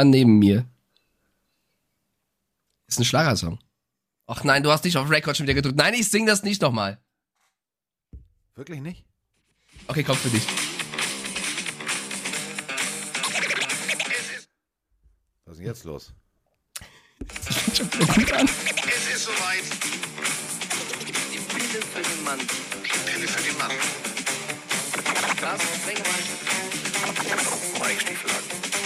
Mann neben mir. Ist ein Schlagersong. Ach nein, du hast nicht auf Record schon wieder gedrückt. Nein, ich sing das nicht nochmal. Wirklich nicht? Okay, komm für dich. Was ist denn jetzt los? Das fängt schon wieder gut an. Es ist soweit. Die Pille für den Mann. Die Pille für den Mann. Carsten Sprengemann. Mike Stieflagen. Ist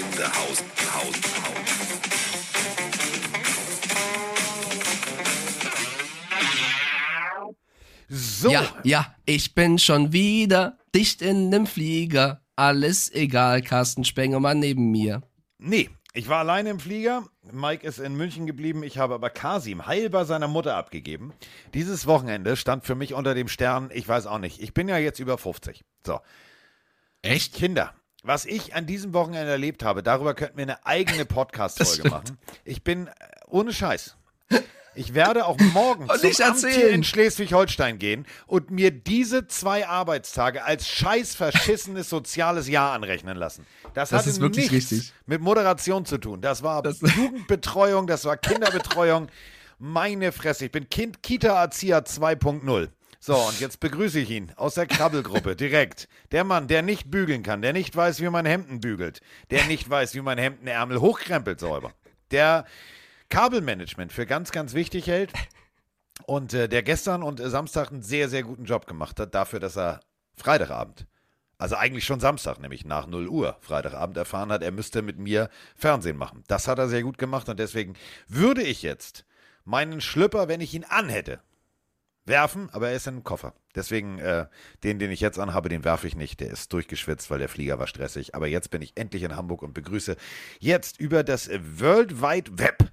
in the house. Haus, Haus. So, Ja, ja, ich bin schon wieder dicht in nem Flieger. Alles egal, Carsten Spengemann neben mir. nee, ich war alleine im Flieger. Mike ist in München geblieben. Ich habe aber Kasim heilbar seiner Mutter abgegeben. Dieses Wochenende stand für mich unter dem Stern, ich weiß auch nicht. Ich bin ja jetzt über 50. So, Echt? Kinder, was ich an diesem Wochenende erlebt habe, darüber könnten wir eine eigene Podcast-Folge machen. Ich bin äh, ohne Scheiß. Ich werde auch morgen Und zum nicht Amt hier erzählen. in Schleswig-Holstein gehen und mir diese zwei Arbeitstage als scheiß verschissenes soziales Jahr anrechnen lassen. Das, Das wirklich nichts richtig. mit Moderation zu tun. Das war Das- Jugendbetreuung, das war Kinderbetreuung. Meine Fresse, ich bin Kind Kita-Erzieher 2.0. So, und jetzt begrüße ich ihn aus der Krabbelgruppe direkt. Der Mann, der nicht bügeln kann, der nicht weiß, wie man Hemden bügelt, der nicht weiß, wie man Hemdenärmel hochkrempelt sauber. Der Kabelmanagement für ganz, ganz wichtig hält und äh, der gestern und äh, Samstag einen sehr, sehr guten Job gemacht hat, dafür, dass er Freitagabend, also eigentlich schon Samstag, nämlich nach 0 Uhr, Freitagabend erfahren hat, er müsste mit mir Fernsehen machen. Das hat er sehr gut gemacht und deswegen würde ich jetzt meinen Schlüpper, wenn ich ihn anhätte, werfen, aber er ist in einem Koffer. Deswegen, äh, den, den ich jetzt anhabe, den werfe ich nicht. Der ist durchgeschwitzt, weil der Flieger war stressig. Aber jetzt bin ich endlich in Hamburg und begrüße jetzt über das World Wide Web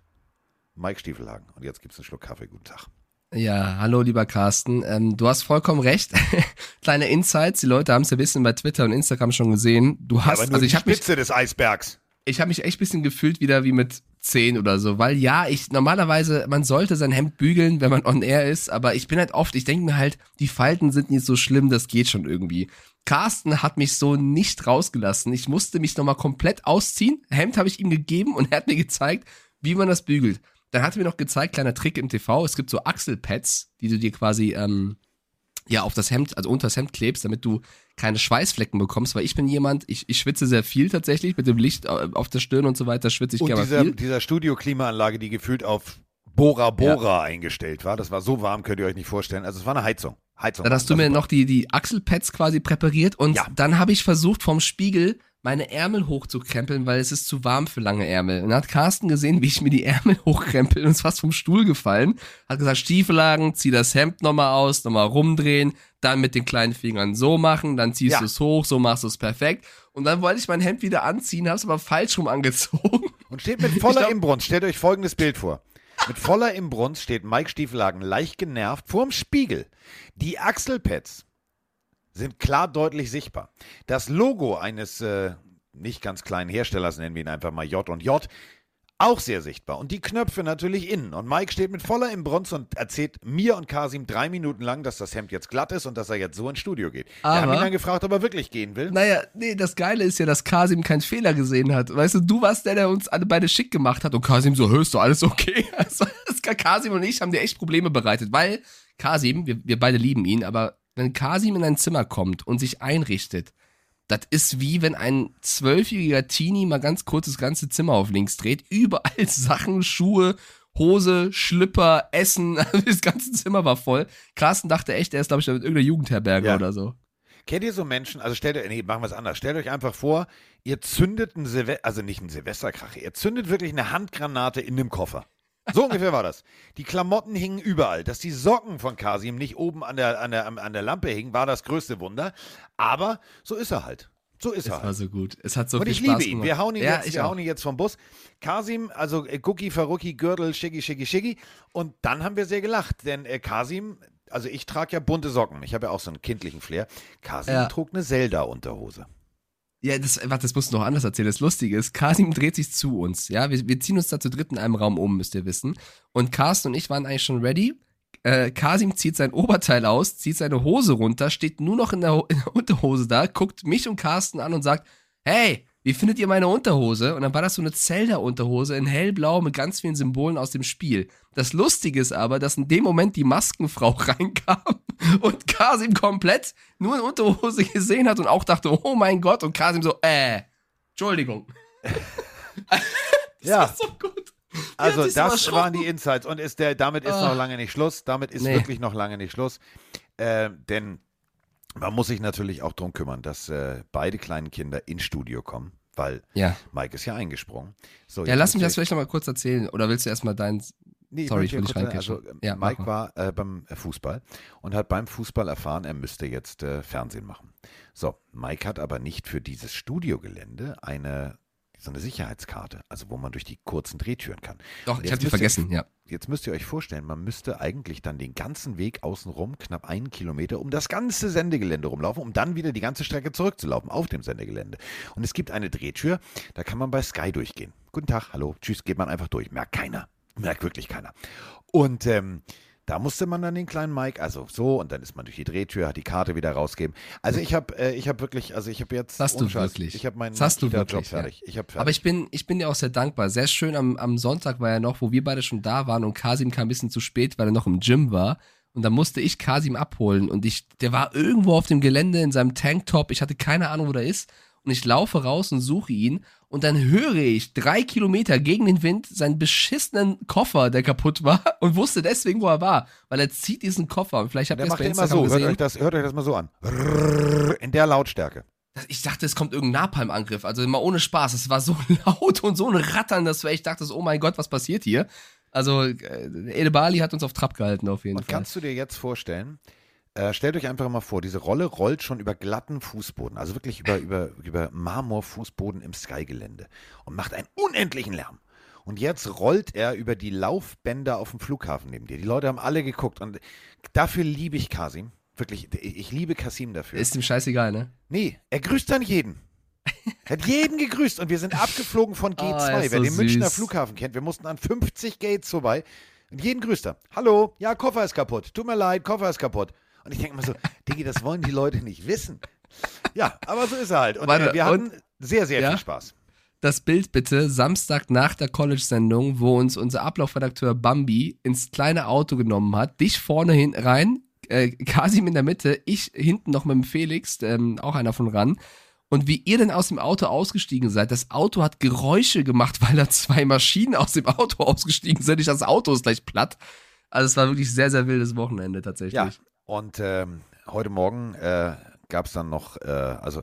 Mike Stiefelhagen. Und jetzt gibt es einen Schluck Kaffee. Guten Tag. Ja, hallo lieber Carsten. Ähm, du hast vollkommen recht. Kleine Insights, die Leute haben es ja wissen bei Twitter und Instagram schon gesehen. Du hast, aber nur also die ich habe mich, Spitze des Eisbergs. ich habe mich echt bisschen gefühlt wieder wie mit 10 oder so, weil ja, ich normalerweise, man sollte sein Hemd bügeln, wenn man on air ist, aber ich bin halt oft, ich denke mir halt, die Falten sind nicht so schlimm, das geht schon irgendwie. Carsten hat mich so nicht rausgelassen. Ich musste mich nochmal komplett ausziehen. Hemd habe ich ihm gegeben und er hat mir gezeigt, wie man das bügelt. Dann hat er mir noch gezeigt, kleiner Trick im TV, es gibt so Achselpads, die du dir quasi ähm, ja auf das Hemd, also unter das Hemd klebst, damit du keine Schweißflecken bekommst, weil ich bin jemand, ich, ich schwitze sehr viel tatsächlich, mit dem Licht äh, auf der Stirn und so weiter schwitze ich Und gerne dieser, viel. dieser Studio-Klimaanlage, die gefühlt auf Bora Bora eingestellt war. Das war so warm, könnt ihr euch nicht vorstellen. Also es war eine Heizung. Heizung. Dann hast du Das mir noch die, die Achselpads quasi präpariert und Ja. dann habe ich versucht vom Spiegel meine Ärmel hochzukrempeln, weil es ist zu warm für lange Ärmel. Und dann hat Carsten gesehen, wie ich mir die Ärmel hochkrempel und ist fast vom Stuhl gefallen. Hat gesagt, Stiefelagen, zieh das Hemd nochmal aus, nochmal rumdrehen, dann mit den kleinen Fingern so machen, dann ziehst Ja. du es hoch, so machst du es perfekt. Und dann wollte ich mein Hemd wieder anziehen, hab's aber falsch rum angezogen. Und steht mit voller glaub- Imbrunst. Stellt euch folgendes Bild vor. Mit voller Imbrunst steht Mike Stiefelhagen leicht genervt vorm Spiegel. Die Achselpads sind klar deutlich sichtbar. Das Logo eines äh, nicht ganz kleinen Herstellers, nennen wir ihn einfach mal J und J, auch sehr sichtbar. Und die Knöpfe natürlich innen. Und Mike steht mit voller Imbrunst und erzählt mir und Kasim drei Minuten lang, dass das Hemd jetzt glatt ist und dass er jetzt so ins Studio geht. Wir haben Aber- ihn dann gefragt, ob er wirklich gehen will. Naja, nee, das Geile ist ja, dass Kasim keinen Fehler gesehen hat. Weißt du, du warst der, der uns alle beide schick gemacht hat und Kasim so, hörst du alles okay? Also, Kasim und ich haben dir echt Probleme bereitet, weil Kasim, wir, wir beide lieben ihn, aber wenn Kasim in ein Zimmer kommt und sich einrichtet, das ist wie wenn ein zwölfjähriger Teenie mal ganz kurz das ganze Zimmer auf links dreht. Überall Sachen, Schuhe, Hose, Schlipper, Essen, das ganze Zimmer war voll. Carsten dachte echt, er ist, glaube ich, mit irgendeiner Jugendherberge Ja. oder so. Kennt ihr so Menschen, also stellt euch, nee, machen wir es anders. Stellt euch einfach vor, ihr zündet ein Silvester, also nicht ein Silvesterkrache, ihr zündet wirklich eine Handgranate in dem Koffer. So ungefähr war das. Die Klamotten hingen überall. Dass die Socken von Kasim nicht oben an der, an der, an der Lampe hingen, war das größte Wunder. Aber so ist er halt. So ist Es er war halt. so gut. Es hat so Und viel ich Spaß liebe ihn. gemacht. Wir hauen ihn, ja, jetzt, ich wir auch. hauen ihn jetzt vom Bus. Kasim, also äh, Gucki, Verrucki, Gürtel, Schicki, Schicki, Schicki. Und dann haben wir sehr gelacht, denn äh, Kasim, also ich trage ja bunte Socken. Ich habe ja auch so einen kindlichen Flair. Kasim Ja. trug eine Zelda-Unterhose. Ja, das, warte, das musst du noch anders erzählen. Das Lustige ist, Kasim dreht sich zu uns. Ja, wir, wir ziehen uns da zu dritt in einem Raum um, müsst ihr wissen. Und Carsten und ich waren eigentlich schon ready. Äh, Kasim zieht sein Oberteil aus, zieht seine Hose runter, steht nur noch in der, Ho- in der Unterhose da, guckt mich und Carsten an und sagt, hey, wie findet ihr meine Unterhose? Und dann war das so eine Zelda-Unterhose in hellblau mit ganz vielen Symbolen aus dem Spiel. Das Lustige ist aber, dass in dem Moment die Maskenfrau reinkam und Kasim komplett nur in Unterhose gesehen hat und auch dachte, oh mein Gott, und Kasim so, äh, Entschuldigung. Ja. Das ist so gut. Die Also das waren die Insights und ist der, damit ist Ah. noch lange nicht Schluss. Damit ist Nee. wirklich noch lange nicht Schluss. Äh, denn man muss sich natürlich auch darum kümmern, dass äh, beide kleinen Kinder ins Studio kommen, weil Ja. Mike ist ja eingesprungen. So, Ja, lass mich das vielleicht nochmal kurz erzählen. Oder willst du erstmal dein. Nee, Sorry, ich will nicht sagen, Also, äh, Ja, Mike war äh, beim Fußball und hat beim Fußball erfahren, er müsste jetzt äh, Fernsehen machen. So, Mike hat aber nicht für dieses Studiogelände eine so eine Sicherheitskarte, also wo man durch die kurzen Drehtüren kann. Doch, ich hab die müsst ihr- vergessen, ja. Jetzt müsst ihr euch vorstellen, man müsste eigentlich dann den ganzen Weg außenrum, knapp einen Kilometer, um das ganze Sendegelände rumlaufen, um dann wieder die ganze Strecke zurückzulaufen auf dem Sendegelände. Und es gibt eine Drehtür, da kann man bei Sky durchgehen. Guten Tag, hallo, tschüss, geht man einfach durch. Merkt keiner. Merkt wirklich keiner. Und ähm, da musste man dann den kleinen Mike, also so, und dann ist man durch die Drehtür, hat die Karte wieder rausgeben. Also ich habe äh, ich hab wirklich, also ich habe jetzt. Das hast du wirklich. Ich habe meinen Das hast du wirklich, ja. fertig. Ich habe fertig. Aber ich bin, ich bin dir auch sehr dankbar. Sehr schön am, am Sonntag war ja noch, wo wir beide schon da waren und Kasim kam ein bisschen zu spät, weil er noch im Gym war. Und dann musste ich Kasim abholen und ich, der war irgendwo auf dem Gelände in seinem Tanktop. Ich hatte keine Ahnung, wo der ist. Und ich laufe raus und suche ihn. Und dann höre ich drei Kilometer gegen den Wind seinen beschissenen Koffer, der kaputt war und wusste deswegen, wo er war. Weil er zieht diesen Koffer. Und vielleicht habt ihr es macht bei Instagram so. Hört gesehen. euch, das, hört euch das mal so an. In der Lautstärke. Ich dachte, es kommt irgendein Napalm-Angriff. Also mal ohne Spaß. Es war so laut und so ein Rattern, dass ich dachte, oh mein Gott, was passiert hier? Also, äh, Ede Bali hat uns auf Trab gehalten, auf jeden Und Fall. kannst du dir jetzt vorstellen, äh, stellt euch einfach mal vor, diese Rolle rollt schon über glatten Fußboden, also wirklich über, über, über Marmorfußboden im Sky-Gelände und macht einen unendlichen Lärm. Und jetzt rollt er über die Laufbänder auf dem Flughafen neben dir. Die Leute haben alle geguckt und dafür liebe ich Kasim. Wirklich, ich liebe Kasim dafür. Ist ihm scheißegal, ne? Nee, er grüßt dann jeden. Er hat jeden gegrüßt und wir sind abgeflogen von G2. Oh, ist Wer so den Münchner süß. Flughafen kennt, wir mussten an 50 Gates vorbei und jeden grüßt er. Hallo, ja, Koffer ist kaputt. Tut mir leid, Koffer ist kaputt. Und ich denke mir so, Diggi, das wollen die Leute nicht wissen. Ja, aber so ist er halt. Und Warte, äh, wir hatten sehr, sehr ja? viel Spaß. Das Bild bitte, Samstag nach der College-Sendung, wo uns unser Ablaufredakteur Bambi ins kleine Auto genommen hat, dich vorne hin rein, äh, Kasim in der Mitte, ich hinten noch mit dem Felix, ähm, auch einer von ran. Und wie ihr denn aus dem Auto ausgestiegen seid, das Auto hat Geräusche gemacht, weil da zwei Maschinen aus dem Auto ausgestiegen sind. Ich, das Auto ist gleich platt. Also es war wirklich sehr, sehr wildes Wochenende tatsächlich. Ja, und ähm, heute Morgen äh, gab es dann noch, äh, also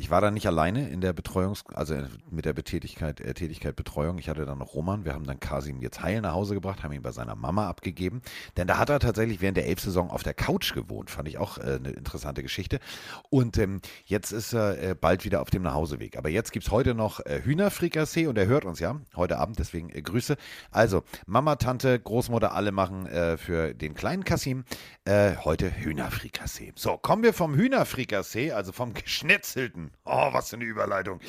ich war da nicht alleine in der Betreuungs-, also mit der Betätigkeit, äh, Tätigkeit Betreuung. Ich hatte dann noch Roman. Wir haben dann Kasim jetzt heil nach Hause gebracht, haben ihn bei seiner Mama abgegeben. Denn da hat er tatsächlich während der Elf-Saison auf der Couch gewohnt. Fand ich auch äh, eine interessante Geschichte. Und ähm, jetzt ist er äh, bald wieder auf dem Nachhauseweg. Aber jetzt gibt es heute noch äh, Hühnerfrikassee und er hört uns ja heute Abend, deswegen äh, Grüße. Also Mama, Tante, Großmutter, alle machen äh, für den kleinen Kasim äh, heute Hühnerfrikassee. So, kommen wir vom Hühnerfrikassee, also vom Geschnetzelten. Oh, was für eine Überleitung.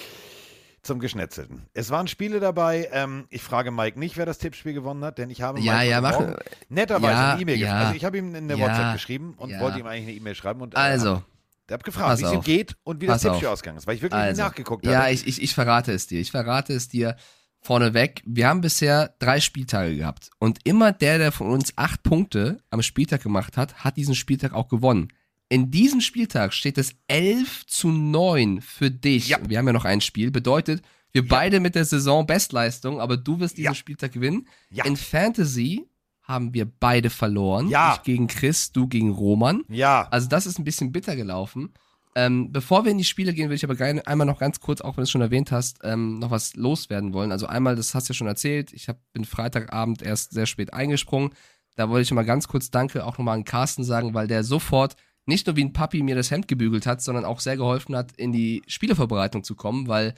Zum Geschnetzelten. Es waren Spiele dabei. Ähm, ich frage Mike nicht, wer das Tippspiel gewonnen hat, denn ich habe Ja, Mike ja, mach- netterweise ja, eine E-Mail geschrieben. ja. Also ich habe ihm eine Ja, WhatsApp geschrieben und wollte ihm eigentlich eine E-Mail schreiben. Und, äh, Also, der hat gefragt, wie es ihm geht und wie das Tippspiel ausgegangen ist, weil ich wirklich nicht Also, nachgeguckt habe. Ja, ich, ich, ich verrate es dir. Ich verrate es dir vorneweg. Wir haben bisher drei Spieltage gehabt. Und immer der, der von uns acht Punkte am Spieltag gemacht hat, hat diesen Spieltag auch gewonnen. In diesem Spieltag steht es 11 zu 9 für dich. Ja. Wir haben ja noch ein Spiel. Bedeutet, wir beide mit der Saison Bestleistung, aber du wirst diesen Ja. Spieltag gewinnen. Ja. In Fantasy haben wir beide verloren. Ja. Ich gegen Chris, du gegen Roman. ja. Also das ist ein bisschen bitter gelaufen. Ähm, bevor wir in die Spiele gehen, würde ich aber gerne einmal noch ganz kurz, auch wenn du es schon erwähnt hast, ähm, noch was loswerden wollen. Also einmal, das hast du ja schon erzählt, ich hab, bin Freitagabend erst sehr spät eingesprungen. Da wollte ich mal ganz kurz Danke auch nochmal an Carsten sagen, weil der sofort nicht nur wie ein Papi mir das Hemd gebügelt hat, sondern auch sehr geholfen hat, in die Spielevorbereitung zu kommen, weil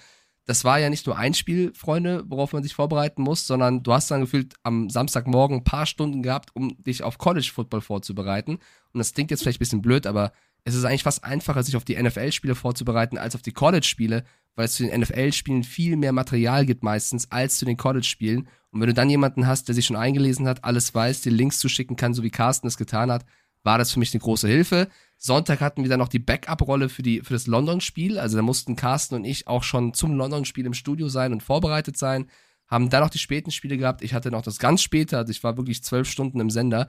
das war ja nicht nur ein Spiel, Freunde, worauf man sich vorbereiten muss, sondern du hast dann gefühlt am Samstagmorgen ein paar Stunden gehabt, um dich auf College Football vorzubereiten. Und das klingt jetzt vielleicht ein bisschen blöd, aber es ist eigentlich fast einfacher, sich auf die NFL-Spiele vorzubereiten, als auf die College-Spiele, weil es zu den NFL-Spielen viel mehr Material gibt meistens, als zu den College-Spielen. Und wenn du dann jemanden hast, der sich schon eingelesen hat, alles weiß, dir Links zuschicken kann, so wie Carsten es getan hat, war das für mich eine große Hilfe. Sonntag hatten wir dann noch die Backup-Rolle für, die, für das London-Spiel. Also da mussten Carsten und ich auch schon zum London-Spiel im Studio sein und vorbereitet sein. Haben dann noch die späten Spiele gehabt. Ich hatte noch das ganz späte, also ich war wirklich zwölf Stunden im Sender.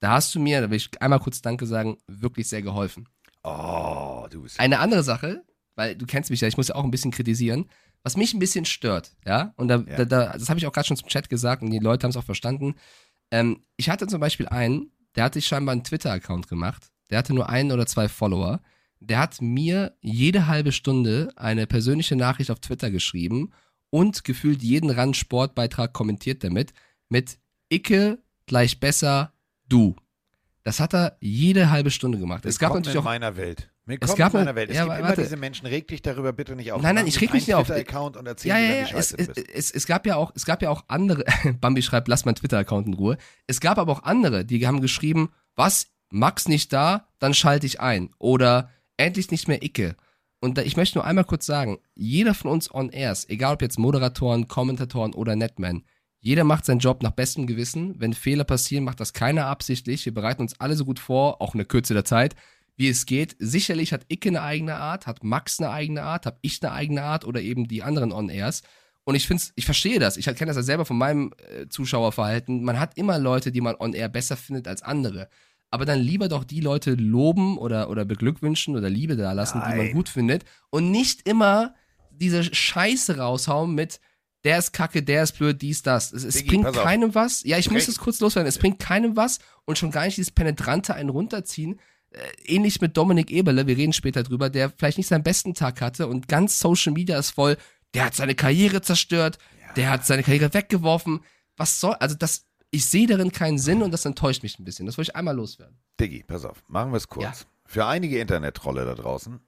Da hast du mir, da will ich einmal kurz Danke sagen, wirklich sehr geholfen. Oh, du bist. Eine andere Sache, weil du kennst mich ja, ich muss ja auch ein bisschen kritisieren, was mich ein bisschen stört, ja, und da, Ja. da, da das habe ich auch gerade schon zum Chat gesagt und die Leute haben es auch verstanden. Ähm, ich hatte zum Beispiel einen, der hat sich scheinbar einen Twitter-Account gemacht, der hatte nur einen oder zwei Follower, der hat mir jede halbe Stunde eine persönliche Nachricht auf Twitter geschrieben und gefühlt jeden Rand-Sportbeitrag kommentiert damit mit Icke gleich besser du. Das hat er jede halbe Stunde gemacht. Es gab natürlich in auch meiner Welt. Willkommen Es gab in eine- meiner Welt. Es ja, gibt wa- immer warte. diese Menschen, reg dich darüber bitte nicht auf. Nein, nein, ich reg mich nicht auf. Twitter-Account und erzähl Ja, mir, ja, ja. Es, scheiße es, es, es gab ja auch, es gab ja auch andere. Bambi schreibt, lass meinen Twitter-Account in Ruhe. Es gab aber auch andere, die haben geschrieben, was, Max nicht da, dann schalte ich ein. Oder endlich nicht mehr Icke. Und da, ich möchte nur einmal kurz sagen, jeder von uns on airs, egal ob jetzt Moderatoren, Kommentatoren oder Netman, jeder macht seinen Job nach bestem Gewissen. Wenn Fehler passieren, macht das keiner absichtlich. Wir bereiten uns alle so gut vor, auch in der Kürze der Zeit, wie es geht. Sicherlich hat Icke eine eigene Art, hat Max eine eigene Art, habe ich eine eigene Art oder eben die anderen On-Airs. Und ich finde ich verstehe das. Ich kenne das ja selber von meinem äh, Zuschauerverhalten. Man hat immer Leute, die man on-air besser findet als andere. Aber dann lieber doch die Leute loben oder, oder beglückwünschen oder Liebe da lassen, die man gut findet. Und nicht immer diese Scheiße raushauen mit, der ist kacke, der ist blöd, dies, das. Es, es Diggi, bringt auf. keinem was. Ja, ich muss Sprech- es kurz loswerden. Es bringt keinem was und schon gar nicht dieses penetrante einen runterziehen. Äh, ähnlich mit Dominik Eberle, wir reden später drüber, der vielleicht nicht seinen besten Tag hatte und ganz Social Media ist voll, der hat seine Karriere zerstört, der hat seine Karriere weggeworfen. Was soll, also das, ich sehe darin keinen Sinn und das enttäuscht mich ein bisschen. Das wollte ich einmal loswerden. Diggi, pass auf, machen wir es kurz. Ja. Für einige Internet-Trolle da draußen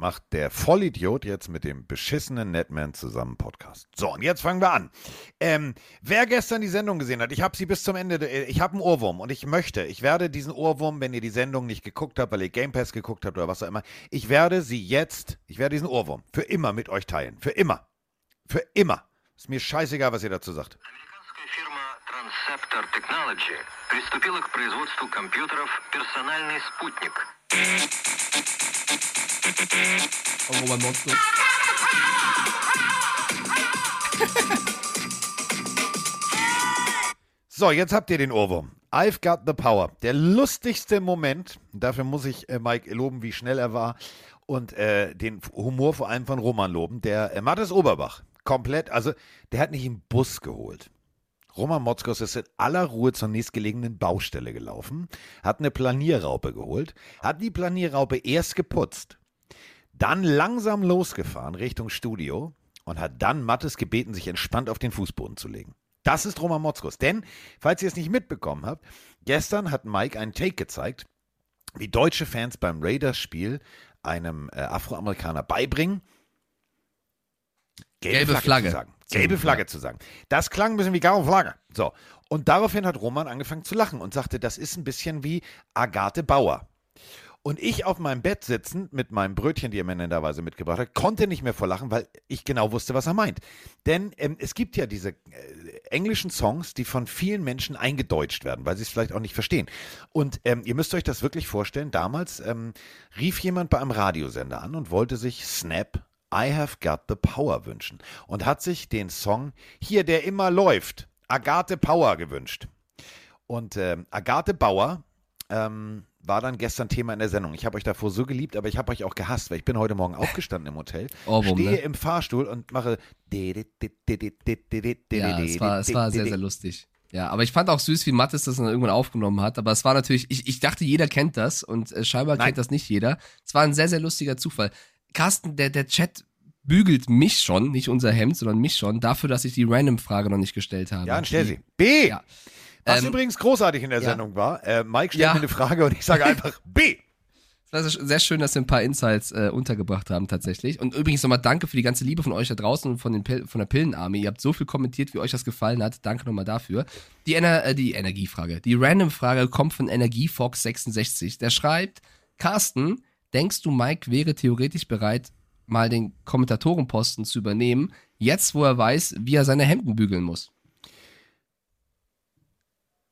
macht der Vollidiot jetzt mit dem beschissenen Netman zusammen einen Podcast. So, und jetzt fangen wir an. Ähm, wer gestern die Sendung gesehen hat, ich habe sie bis zum Ende, äh, ich habe einen Ohrwurm und ich möchte, ich werde diesen Ohrwurm, wenn ihr die Sendung nicht geguckt habt, weil ihr Game Pass geguckt habt oder was auch immer, ich werde sie jetzt, ich werde diesen Ohrwurm für immer mit euch teilen. Für immer. Für immer. Ist mir scheißegal, was ihr dazu sagt. Американская фирма Transceptor Technology приступила к производству компьютеров «Персональный спутник». Oh, Robert Motzko. So, jetzt habt ihr den Ohrwurm. I've got the power. Der lustigste Moment, dafür muss ich äh, Mike loben, wie schnell er war und äh, den Humor vor allem von Roman loben. Der äh, Mathis Oberbach, komplett, also der hat nicht einen Bus geholt. Roman Motzkos ist in aller Ruhe zur nächstgelegenen Baustelle gelaufen, hat eine Planierraupe geholt, hat die Planierraupe erst geputzt, dann langsam losgefahren Richtung Studio und hat dann Mattes gebeten, sich entspannt auf den Fußboden zu legen. Das ist Roman Motzkos. Denn, falls ihr es nicht mitbekommen habt, gestern hat Mike einen Take gezeigt, wie deutsche Fans beim Raiders-Spiel einem äh, Afroamerikaner beibringen, Gelbe Flagge. zu sagen. Gelbe Flagge zu sagen. Das klang ein bisschen wie gelbe Flagge. So. Und daraufhin hat Roman angefangen zu lachen und sagte, das ist ein bisschen wie Agathe Bauer. Und ich auf meinem Bett sitzend mit meinem Brötchen, die er mir netterweise mitgebracht hat, konnte nicht mehr vor lachen, weil ich genau wusste, was er meint. Denn ähm, es gibt ja diese äh, englischen Songs, die von vielen Menschen eingedeutscht werden, weil sie es vielleicht auch nicht verstehen. Und ähm, ihr müsst euch das wirklich vorstellen, damals ähm, rief jemand bei einem Radiosender an und wollte sich Snap I Have Got the Power wünschen und hat sich den Song hier, der immer läuft, Agathe Power gewünscht. Und ähm, Agathe Bauer ähm, war dann gestern Thema in der Sendung. Ich habe euch davor so geliebt, aber ich habe euch auch gehasst, weil ich bin heute Morgen aufgestanden im Hotel, Ohrwurm, stehe ne? im Fahrstuhl und mache Ja, es war, es war sehr, sehr lustig. Ja, aber ich fand auch süß, wie Mattes das dann irgendwann aufgenommen hat. Aber es war natürlich, ich, ich dachte, jeder kennt das und äh, scheinbar Nein. kennt das nicht jeder. Es war ein sehr, sehr lustiger Zufall. Carsten, der, der Chat bügelt mich schon, nicht unser Hemd, sondern mich schon, dafür, dass ich die Random-Frage noch nicht gestellt habe. Ja, dann stell sie. B. Ja. Was Ähm, übrigens großartig in der ja. Sendung war, äh, Mike stellt Ja. mir eine Frage und ich sage einfach B. Es war sehr- sehr schön, dass wir ein paar Insights äh, untergebracht haben tatsächlich. Und übrigens nochmal danke für die ganze Liebe von euch da draußen und von, den Pil von der Pillenarmee. Ihr habt so viel kommentiert, wie euch das gefallen hat. Danke nochmal dafür. Die, Ener äh, die Energiefrage. Die Random-Frage kommt von EnergieFox66. Der schreibt, Carsten, denkst du, Mike wäre theoretisch bereit, mal den Kommentatorenposten zu übernehmen, jetzt wo er weiß, wie er seine Hemden bügeln muss?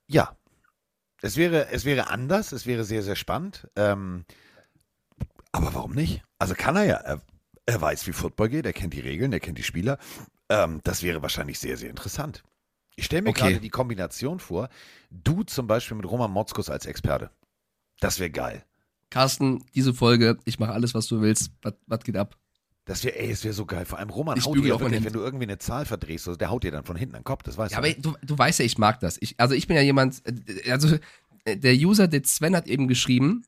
Ja. Es wäre, es wäre anders, es wäre sehr, sehr spannend. Ähm, aber warum nicht? Also kann er ja. Er, er weiß, wie Football geht, er kennt die Regeln, er kennt die Spieler. Ähm, das wäre wahrscheinlich sehr, sehr interessant. Ich stelle mir Okay. gerade die Kombination vor, du zum Beispiel mit Roman Motzkus als Experte. Das wäre geil. Carsten, diese Folge, ich mache alles, was du willst. Was, was geht ab? Das wäre, ey, es wäre so geil. Vor allem Roman Ich haut dir auch wirklich, wenn du irgendwie eine Zahl verdrehst, so, der haut dir dann von hinten an den Kopf, das weißt Ja, du. aber du, du weißt ja, ich mag das. Ich, also ich bin ja jemand, äh, also äh, der User, der Sven hat eben geschrieben,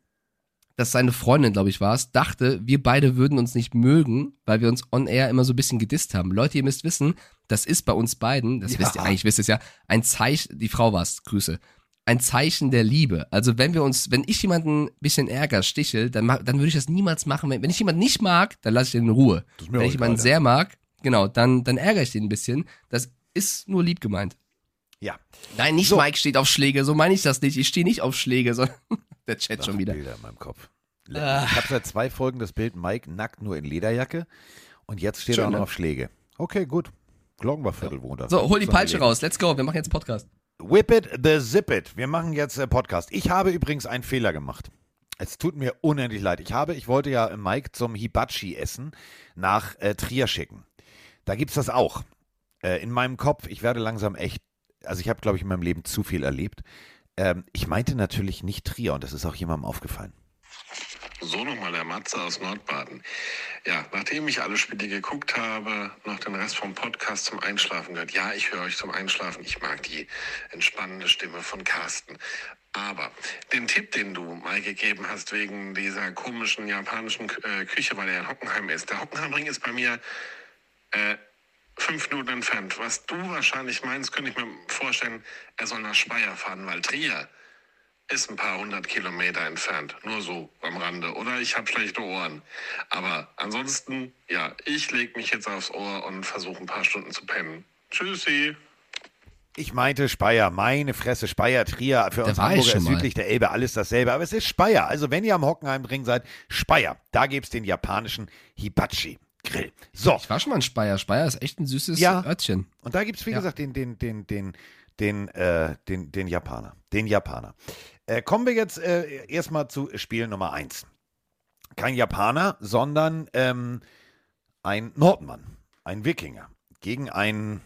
dass seine Freundin, glaube ich, war es, dachte, wir beide würden uns nicht mögen, weil wir uns on air immer so ein bisschen gedisst haben. Leute, ihr müsst wissen, das ist bei uns beiden, das Ja. wisst ihr eigentlich, wisst ihr es ja, ein Zeichen, die Frau war es, Grüße, ein Zeichen der Liebe. Also wenn wir uns, wenn ich jemanden ein bisschen ärger, stichel, dann, dann würde ich das niemals machen. Wenn, wenn ich jemanden nicht mag, dann lasse ich den in Ruhe. Wenn ich jemanden sehr mag, genau, dann, dann ärgere ich den ein bisschen. Das ist nur lieb gemeint. ja. Nein, nicht So. Mike steht auf Schläge, so meine ich das nicht. Ich stehe nicht auf Schläge, sondern der Chat schon Ach, wieder. Bilder in meinem Kopf. Ah. Ich habe seit zwei Folgen das Bild Mike nackt nur in Lederjacke und jetzt steht er Schön, auch noch ne? auf Schläge. Okay, gut. Glockenbachviertel wohnt er. So, hol die Peitsche raus. Let's go. Wir machen jetzt Podcast. Whip it, the zip it. Wir machen jetzt äh, Podcast. Ich habe übrigens einen Fehler gemacht. Es tut mir unendlich leid. Ich habe, ich wollte ja Mike zum Hibachi essen nach äh, Trier schicken. Da gibt's das auch. Äh, in meinem Kopf, ich werde langsam echt, also ich habe, glaube ich, in meinem Leben zu viel erlebt. Ähm, ich meinte natürlich nicht Trier und das ist auch jemandem aufgefallen. So nochmal der Matze aus Nordbaden. Ja, nachdem ich alle Spiele geguckt habe, noch den Rest vom Podcast zum Einschlafen gehört. Ja, ich höre euch zum Einschlafen. Ich mag die entspannende Stimme von Carsten. Aber den Tipp, den du mal gegeben hast wegen dieser komischen japanischen äh, Küche, weil er in Hockenheim ist. Der Hockenheimring ist bei mir äh, fünf Minuten entfernt. Was du wahrscheinlich meinst, könnte ich mir vorstellen, er soll nach Speyer fahren, weil Trier ist ein paar hundert Kilometer entfernt. Nur so am Rande. Oder ich habe schlechte Ohren. Aber ansonsten, ja, ich lege mich jetzt aufs Ohr und versuche ein paar Stunden zu pennen. Tschüssi. Ich meinte Speyer, meine Fresse, Speyer, Trier, für Da uns Hamburger ist südlich der Elbe alles dasselbe, aber es ist Speyer. Also wenn ihr am Hockenheimring seid, Speyer, da gibt's den japanischen Hibachi Grill. So, Ich war schon mal in Speyer. Speyer ist echt ein süßes Ja. Örtchen. und da gibt's wie Ja. gesagt den, den, den, den, den, äh, den, den Japaner, den Japaner. Äh, kommen wir jetzt äh, erstmal zu Spiel Nummer eins. Kein Japaner, sondern ähm, ein Nordmann, ein Wikinger gegen einen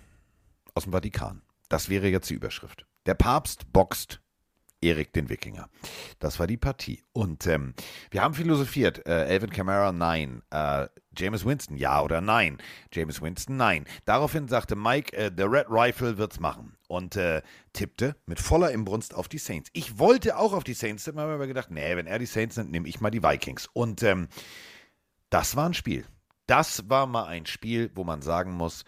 aus dem Vatikan. Das wäre jetzt die Überschrift. Der Papst boxt Erik den Wikinger. Das war die Partie. Und ähm, wir haben philosophiert. Äh, Elvin Kamara, nein. Äh, James Winston, ja oder nein. James Winston, nein. Daraufhin sagte Mike, äh, The Red Rifle wird's machen. Und äh, tippte mit voller Imbrunst auf die Saints. Ich wollte auch auf die Saints tippen, aber gedacht, nee, wenn er die Saints nimmt, nehme ich mal die Vikings. Und ähm, das war ein Spiel. Das war mal ein Spiel, wo man sagen muss,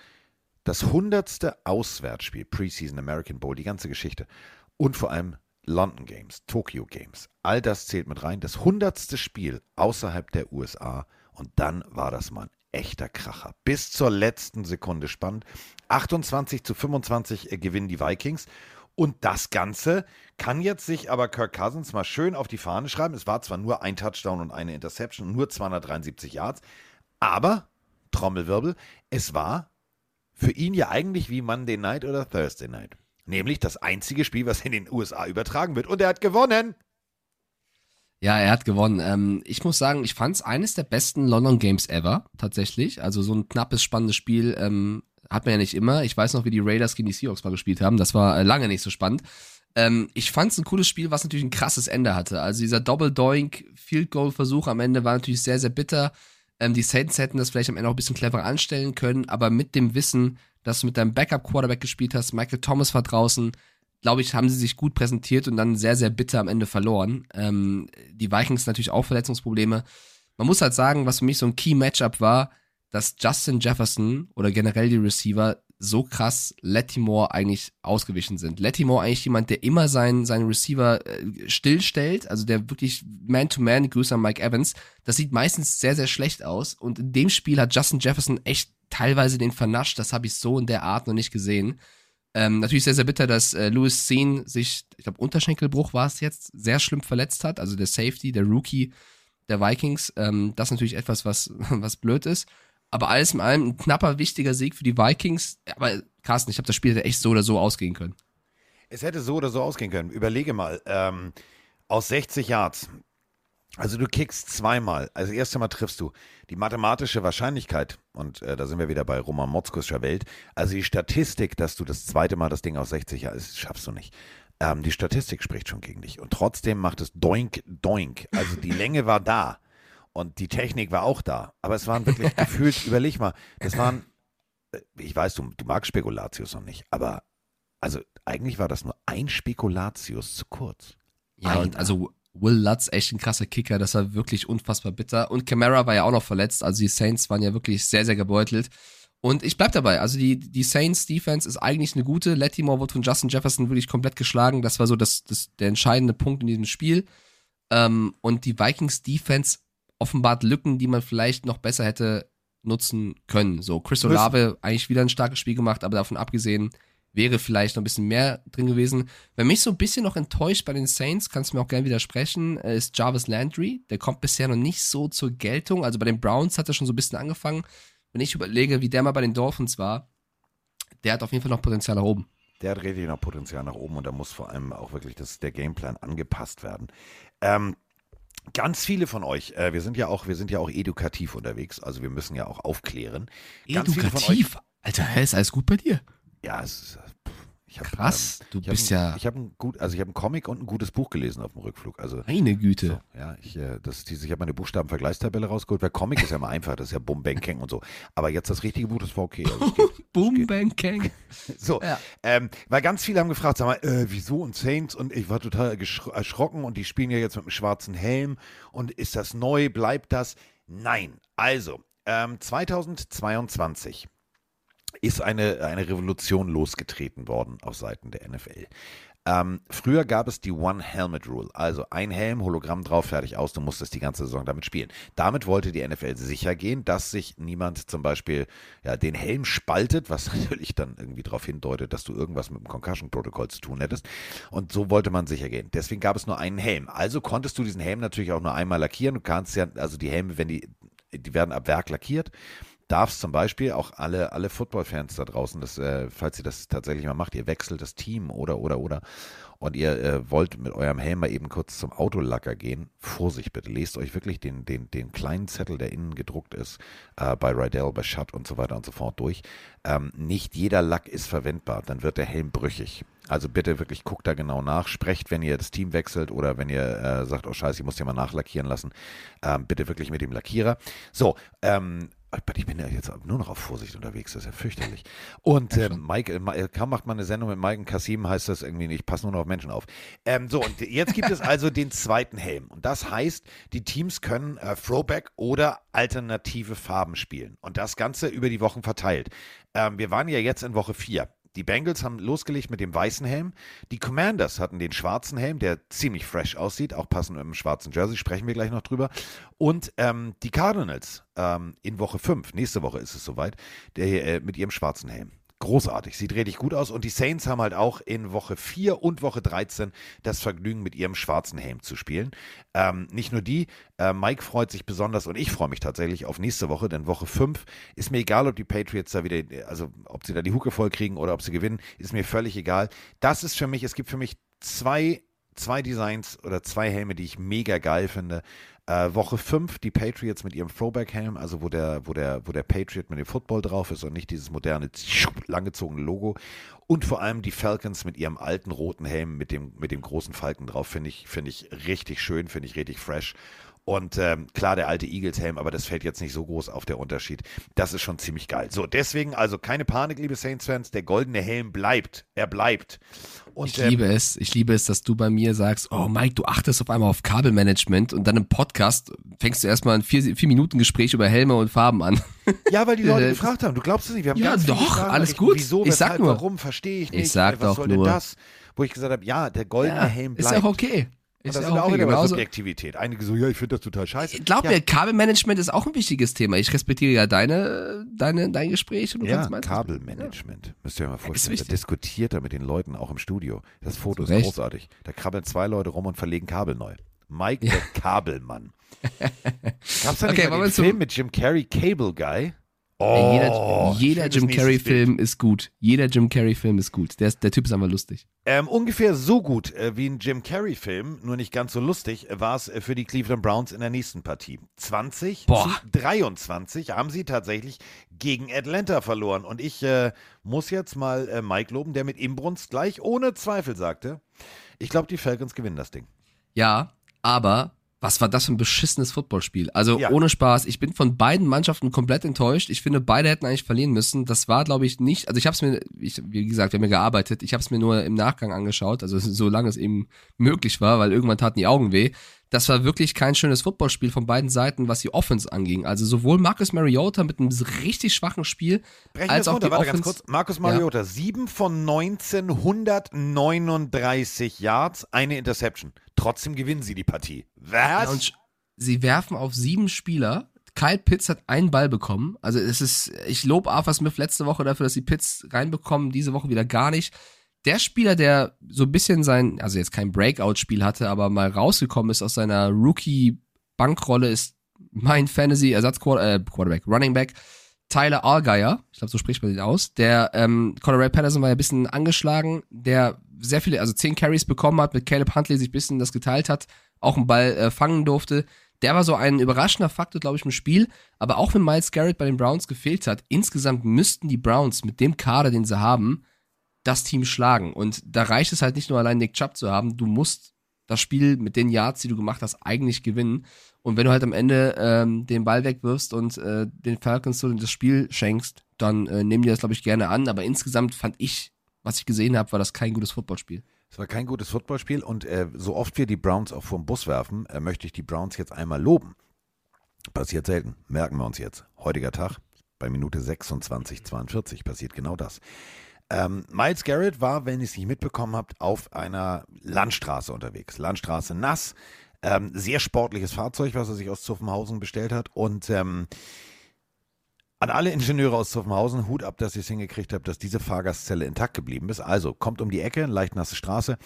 das hundertste Auswärtsspiel, Preseason American Bowl, die ganze Geschichte. Und vor allem London Games, Tokyo Games. All das zählt mit rein. Das hundertste Spiel außerhalb der USA. Und dann war das mal ein echter Kracher. Bis zur letzten Sekunde spannend. 28 zu 25 äh, gewinnen die Vikings. Und das Ganze kann jetzt sich aber Kirk Cousins mal schön auf die Fahne schreiben. Es war zwar nur ein Touchdown und eine Interception nur 273 Yards, aber, Trommelwirbel, es war für ihn ja eigentlich wie Monday Night oder Thursday Night. Nämlich das einzige Spiel, was in den USA übertragen wird. Und er hat gewonnen. Ja, er hat gewonnen. Ähm, ich muss sagen, ich fand es eines der besten London Games ever, tatsächlich. Also so ein knappes, spannendes Spiel ähm, hat man ja nicht immer. Ich weiß noch, wie die Raiders gegen die Seahawks mal gespielt haben. Das war äh, lange nicht so spannend. Ähm, ich fand es ein cooles Spiel, was natürlich ein krasses Ende hatte. Also dieser Double-Doink-Field-Goal-Versuch am Ende war natürlich sehr, sehr bitter. Ähm, die Saints hätten das vielleicht am Ende auch ein bisschen cleverer anstellen können, aber mit dem Wissen, dass du mit deinem Backup-Quarterback gespielt hast, Michael Thomas war draußen, glaube ich, haben sie sich gut präsentiert und dann sehr, sehr bitter am Ende verloren. Ähm, die Vikings natürlich auch Verletzungsprobleme. Man muss halt sagen, was für mich so ein Key-Matchup war, dass Justin Jefferson oder generell die Receiver so krass Lettimore eigentlich ausgewichen sind. Lettimore eigentlich jemand, der immer seinen, seinen Receiver äh, stillstellt, also der wirklich Man-to-Man, Grüße an Mike Evans, das sieht meistens sehr, sehr schlecht aus und in dem Spiel hat Justin Jefferson echt teilweise den vernascht, das habe ich so in der Art noch nicht gesehen. Ähm, natürlich sehr, sehr bitter, dass äh, Louis Zehn sich, ich glaube, Unterschenkelbruch war es jetzt, sehr schlimm verletzt hat. Also der Safety, der Rookie der Vikings. Ähm, das ist natürlich etwas, was, was blöd ist. Aber alles in allem ein knapper, wichtiger Sieg für die Vikings. Aber Carsten, ich habe das Spiel hätte echt so oder so ausgehen können. Es hätte so oder so ausgehen können. Überlege mal, ähm, aus 60 Yards, also du kickst zweimal, also das erste Mal triffst du. Die mathematische Wahrscheinlichkeit, und äh, da sind wir wieder bei Roman Motzkuscher Welt, also die Statistik, dass du das zweite Mal das Ding aus 60 Yards, das schaffst du nicht. Ähm, die Statistik spricht schon gegen dich. Und trotzdem macht es doink, doink. Also die Länge war da. Und die Technik war auch da. Aber es waren wirklich gefühlt, überleg mal, das waren, äh, ich weiß, du, du magst Spekulatius noch nicht, aber also eigentlich war das nur ein Spekulatius zu kurz. Ja, und also Will Lutz echt ein krasser Kicker, das war wirklich unfassbar bitter. Und Camara war ja auch noch verletzt, also die Saints waren ja wirklich sehr, sehr gebeutelt. Und ich bleib dabei, also die, die Saints Defense ist eigentlich eine gute. Lattimore wurde von Justin Jefferson wirklich komplett geschlagen. Das war so das, das, der entscheidende Punkt in diesem Spiel. Ähm, und die Vikings Defense offenbart Lücken, die man vielleicht noch besser hätte nutzen können. So, Chris. Olave eigentlich wieder ein starkes Spiel gemacht, aber davon abgesehen wäre vielleicht noch ein bisschen mehr drin gewesen. Wer mich so ein bisschen noch enttäuscht bei den Saints, kannst du mir auch gerne widersprechen, äh, ist Jarvis Landry. Der kommt bisher noch nicht so zur Geltung. Also bei den Browns hat er schon so ein bisschen angefangen. Wenn ich überlege, wie der mal bei den Dolphins war, der hat auf jeden Fall noch Potenzial nach oben. Der hat richtig noch Potenzial nach oben und da muss vor allem auch wirklich das, der Gameplan angepasst werden. Ähm, ganz viele von euch, äh, wir sind ja auch, wir sind ja auch edukativ unterwegs, also wir müssen ja auch aufklären. Ganz Edukativ. Alter, hä, ist alles gut bei dir? Ja, es ist, pff, ich hab, Krass, ähm, du ich hab bist ein, ja- Ich habe ein gut, also ich habe einen Comic und ein gutes Buch gelesen auf dem Rückflug. Also Meine Güte. So, ja, ich, äh, das diese, ich habe meine Buchstabenvergleichstabelle rausgeholt, weil Comic ist ja immer einfach, das ist ja Bum Bang Kang und so. Aber jetzt das richtige Buch, das war okay. Also geht. Boom, bang, kang. So, Ja. ähm, weil ganz viele haben gefragt, sag mal, äh, wieso und Saints und ich war total erschrocken und die spielen ja jetzt mit einem schwarzen Helm und ist das neu, bleibt das? Nein. Also, ähm, 2022 ist eine, eine Revolution losgetreten worden auf Seiten der NFL. Ähm, früher gab es die One-Helmet-Rule, also ein Helm, Hologramm drauf, fertig aus, du musstest die ganze Saison damit spielen. Damit wollte die NFL sicher gehen, dass sich niemand zum Beispiel ja, den Helm spaltet, was natürlich dann irgendwie darauf hindeutet, dass du irgendwas mit dem Concussion-Protokoll zu tun hättest. Und so wollte man sicher gehen. Deswegen gab es nur einen Helm. Also konntest du diesen Helm natürlich auch nur einmal lackieren. Du kannst ja, also die Helme, wenn die, die werden ab Werk lackiert darfst zum Beispiel auch alle, alle Football-Fans da draußen, das, äh, falls ihr das tatsächlich mal macht, ihr wechselt das Team oder, oder, oder und ihr äh, wollt mit eurem Helm mal eben kurz zum Autolacker gehen, Vorsicht bitte, lest euch wirklich den, den, den kleinen Zettel, der innen gedruckt ist, äh, bei Rydell, bei Shutt und so weiter und so fort durch. Ähm, nicht jeder Lack ist verwendbar, dann wird der Helm brüchig. Also bitte wirklich guckt da genau nach, sprecht, wenn ihr das Team wechselt oder wenn ihr äh, sagt, oh scheiße, ich muss ja mal nachlackieren lassen, ähm, bitte wirklich mit dem Lackierer. So, ähm, ich bin ja jetzt nur noch auf Vorsicht unterwegs, das ist ja fürchterlich. Und ähm, Mike, äh, äh, kaum macht man eine Sendung mit Mike und Kasim, heißt das irgendwie nicht, pass nur noch auf Menschen auf. Ähm, so, und jetzt gibt es also den zweiten Helm. Und das heißt, die Teams können äh, Throwback oder alternative Farben spielen. Und das Ganze über die Wochen verteilt. Ähm, wir waren ja jetzt in Woche 4. Die Bengals haben losgelegt mit dem weißen Helm. Die Commanders hatten den schwarzen Helm, der ziemlich fresh aussieht, auch passend mit dem schwarzen Jersey, sprechen wir gleich noch drüber. Und ähm, die Cardinals ähm, in Woche 5, nächste Woche ist es soweit, der, äh, mit ihrem schwarzen Helm. Großartig, sieht richtig gut aus. Und die Saints haben halt auch in Woche 4 und Woche 13 das Vergnügen, mit ihrem schwarzen Helm zu spielen. Ähm, nicht nur die, äh, Mike freut sich besonders und ich freue mich tatsächlich auf nächste Woche, denn Woche 5 ist mir egal, ob die Patriots da wieder, also ob sie da die Hucke voll kriegen oder ob sie gewinnen, ist mir völlig egal. Das ist für mich, es gibt für mich zwei, zwei Designs oder zwei Helme, die ich mega geil finde. Äh, Woche 5, die Patriots mit ihrem Throwback-Helm, also wo der, wo, der, wo der Patriot mit dem Football drauf ist und nicht dieses moderne, langgezogene Logo. Und vor allem die Falcons mit ihrem alten roten Helm mit dem, mit dem großen Falken drauf, finde ich, finde ich richtig schön, finde ich richtig fresh. Und ähm, klar, der alte Eagles-Helm, aber das fällt jetzt nicht so groß auf der Unterschied. Das ist schon ziemlich geil. So, deswegen also keine Panik, liebe Saints-Fans. Der goldene Helm bleibt. Er bleibt. Und, Ich ähm, liebe es. Ich liebe es, dass du bei mir sagst, oh Mike, du achtest auf einmal auf Kabelmanagement und dann im Podcast fängst du erstmal ein vier, vier Minuten Gespräch über Helme und Farben an. Ja, weil die Leute Äh, gefragt haben. Du glaubst es nicht. Wir haben Ja, doch, Fragen alles errichtet. gut. Wieso, Ich sag nur. warum, verstehe ich nicht. Ich sag Was doch soll nur. das? Wo ich gesagt habe, ja, der goldene Helm ist bleibt. ja auch okay. Ist das ja sind auch auch wieder Genauso, Subjektivität. Einige so, ja, ich finde das total scheiße. glaub ja, mir, Kabelmanagement ist auch ein wichtiges Thema. Ich respektiere ja deine, deine, dein Gespräch und du Ja, Kabelmanagement. Müsst ihr euch mal vorstellen. Da diskutiert er mit den Leuten auch im Studio. Das Foto ist Recht. großartig. Da krabbeln zwei Leute rum und verlegen Kabel neu. Mike, der Kabelmann. Gab's da nicht Okay, mal den Film mit Jim Carrey, Cable Guy? Oh, jeder jeder Jim Carrey-Film ist gut. Jeder Jim Carrey-Film ist gut. Der, ist, der Typ ist einfach lustig. Ähm, ungefähr so gut äh, wie ein Jim Carrey-Film, nur nicht ganz so lustig, äh, war es äh, für die Cleveland Browns in der nächsten Partie. 20 Boah. zu 23 haben sie tatsächlich gegen Atlanta verloren. Und ich äh, muss jetzt mal äh, Mike loben, der mit Imbrunst gleich ohne Zweifel sagte, ich glaube, die Falcons gewinnen das Ding. Ja, aber was war das für ein beschissenes Footballspiel? Also Ja. ohne Spaß, ich bin von beiden Mannschaften komplett enttäuscht. Ich finde, beide hätten eigentlich verlieren müssen. Das war, glaube ich, nicht. Also ich habe es mir, ich, wie gesagt, wir haben ja gearbeitet. Ich habe es mir nur im Nachgang angeschaut, also solange es eben möglich war, weil irgendwann taten die Augen weh. Das war wirklich kein schönes Footballspiel von beiden Seiten, was die Offense anging. Also sowohl Marcus Mariota mit einem richtig schwachen Spiel, Brechen wir als auch runter, die warte ganz Offense. kurz. Markus Mariota, 7 von 1939 Yards, eine Interception. Trotzdem gewinnen sie die Partie. Was? Ja, sie werfen auf sieben Spieler. Kyle Pitts hat einen Ball bekommen. Also es ist, ich lobe Arthur Smith letzte Woche dafür, dass sie Pitts reinbekommen, diese Woche wieder gar nicht. Der Spieler, der so ein bisschen sein, also jetzt kein Breakout-Spiel hatte, aber mal rausgekommen ist aus seiner Rookie-Bankrolle, ist mein Fantasy-Ersatz-Quarterback, Running Back, Tyler Allgeier. Ich glaube, so spricht man den aus. Der ähm, Colorado Patterson war ja ein bisschen angeschlagen, der sehr viele, also zehn Carries bekommen hat, mit Caleb Huntley sich ein bisschen das geteilt hat, auch einen Ball äh, fangen durfte. Der war so ein überraschender Faktor, glaube ich, im Spiel. Aber auch wenn Miles Garrett bei den Browns gefehlt hat, insgesamt müssten die Browns mit dem Kader, den sie haben, das Team schlagen. Und da reicht es halt nicht nur allein Nick Chubb zu haben, du musst das Spiel mit den Yards, die du gemacht hast, eigentlich gewinnen. Und wenn du halt am Ende ähm, den Ball wegwirfst und äh, den Falcons so das Spiel schenkst, dann äh, nehmen die das, glaube ich, gerne an. Aber insgesamt fand ich, was ich gesehen habe, war das kein gutes Footballspiel. Es war kein gutes Footballspiel und äh, so oft wir die Browns auch vom Bus werfen, äh, möchte ich die Browns jetzt einmal loben. Passiert selten, merken wir uns jetzt. Heutiger Tag, bei Minute 26, 42 passiert genau das. Ähm, Miles Garrett war, wenn ihr es nicht mitbekommen habt, auf einer Landstraße unterwegs. Landstraße nass, ähm, sehr sportliches Fahrzeug, was er sich aus Zuffenhausen bestellt hat und ähm, an alle Ingenieure aus Zuffenhausen, Hut ab, dass ihr es hingekriegt habt, dass diese Fahrgastzelle intakt geblieben ist. Also, kommt um die Ecke, leicht nasse Straße.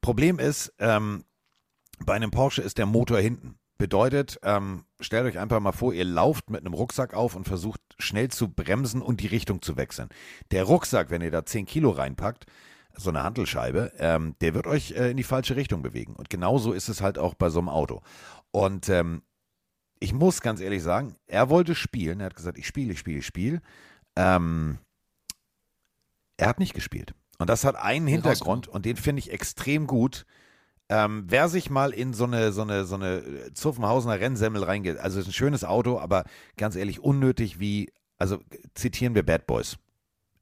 Problem ist, ähm, bei einem Porsche ist der Motor hinten. Bedeutet, ähm, stellt euch einfach mal vor, ihr lauft mit einem Rucksack auf und versucht schnell zu bremsen und die Richtung zu wechseln. Der Rucksack, wenn ihr da 10 Kilo reinpackt, so eine Hantelscheibe, ähm, der wird euch äh, in die falsche Richtung bewegen. Und genauso ist es halt auch bei so einem Auto. Und ähm, ich muss ganz ehrlich sagen, er wollte spielen. Er hat gesagt, ich spiele, ich spiele, ich spiele. Ähm, er hat nicht gespielt. Und das hat einen Hintergrund und den finde ich extrem gut. Ähm, wer sich mal in so eine, so eine, so eine Zuffenhausener Rennsemmel reingeht, also ist ein schönes Auto, aber ganz ehrlich, unnötig wie, also zitieren wir Bad Boys.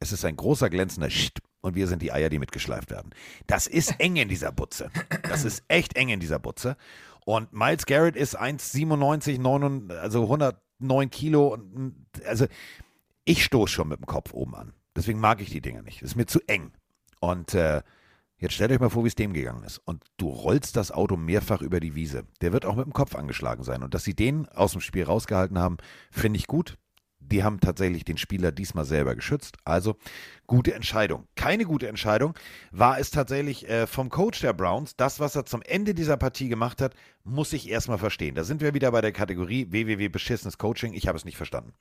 Es ist ein großer glänzender Scht und wir sind die Eier, die mitgeschleift werden. Das ist eng in dieser Butze. Das ist echt eng in dieser Butze. Und Miles Garrett ist 1,97, 9, also 109 Kilo. Und, also ich stoße schon mit dem Kopf oben an. Deswegen mag ich die Dinger nicht. Das ist mir zu eng. Und äh, jetzt stellt euch mal vor, wie es dem gegangen ist. Und du rollst das Auto mehrfach über die Wiese. Der wird auch mit dem Kopf angeschlagen sein. Und dass sie den aus dem Spiel rausgehalten haben, finde ich gut. Die haben tatsächlich den Spieler diesmal selber geschützt. Also gute Entscheidung. Keine gute Entscheidung war es tatsächlich äh, vom Coach der Browns. Das, was er zum Ende dieser Partie gemacht hat, muss ich erstmal verstehen. Da sind wir wieder bei der Kategorie www beschissenes Coaching. Ich habe es nicht verstanden.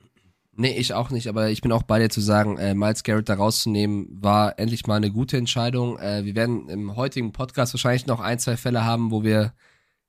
Nee, ich auch nicht, aber ich bin auch bei dir zu sagen, äh, Miles Garrett da rauszunehmen, war endlich mal eine gute Entscheidung. Äh, wir werden im heutigen Podcast wahrscheinlich noch ein, zwei Fälle haben, wo wir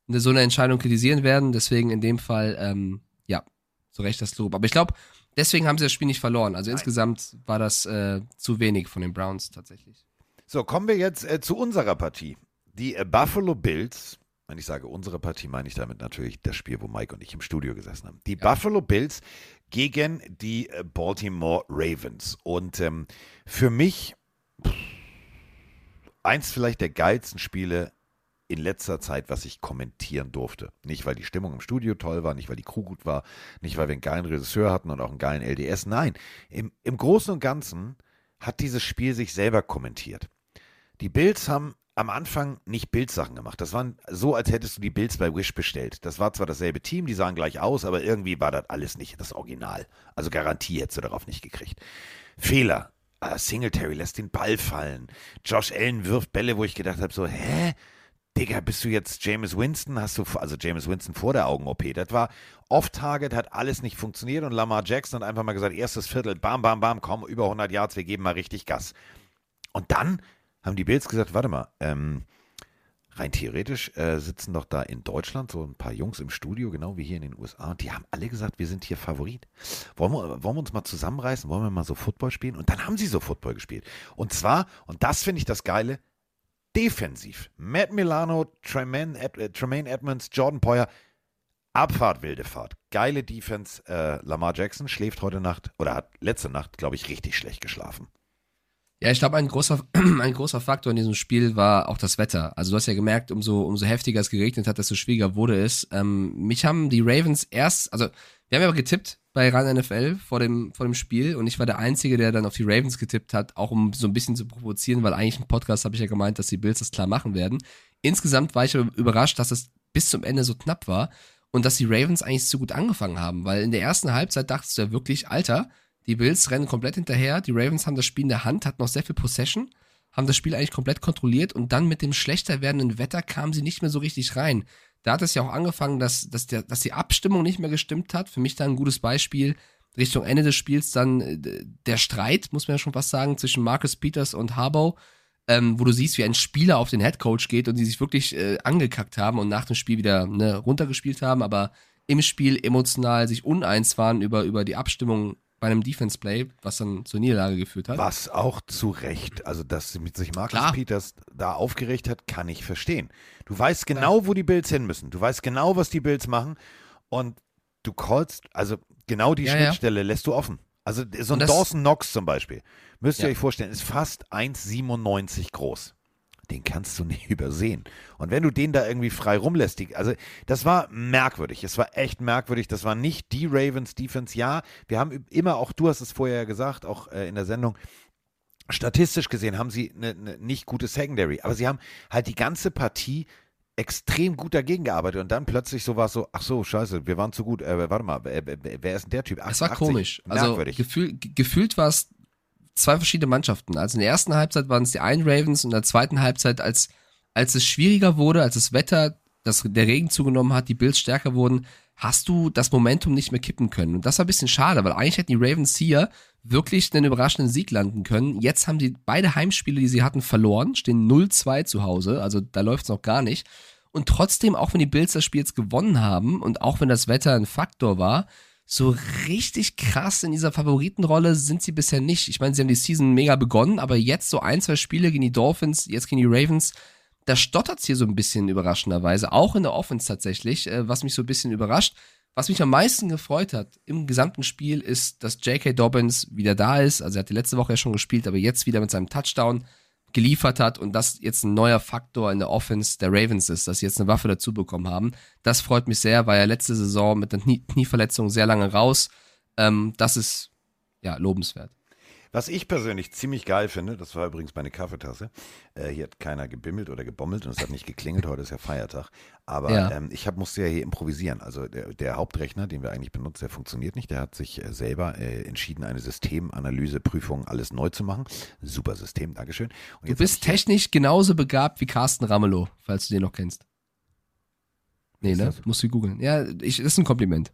eine, so eine Entscheidung kritisieren werden. Deswegen in dem Fall, ähm, ja, zu Recht das Lob. Aber ich glaube, deswegen haben sie das Spiel nicht verloren. Also insgesamt war das äh, zu wenig von den Browns tatsächlich. So, kommen wir jetzt äh, zu unserer Partie. Die äh, Buffalo Bills, wenn ich sage unsere Partie, meine ich damit natürlich das Spiel, wo Mike und ich im Studio gesessen haben. Die Buffalo Bills gegen die äh, Baltimore Ravens. Und ähm, für mich eins vielleicht der geilsten Spiele in letzter Zeit, was ich kommentieren durfte. Nicht, weil die Stimmung im Studio toll war, nicht, weil die Crew gut war, nicht, weil wir einen geilen Regisseur hatten und auch einen geilen LDS. Nein, im, im Großen und Ganzen hat dieses Spiel sich selber kommentiert. Die Bills haben am Anfang nicht Bills-Sachen gemacht. Das waren so, als hättest du die Bills bei Wish bestellt. Das war zwar dasselbe Team, die sahen gleich aus, aber irgendwie war das alles nicht das Original. Also Garantie hättest du darauf nicht gekriegt. Fehler. Ah, Singletary lässt den Ball fallen. Josh Allen wirft Bälle, wo ich gedacht habe, so, hä? Digga, bist du jetzt James Winston? Hast du, also James Winston vor der Augen-OP, das war off-target, hat alles nicht funktioniert und Lamar Jackson hat einfach mal gesagt, erstes Viertel, bam, bam, bam, komm, über 100 Yards, wir geben mal richtig Gas. Und dann haben die Bills gesagt, warte mal, ähm, rein theoretisch äh, sitzen doch da in Deutschland so ein paar Jungs im Studio, genau wie hier in den USA, und die haben alle gesagt, wir sind hier Favorit. Wollen wir, wollen wir uns mal zusammenreißen? Wollen wir mal so Football spielen? Und dann haben sie so Football gespielt. Und zwar, und das finde ich das Geile, defensiv. Matt Milano, Tremaine, Ed, äh, Tremaine Edmonds, Jordan Poyer, Abfahrt, wilde Fahrt. Geile Defense. Äh, Lamar Jackson schläft heute Nacht oder hat letzte Nacht, glaube ich, richtig schlecht geschlafen. Ja, ich glaube, ein großer, ein großer Faktor in diesem Spiel war auch das Wetter. Also du hast ja gemerkt, umso, umso heftiger es geregnet hat, desto schwieriger wurde es. Ähm, mich haben die Ravens erst, also wir haben ja getippt bei RAN NFL vor dem, vor dem Spiel und ich war der Einzige, der dann auf die Ravens getippt hat, auch um so ein bisschen zu provozieren, weil eigentlich im Podcast habe ich ja gemeint, dass die Bills das klar machen werden. Insgesamt war ich überrascht, dass es bis zum Ende so knapp war und dass die Ravens eigentlich so gut angefangen haben, weil in der ersten Halbzeit dachtest du ja wirklich, Alter, die Bills rennen komplett hinterher, die Ravens haben das Spiel in der Hand, hatten noch sehr viel Possession, haben das Spiel eigentlich komplett kontrolliert und dann mit dem schlechter werdenden Wetter kamen sie nicht mehr so richtig rein. Da hat es ja auch angefangen, dass, dass, der, dass die Abstimmung nicht mehr gestimmt hat. Für mich da ein gutes Beispiel. Richtung Ende des Spiels dann äh, der Streit, muss man ja schon fast sagen, zwischen Marcus Peters und Harbaugh, ähm, wo du siehst, wie ein Spieler auf den Headcoach geht und die sich wirklich äh, angekackt haben und nach dem Spiel wieder ne, runtergespielt haben, aber im Spiel emotional sich uneins waren über, über die Abstimmung bei einem Defense Play, was dann zur Niederlage geführt hat. Was auch zu Recht, also dass mit sich Marcus Klar. Peters da aufgeregt hat, kann ich verstehen. Du weißt genau, wo die Bills hin müssen. Du weißt genau, was die Bills machen und du callst, also genau die Ja, ja. Schnittstelle lässt du offen. Also so ein das- Dawson Knox zum Beispiel, müsst ihr Ja. euch vorstellen, ist fast 1,97 groß. Den kannst du nicht übersehen. Und wenn du den da irgendwie frei rumlässt, die, also das war merkwürdig. Es war echt merkwürdig. Das war nicht die Ravens Defense. Ja, wir haben immer auch, du hast es vorher ja gesagt, auch äh, in der Sendung, statistisch gesehen haben sie eine, eine nicht gute Secondary, aber sie haben halt die ganze Partie extrem gut dagegen gearbeitet und dann plötzlich so war es so, ach so, scheiße, wir waren zu gut, äh, warte mal, wer, wer ist denn der Typ? Es war 88. komisch. Also gefühl, ge- gefühlt war es zwei verschiedene Mannschaften. Also in der ersten Halbzeit waren es die einen Ravens und in der zweiten Halbzeit, als, als es schwieriger wurde, als das Wetter, das, der Regen zugenommen hat, die Bills stärker wurden, hast du das Momentum nicht mehr kippen können. Und das war ein bisschen schade, weil eigentlich hätten die Ravens hier wirklich einen überraschenden Sieg landen können. Jetzt haben sie beide Heimspiele, die sie hatten, verloren, stehen 0-2 zu Hause, also da läuft es noch gar nicht. Und trotzdem, auch wenn die Bills das Spiel jetzt gewonnen haben und auch wenn das Wetter ein Faktor war, so richtig krass in dieser Favoritenrolle sind sie bisher nicht. Ich meine, sie haben die Season mega begonnen, aber jetzt so ein, zwei Spiele gegen die Dolphins, jetzt gegen die Ravens, da stottert's hier so ein bisschen überraschenderweise, auch in der Offense tatsächlich, äh, was mich so ein bisschen überrascht. Was mich am meisten gefreut hat im gesamten Spiel ist, dass J.K. Dobbins wieder da ist. Also er hatte letzte Woche ja schon gespielt, aber jetzt wieder mit seinem Touchdown geliefert hat und das jetzt ein neuer Faktor in der Offense der Ravens ist, dass sie jetzt eine Waffe dazu bekommen haben. Das freut mich sehr, weil er letzte Saison mit Knie Knieverletzung sehr lange raus. Ähm, das ist ja lobenswert. Was ich persönlich ziemlich geil finde, das war übrigens meine Kaffeetasse. Äh, hier hat keiner gebimmelt oder gebommelt und es hat nicht geklingelt. Heute ist ja Feiertag. Aber Ja. ähm, ich hab, musste ja hier improvisieren. Also der, der Hauptrechner, den wir eigentlich benutzen, der funktioniert nicht. Der hat sich äh, selber äh, entschieden, eine Systemanalyse, Prüfung, alles neu zu machen. Super System, Dankeschön. Und Du bist technisch genauso begabt wie Carsten Ramelow, falls du den noch kennst. Nee, ne? Musst du googeln. Ja, ich, das ist ein Kompliment.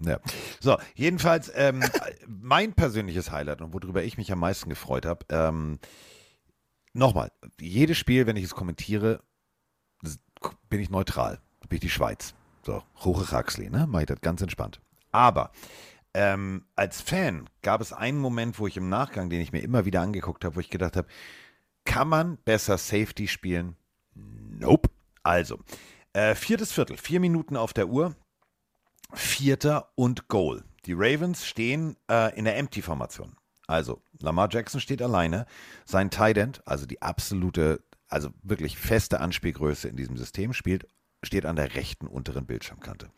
Ja. So, jedenfalls ähm, mein persönliches Highlight und worüber ich mich am meisten gefreut habe, ähm, nochmal, jedes Spiel, wenn ich es kommentiere, bin ich neutral. Bin ich die Schweiz. So, Ruche Raxley, ne? Mach ich das ganz entspannt. Aber ähm, als Fan gab es einen Moment, wo ich im Nachgang, den ich mir immer wieder angeguckt habe, wo ich gedacht habe, kann man besser Safety spielen? Nope. Also, äh, viertes Viertel, vier Minuten auf der Uhr. Vierter und Goal. Die Ravens stehen äh, in der Empty-Formation. Also, Lamar Jackson steht alleine. Sein Tight End, also die absolute, also wirklich feste Anspielgröße in diesem System, spielt, steht an der rechten unteren Bildschirmkante.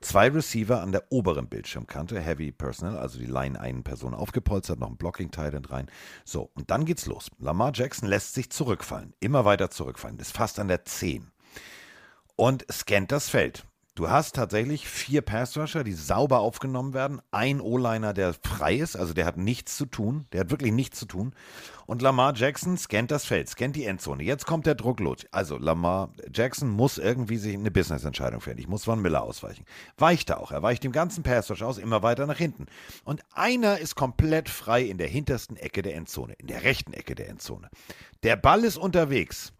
Zwei Receiver an der oberen Bildschirmkante, Heavy Personal, also die Line einen Person aufgepolstert, noch ein Blocking Tight End rein. So, und dann geht's los. Lamar Jackson lässt sich zurückfallen, immer weiter zurückfallen, ist fast an der 10 und scannt das Feld. Du hast tatsächlich vier Pass-Rusher, die sauber aufgenommen werden. Ein O-Liner, der frei ist, also der hat nichts zu tun. Der hat wirklich nichts zu tun. Und Lamar Jackson scannt das Feld, scannt die Endzone. Jetzt kommt der Druck los. Also Lamar Jackson muss irgendwie sich eine Business-Entscheidung fällen. Ich muss Von Miller ausweichen. Weicht er auch. Er weicht dem ganzen Pass-Rush aus, immer weiter nach hinten. Und einer ist komplett frei in der hintersten Ecke der Endzone, in der rechten Ecke der Endzone. Der Ball ist unterwegs.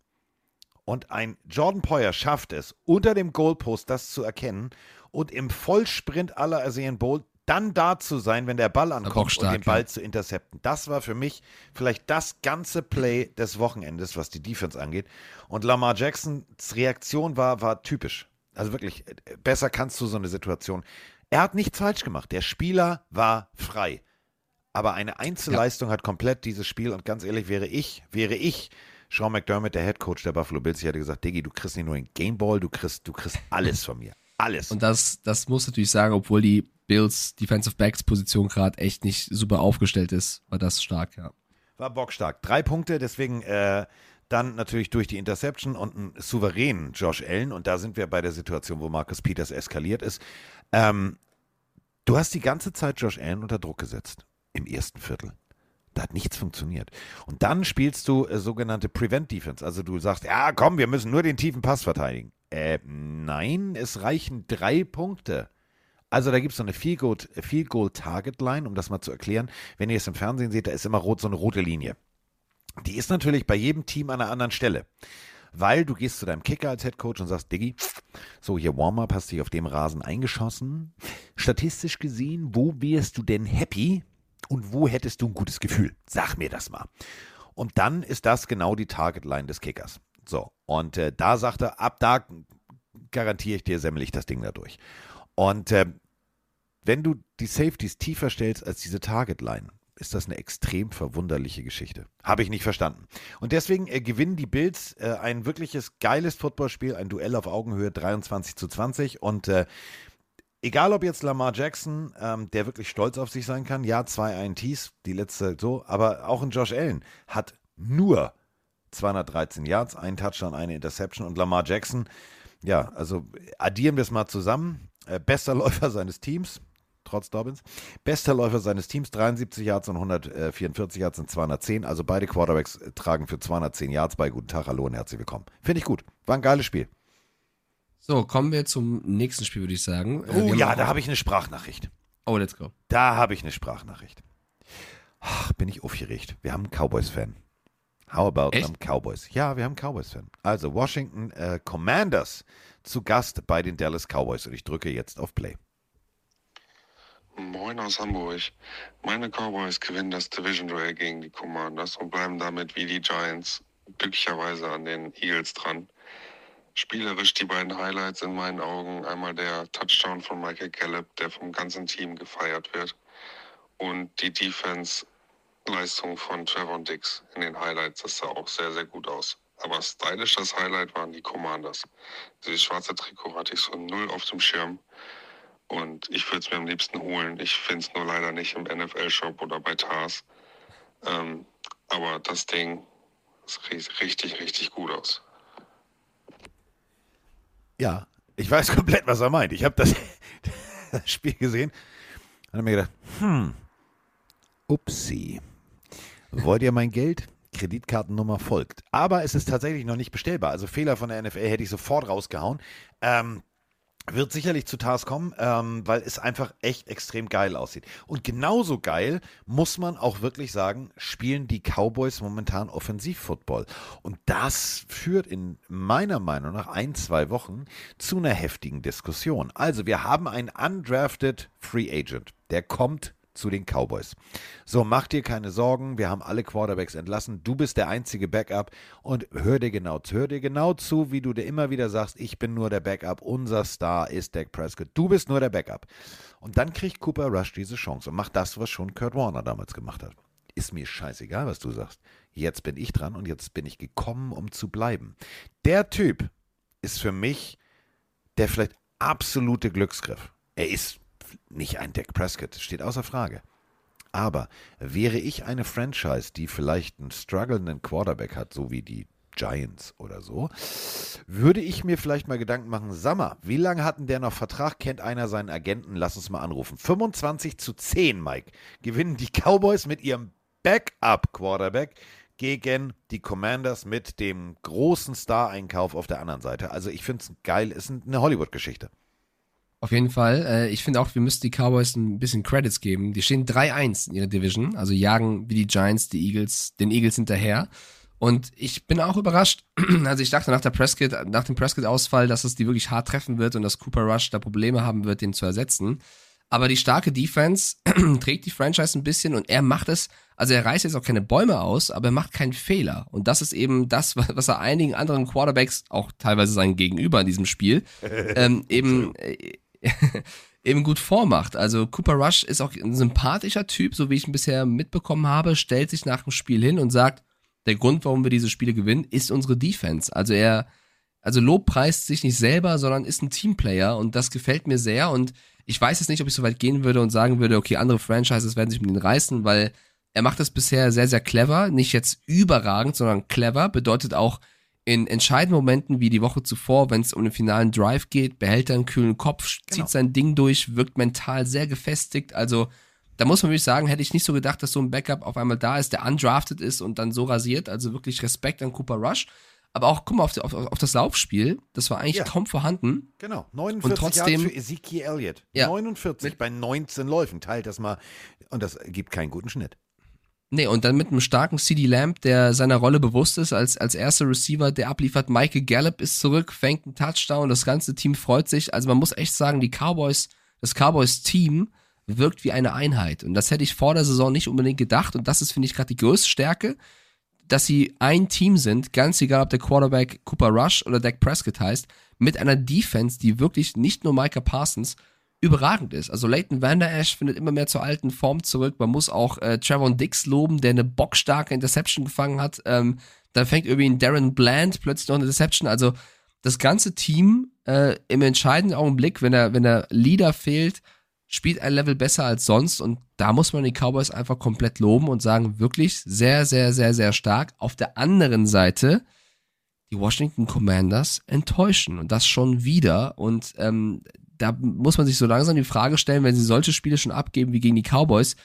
Und ein Jordan Poyer schafft es, unter dem Goalpost das zu erkennen und im Vollsprint aller Ersehen Bowl dann da zu sein, wenn der Ball ankommt bockstark, und den Ball ja. zu intercepten. Das war für mich vielleicht das ganze Play des Wochenendes, was die Defense angeht. Und Lamar Jacksons Reaktion war, war typisch. Also wirklich, äh, besser kannst du so eine Situation. Er hat nichts falsch gemacht. Der Spieler war frei. Aber eine Einzelleistung hat komplett dieses Spiel und ganz ehrlich, wäre ich, wäre ich Sean McDermott, der Head Coach der Buffalo Bills, ich hätte gesagt, Diggi, du kriegst nicht nur den Gameball, du kriegst, du kriegst alles von mir. Alles. Und das, das muss natürlich sagen, obwohl die Bills Defensive Backs Position gerade echt nicht super aufgestellt ist, war das stark, ja. War bockstark. Drei Punkte, deswegen äh, dann natürlich durch die Interception und einen souveränen Josh Allen. Und da sind wir bei der Situation, wo Marcus Peters eskaliert ist. Ähm, du hast die ganze Zeit Josh Allen unter Druck gesetzt im ersten Viertel. Da hat nichts funktioniert. Und dann spielst du äh, sogenannte Prevent Defense. Also du sagst, ja, komm, wir müssen nur den tiefen Pass verteidigen. Äh, nein, es reichen drei Punkte. Also da gibt es so eine Field Goal, Field Goal Target Line, um das mal zu erklären. Wenn ihr es im Fernsehen seht, da ist immer rot so eine rote Linie. Die ist natürlich bei jedem Team an einer anderen Stelle. Weil du gehst zu deinem Kicker als Head Coach und sagst, Diggi, so hier Warm-up, hast dich auf dem Rasen eingeschossen. Statistisch gesehen, wo wärst du denn happy und wo hättest du ein gutes Gefühl? Sag mir das mal. Und dann ist das genau die Target Line des Kickers. So, und äh, da sagt er, ab da garantiere ich dir, semmel ich das Ding da durch. Und äh, wenn du die Safeties tiefer stellst als diese Target Line, ist das eine extrem verwunderliche Geschichte. Habe ich nicht verstanden. Und deswegen äh, gewinnen die Bills äh, ein wirkliches geiles Footballspiel, ein Duell auf Augenhöhe 23 zu 20. Und äh, egal ob jetzt Lamar Jackson, ähm, der wirklich stolz auf sich sein kann, ja, zwei INTs, die letzte so, aber auch ein Josh Allen hat nur 213 Yards, ein Touchdown, eine Interception und Lamar Jackson, ja, also addieren wir es mal zusammen. Äh, bester Läufer seines Teams, trotz Dobbins. Bester Läufer seines Teams, 73 Yards und 144 Yards sind 210. Also beide Quarterbacks äh, tragen für 210 Yards bei. Guten Tag, hallo und herzlich willkommen. Finde ich gut. War ein geiles Spiel. So, kommen wir zum nächsten Spiel, würde ich sagen. Äh, Oh ja, da habe ich eine Sprachnachricht. Oh, let's go. Da habe ich eine Sprachnachricht. Ach, bin ich aufgeregt. Wir haben einen Cowboys-Fan. How about Echt? them Cowboys? Ja, wir haben einen Cowboys-Fan. Also Washington äh, Commanders zu Gast bei den Dallas Cowboys und ich drücke jetzt auf Play. Moin aus Hamburg. Meine Cowboys gewinnen das Division-Duell gegen die Commanders und bleiben damit wie die Giants glücklicherweise an den Eagles dran. Spielerisch die beiden Highlights in meinen Augen. Einmal der Touchdown von Michael Gallup, der vom ganzen Team gefeiert wird. Und die Defense-Leistung von Trevor Dix in den Highlights. Das sah auch sehr, sehr gut aus. Aber stylisch das Highlight waren die Commanders. Dieses schwarze Trikot hatte ich so null auf dem Schirm. Und ich würde es mir am liebsten holen. Ich finde es nur leider nicht im NFL-Shop oder bei Tars. Ähm, aber das Ding sieht richtig, richtig gut aus. Ja, ich weiß komplett, was er meint. Ich habe das, das Spiel gesehen und habe mir gedacht, hm, upsi. Wollt ihr mein Geld? Kreditkartennummer folgt. Aber es ist tatsächlich noch nicht bestellbar. Also Fehler von der NFL hätte ich sofort rausgehauen. Ähm, wird sicherlich zu Tars kommen, ähm, weil es einfach echt extrem geil aussieht. Und genauso geil, muss man auch wirklich sagen, spielen die Cowboys momentan Offensivfootball. Und das führt in meiner Meinung nach ein, zwei Wochen zu einer heftigen Diskussion. Also wir haben einen undrafted Free Agent, der kommt zu den Cowboys. So, mach dir keine Sorgen, wir haben alle Quarterbacks entlassen, du bist der einzige Backup und hör dir genau, hör dir genau zu, wie du dir immer wieder sagst, ich bin nur der Backup, unser Star ist Dak Prescott, du bist nur der Backup. Und dann kriegt Cooper Rush diese Chance und macht das, was schon Kurt Warner damals gemacht hat. Ist mir scheißegal, was du sagst. Jetzt bin ich dran und jetzt bin ich gekommen, um zu bleiben. Der Typ ist für mich der vielleicht absolute Glücksgriff. Er ist nicht ein Dak Prescott, steht außer Frage. Aber wäre ich eine Franchise, die vielleicht einen strugglenden Quarterback hat, so wie die Giants oder so, würde ich mir vielleicht mal Gedanken machen, Sammer, wie lange hatten der noch Vertrag? Kennt einer seinen Agenten? Lass uns mal anrufen. 25 zu 10, Mike, gewinnen die Cowboys mit ihrem Backup-Quarterback gegen die Commanders mit dem großen Star-Einkauf auf der anderen Seite. Also ich finde es geil, ist eine Hollywood-Geschichte. Auf jeden Fall. Äh, ich finde auch, wir müssen die Cowboys ein bisschen Credits geben. Die stehen 3-1 in ihrer Division, also jagen wie die Giants die Eagles, den Eagles hinterher. Und ich bin auch überrascht. Also ich dachte nach der Prescott, nach dem Prescott-Ausfall, dass es die wirklich hart treffen wird und dass Cooper Rush da Probleme haben wird, den zu ersetzen. Aber die starke Defense trägt die Franchise ein bisschen und er macht es, also er reißt jetzt auch keine Bäume aus, aber er macht keinen Fehler. Und das ist eben das, was er einigen anderen Quarterbacks, auch teilweise sein Gegenüber in diesem Spiel, ähm, eben, äh, eben gut vormacht. Also Cooper Rush ist auch ein sympathischer Typ, so wie ich ihn bisher mitbekommen habe, stellt sich nach dem Spiel hin und sagt, der Grund, warum wir diese Spiele gewinnen, ist unsere Defense. Also er, also Lob preist sich nicht selber, sondern ist ein Teamplayer und das gefällt mir sehr und ich weiß jetzt nicht, ob ich so weit gehen würde und sagen würde, okay, andere Franchises werden sich mit ihm reißen, weil er macht das bisher sehr, sehr clever. Nicht jetzt überragend, sondern clever. Bedeutet auch in entscheidenden Momenten wie die Woche zuvor, wenn es um den finalen Drive geht, behält er einen kühlen Kopf, zieht Genau. sein Ding durch, wirkt mental sehr gefestigt. Also da muss man wirklich sagen, hätte ich nicht so gedacht, dass so ein Backup auf einmal da ist, der undrafted ist und dann so rasiert. Also wirklich Respekt an Cooper Rush. Aber auch, guck mal, auf, auf, auf das Laufspiel, das war eigentlich Ja. kaum vorhanden. Genau, 49 Und trotzdem- Yards für Ezekiel Elliott. Ja. 49 bei 19 Läufen. Teilt das mal. Und das gibt keinen guten Schnitt. Nee, und dann mit einem starken CD Lamb, der seiner Rolle bewusst ist, als, als erster Receiver, der abliefert. Michael Gallup ist zurück, fängt einen Touchdown, das ganze Team freut sich. Also man muss echt sagen, die Cowboys, das Cowboys-Team wirkt wie eine Einheit. Und das hätte ich vor der Saison nicht unbedingt gedacht. Und das ist, finde ich, gerade die größte Stärke, dass sie ein Team sind, ganz egal, ob der Quarterback Cooper Rush oder Dak Prescott heißt, mit einer Defense, die wirklich nicht nur Micah Parsons überragend ist. Also Leighton Van Der Esch findet immer mehr zur alten Form zurück. Man muss auch äh, Trevon Dix loben, der eine bockstarke Interception gefangen hat. Ähm, dann fängt irgendwie ein Darren Bland plötzlich noch eine Interception. Also das ganze Team äh, im entscheidenden Augenblick, wenn der, wenn der Leader fehlt, spielt ein Level besser als sonst. Und da muss man die Cowboys einfach komplett loben und sagen, wirklich sehr, sehr, sehr, sehr stark. Auf der anderen Seite, die Washington Commanders enttäuschen und das schon wieder. Und ähm, da muss man sich so langsam die Frage stellen, wenn sie solche Spiele schon abgeben wie gegen die Cowboys,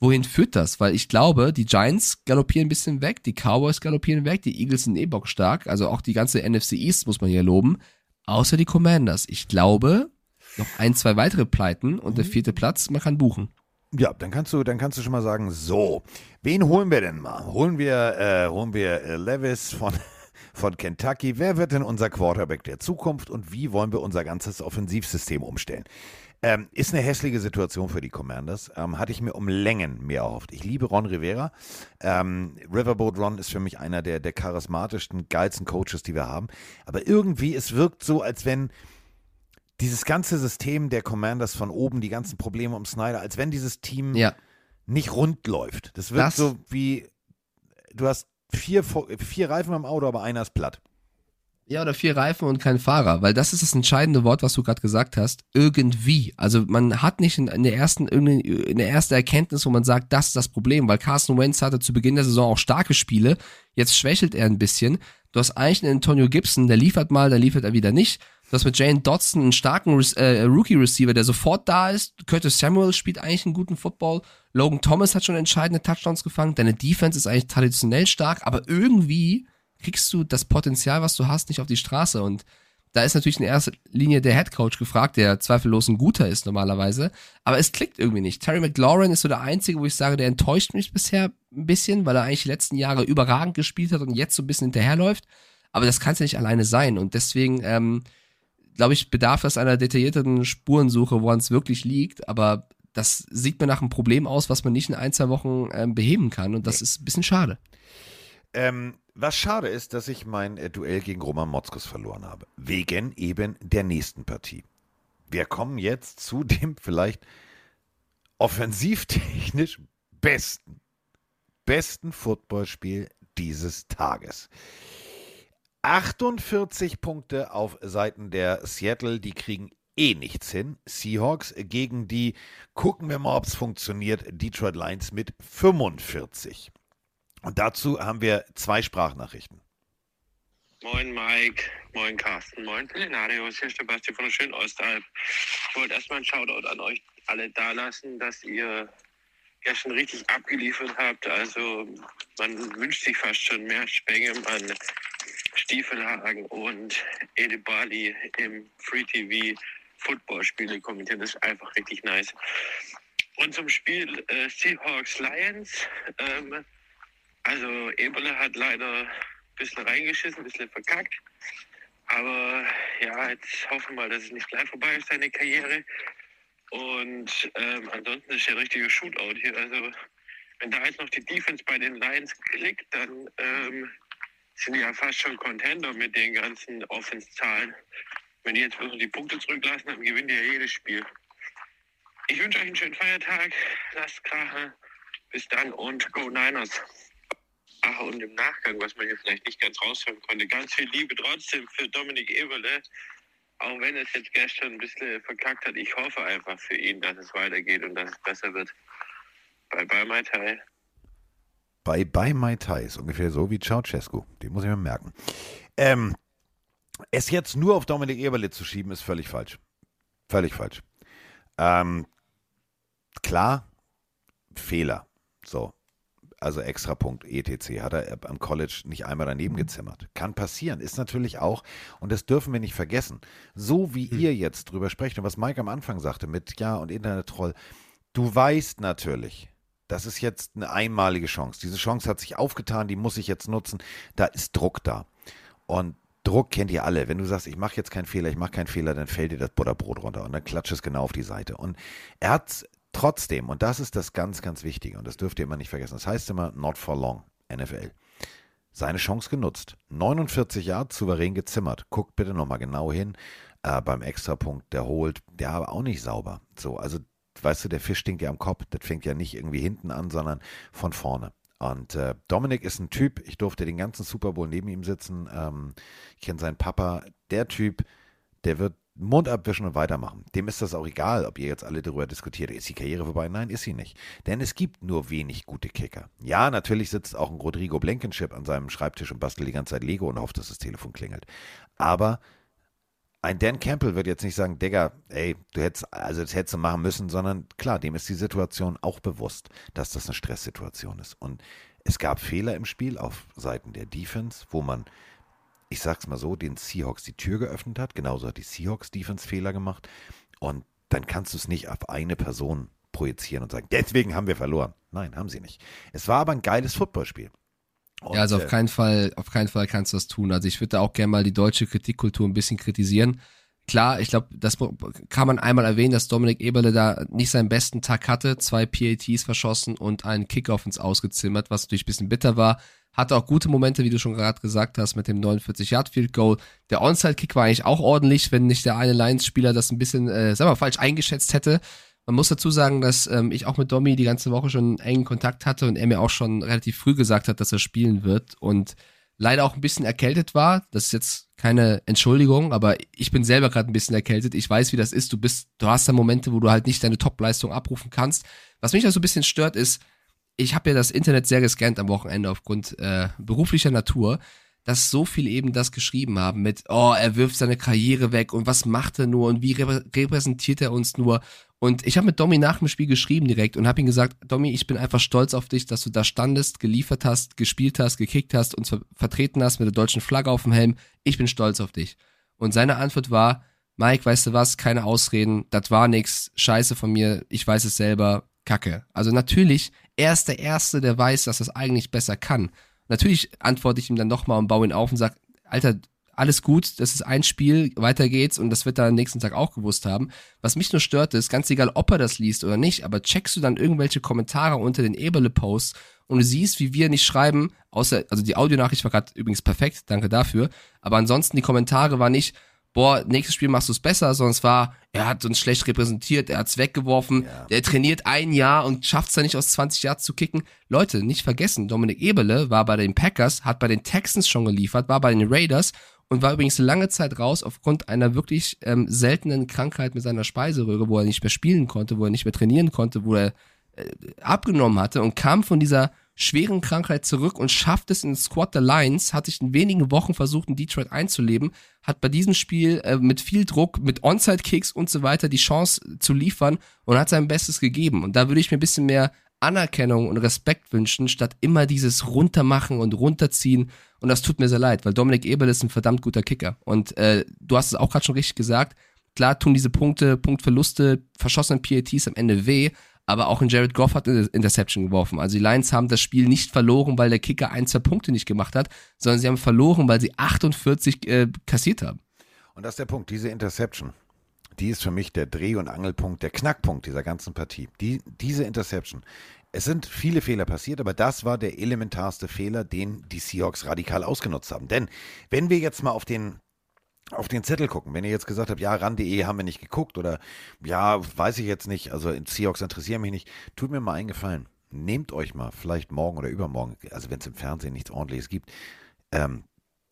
wohin führt das? Weil ich glaube, die Giants galoppieren ein bisschen weg, die Cowboys galoppieren weg, die Eagles sind eh bockstark, also auch die ganze NFC East muss man hier loben, außer die Commanders. Ich glaube, noch ein, zwei weitere Pleiten und der vierte Platz, man kann buchen. Ja, dann kannst du, dann kannst du schon mal sagen, so, wen holen wir denn mal? Holen wir, äh, holen wir äh, Levis von, von Kentucky. Wer wird denn unser Quarterback der Zukunft und wie wollen wir unser ganzes Offensivsystem umstellen? Ähm, ist eine hässliche Situation für die Commanders. Ähm, hatte ich mir um Längen mehr erhofft. Ich liebe Ron Rivera. Ähm, Riverboat Ron ist für mich einer der, der charismatischsten, geilsten Coaches, die wir haben. Aber irgendwie, es wirkt so, als wenn dieses ganze System der Commanders von oben, die ganzen Probleme um Snyder, als wenn dieses Team Ja, nicht rund läuft. Das wirkt Das- so wie, du hast vier, vier Reifen am Auto, aber einer ist platt. Ja, oder vier Reifen und kein Fahrer, weil das ist das entscheidende Wort, was du gerade gesagt hast. Irgendwie. Also man hat nicht in, in der ersten in der ersten Erkenntnis, wo man sagt, das ist das Problem, weil Carson Wentz hatte zu Beginn der Saison auch starke Spiele. Jetzt schwächelt er ein bisschen. Du hast eigentlich einen Antonio Gibson, der liefert mal, der liefert er wieder nicht. Du hast mit Jane Dodson einen starken äh, Rookie-Receiver, der sofort da ist. Curtis Samuel spielt eigentlich einen guten Football. Logan Thomas hat schon entscheidende Touchdowns gefangen. Deine Defense ist eigentlich traditionell stark, aber irgendwie kriegst du das Potenzial, was du hast, nicht auf die Straße. Und da ist natürlich in erster Linie der Head Coach gefragt, der zweifellos ein guter ist normalerweise. Aber es klickt irgendwie nicht. Terry McLaurin ist so der Einzige, wo ich sage, der enttäuscht mich bisher ein bisschen, weil er eigentlich die letzten Jahre überragend gespielt hat und jetzt so ein bisschen hinterherläuft. Aber das kann es ja nicht alleine sein. Und deswegen, ähm, glaube ich, bedarf das einer detaillierteren Spurensuche, woran es wirklich liegt. Aber das sieht mir nach einem Problem aus, was man nicht in ein, zwei Wochen ähm, beheben kann. Und das ist ein bisschen schade. Ähm, was schade ist, dass ich mein äh, Duell gegen Roman Motzkus verloren habe. Wegen eben der nächsten Partie. Wir kommen jetzt zu dem vielleicht offensivtechnisch besten, besten Footballspiel dieses Tages. 48 Punkte auf Seiten der Seattle, die kriegen eh nichts hin. Seahawks gegen die, gucken wir mal, ob es funktioniert, Detroit Lions mit 45. Und dazu haben wir zwei Sprachnachrichten. Moin Mike, moin Carsten, moin Pelinarius, hier ist der Basti von der schönen Ostalb. Ich wollte erstmal einen Shoutout an euch alle dalassen, dass ihr gestern richtig abgeliefert habt. Also man wünscht sich fast schon mehr Spengem an Stiefelhagen und Edebali im Free TV Footballspiele kommentieren. Das ist einfach richtig nice. Und zum Spiel äh, Seahawks Lions. Ähm, also Eberle hat leider ein bisschen reingeschissen, ein bisschen verkackt. Aber ja, jetzt hoffen wir mal, dass es nicht gleich vorbei ist, seine Karriere. Und ähm, ansonsten ist ja ein richtiger Shootout hier. Also wenn da jetzt noch die Defense bei den Lions klickt, dann ähm, sind ja fast schon Contender mit den ganzen Offense-Zahlen. Wenn die jetzt bloß die Punkte zurücklassen, dann gewinnen die ja jedes Spiel. Ich wünsche euch einen schönen Feiertag. Lasst krachen. Bis dann und Go Niners. Ach, und im Nachgang, was man hier vielleicht nicht ganz raushören konnte, ganz viel Liebe trotzdem für Dominik Eberle. Auch wenn es jetzt gestern ein bisschen verkackt hat, ich hoffe einfach für ihn, dass es weitergeht und dass es besser wird. Bye bye, Mai Tai. Bye bye Mai Tai ist ungefähr so wie Ceausescu. Den muss ich mir merken. Ähm, es jetzt nur auf Dominik Eberle zu schieben, ist völlig falsch. Völlig falsch. Ähm, klar, Fehler. So. Also Extrapunkt, ETC, hat er am College nicht einmal daneben gezimmert. Kann passieren, ist natürlich auch, und das dürfen wir nicht vergessen, so wie ihr jetzt drüber sprecht und was Mike am Anfang sagte mit Ja und Internet-Troll, du weißt natürlich, das ist jetzt eine einmalige Chance. Diese Chance hat sich aufgetan, die muss ich jetzt nutzen. Da ist Druck da. Und Druck kennt ihr alle. Wenn du sagst, ich mache jetzt keinen Fehler, ich mache keinen Fehler, dann fällt dir das Butterbrot runter und dann klatscht es genau auf die Seite. Und er hat trotzdem, und das ist das ganz, ganz Wichtige, und das dürft ihr immer nicht vergessen, das heißt immer not for long, NFL, seine Chance genutzt. 49 Jahre souverän gezimmert. Guckt bitte nochmal genau hin. Äh, beim Extrapunkt, der holt, der aber auch nicht sauber. So, also, weißt du, der Fisch stinkt ja am Kopf. Das fängt ja nicht irgendwie hinten an, sondern von vorne. Und äh, Dominik ist ein Typ, ich durfte den ganzen Super Bowl neben ihm sitzen. Ähm, ich kenne seinen Papa. Der Typ, der wird Mund abwischen und weitermachen. Dem ist das auch egal, ob ihr jetzt alle darüber diskutiert, ist die Karriere vorbei? Nein, ist sie nicht. Denn es gibt nur wenig gute Kicker. Ja, natürlich sitzt auch ein Rodrigo Blankenship an seinem Schreibtisch und bastelt die ganze Zeit Lego und hofft, dass das Telefon klingelt. Aber ein Dan Campbell wird jetzt nicht sagen, Digga, ey, du hättest, also das hättest du machen müssen, sondern klar, dem ist die Situation auch bewusst, dass das eine Stresssituation ist. Und es gab Fehler im Spiel auf Seiten der Defense, wo man ich sag's mal so, den Seahawks die Tür geöffnet hat. Genauso hat die Seahawks Defense Fehler gemacht. Und dann kannst du es nicht auf eine Person projizieren und sagen, deswegen haben wir verloren. Nein, haben sie nicht. Es war aber ein geiles Footballspiel. Und, ja, also auf keinen Fall, auf keinen Fall kannst du das tun. Also ich würde da auch gerne mal die deutsche Kritikkultur ein bisschen kritisieren. Klar, ich glaube, das kann man einmal erwähnen, dass Dominik Eberle da nicht seinen besten Tag hatte, zwei PATs verschossen und einen Kickoff ins Ausgezimmert, was natürlich ein bisschen bitter war. Hatte auch gute Momente, wie du schon gerade gesagt hast, mit dem 49-Yard-Field-Goal. Der Onside-Kick war eigentlich auch ordentlich, wenn nicht der eine Lions-Spieler das ein bisschen, äh, sag mal, falsch eingeschätzt hätte. Man muss dazu sagen, dass ähm, ich auch mit Domi die ganze Woche schon engen Kontakt hatte und er mir auch schon relativ früh gesagt hat, dass er spielen wird und leider auch ein bisschen erkältet war. Das ist jetzt keine Entschuldigung, aber ich bin selber gerade ein bisschen erkältet. Ich weiß, wie das ist. Du bist, du hast da Momente, wo du halt nicht deine Top-Leistung abrufen kannst. Was mich da so ein bisschen stört, ist, ich habe ja das Internet sehr gescannt am Wochenende aufgrund äh, beruflicher Natur, dass so viele eben das geschrieben haben mit, oh, er wirft seine Karriere weg und was macht er nur und wie reprä repräsentiert er uns nur. Und ich habe mit Domi nach dem Spiel geschrieben direkt und habe ihm gesagt, Domi, ich bin einfach stolz auf dich, dass du da standest, geliefert hast, gespielt hast, gekickt hast, uns ver vertreten hast mit der deutschen Flagge auf dem Helm. Ich bin stolz auf dich. Und seine Antwort war, Mike, weißt du was, keine Ausreden, das war nix, scheiße von mir, ich weiß es selber, kacke. Also natürlich, er ist der Erste, der weiß, dass das eigentlich besser kann. Natürlich antworte ich ihm dann nochmal und baue ihn auf und sage, Alter, alles gut, das ist ein Spiel, weiter geht's und das wird er am nächsten Tag auch gewusst haben. Was mich nur stört ist, ganz egal, ob er das liest oder nicht, aber checkst du dann irgendwelche Kommentare unter den Eberle-Posts und du siehst, wie wir nicht schreiben, außer, also die Audionachricht war gerade übrigens perfekt, danke dafür, aber ansonsten die Kommentare waren nicht, boah, nächstes Spiel machst du es besser, sondern es war, er hat uns schlecht repräsentiert, er hat's weggeworfen, Ja. der trainiert ein Jahr und schafft es dann nicht aus 20 Jahren zu kicken. Leute, nicht vergessen, Dominik Eberle war bei den Packers, hat bei den Texans schon geliefert, war bei den Raiders und war übrigens lange Zeit raus aufgrund einer wirklich ähm, seltenen Krankheit mit seiner Speiseröhre, wo er nicht mehr spielen konnte, wo er nicht mehr trainieren konnte, wo er äh, abgenommen hatte und kam von dieser schweren Krankheit zurück und schafft es in den Squad der Lions, hat sich in wenigen Wochen versucht, in Detroit einzuleben, hat bei diesem Spiel äh, mit viel Druck, mit Onside-Kicks und so weiter die Chance zu liefern und hat sein Bestes gegeben. Und da würde ich mir ein bisschen mehr Anerkennung und Respekt wünschen, statt immer dieses Runtermachen und Runterziehen. Und das tut mir sehr leid, weil Dominik Eberl ist ein verdammt guter Kicker. Und äh, du hast es auch gerade schon richtig gesagt, klar tun diese Punkte, Punktverluste, verschossenen PATs am Ende weh, aber auch in Jared Goff hat eine Interception geworfen. Also die Lions haben das Spiel nicht verloren, weil der Kicker ein, zwei Punkte nicht gemacht hat, sondern sie haben verloren, weil sie 48 äh, kassiert haben. Und das ist der Punkt, diese Interception, die ist für mich der Dreh- und Angelpunkt, der Knackpunkt dieser ganzen Partie. Die, diese Interception. Es sind viele Fehler passiert, aber das war der elementarste Fehler, den die Seahawks radikal ausgenutzt haben. Denn wenn wir jetzt mal auf den auf den Zettel gucken. Wenn ihr jetzt gesagt habt, ja, ran.de haben wir nicht geguckt oder ja, weiß ich jetzt nicht, also Seahawks interessieren mich nicht, tut mir mal einen Gefallen. Nehmt euch mal, vielleicht morgen oder übermorgen, also wenn es im Fernsehen nichts ordentliches gibt, ähm,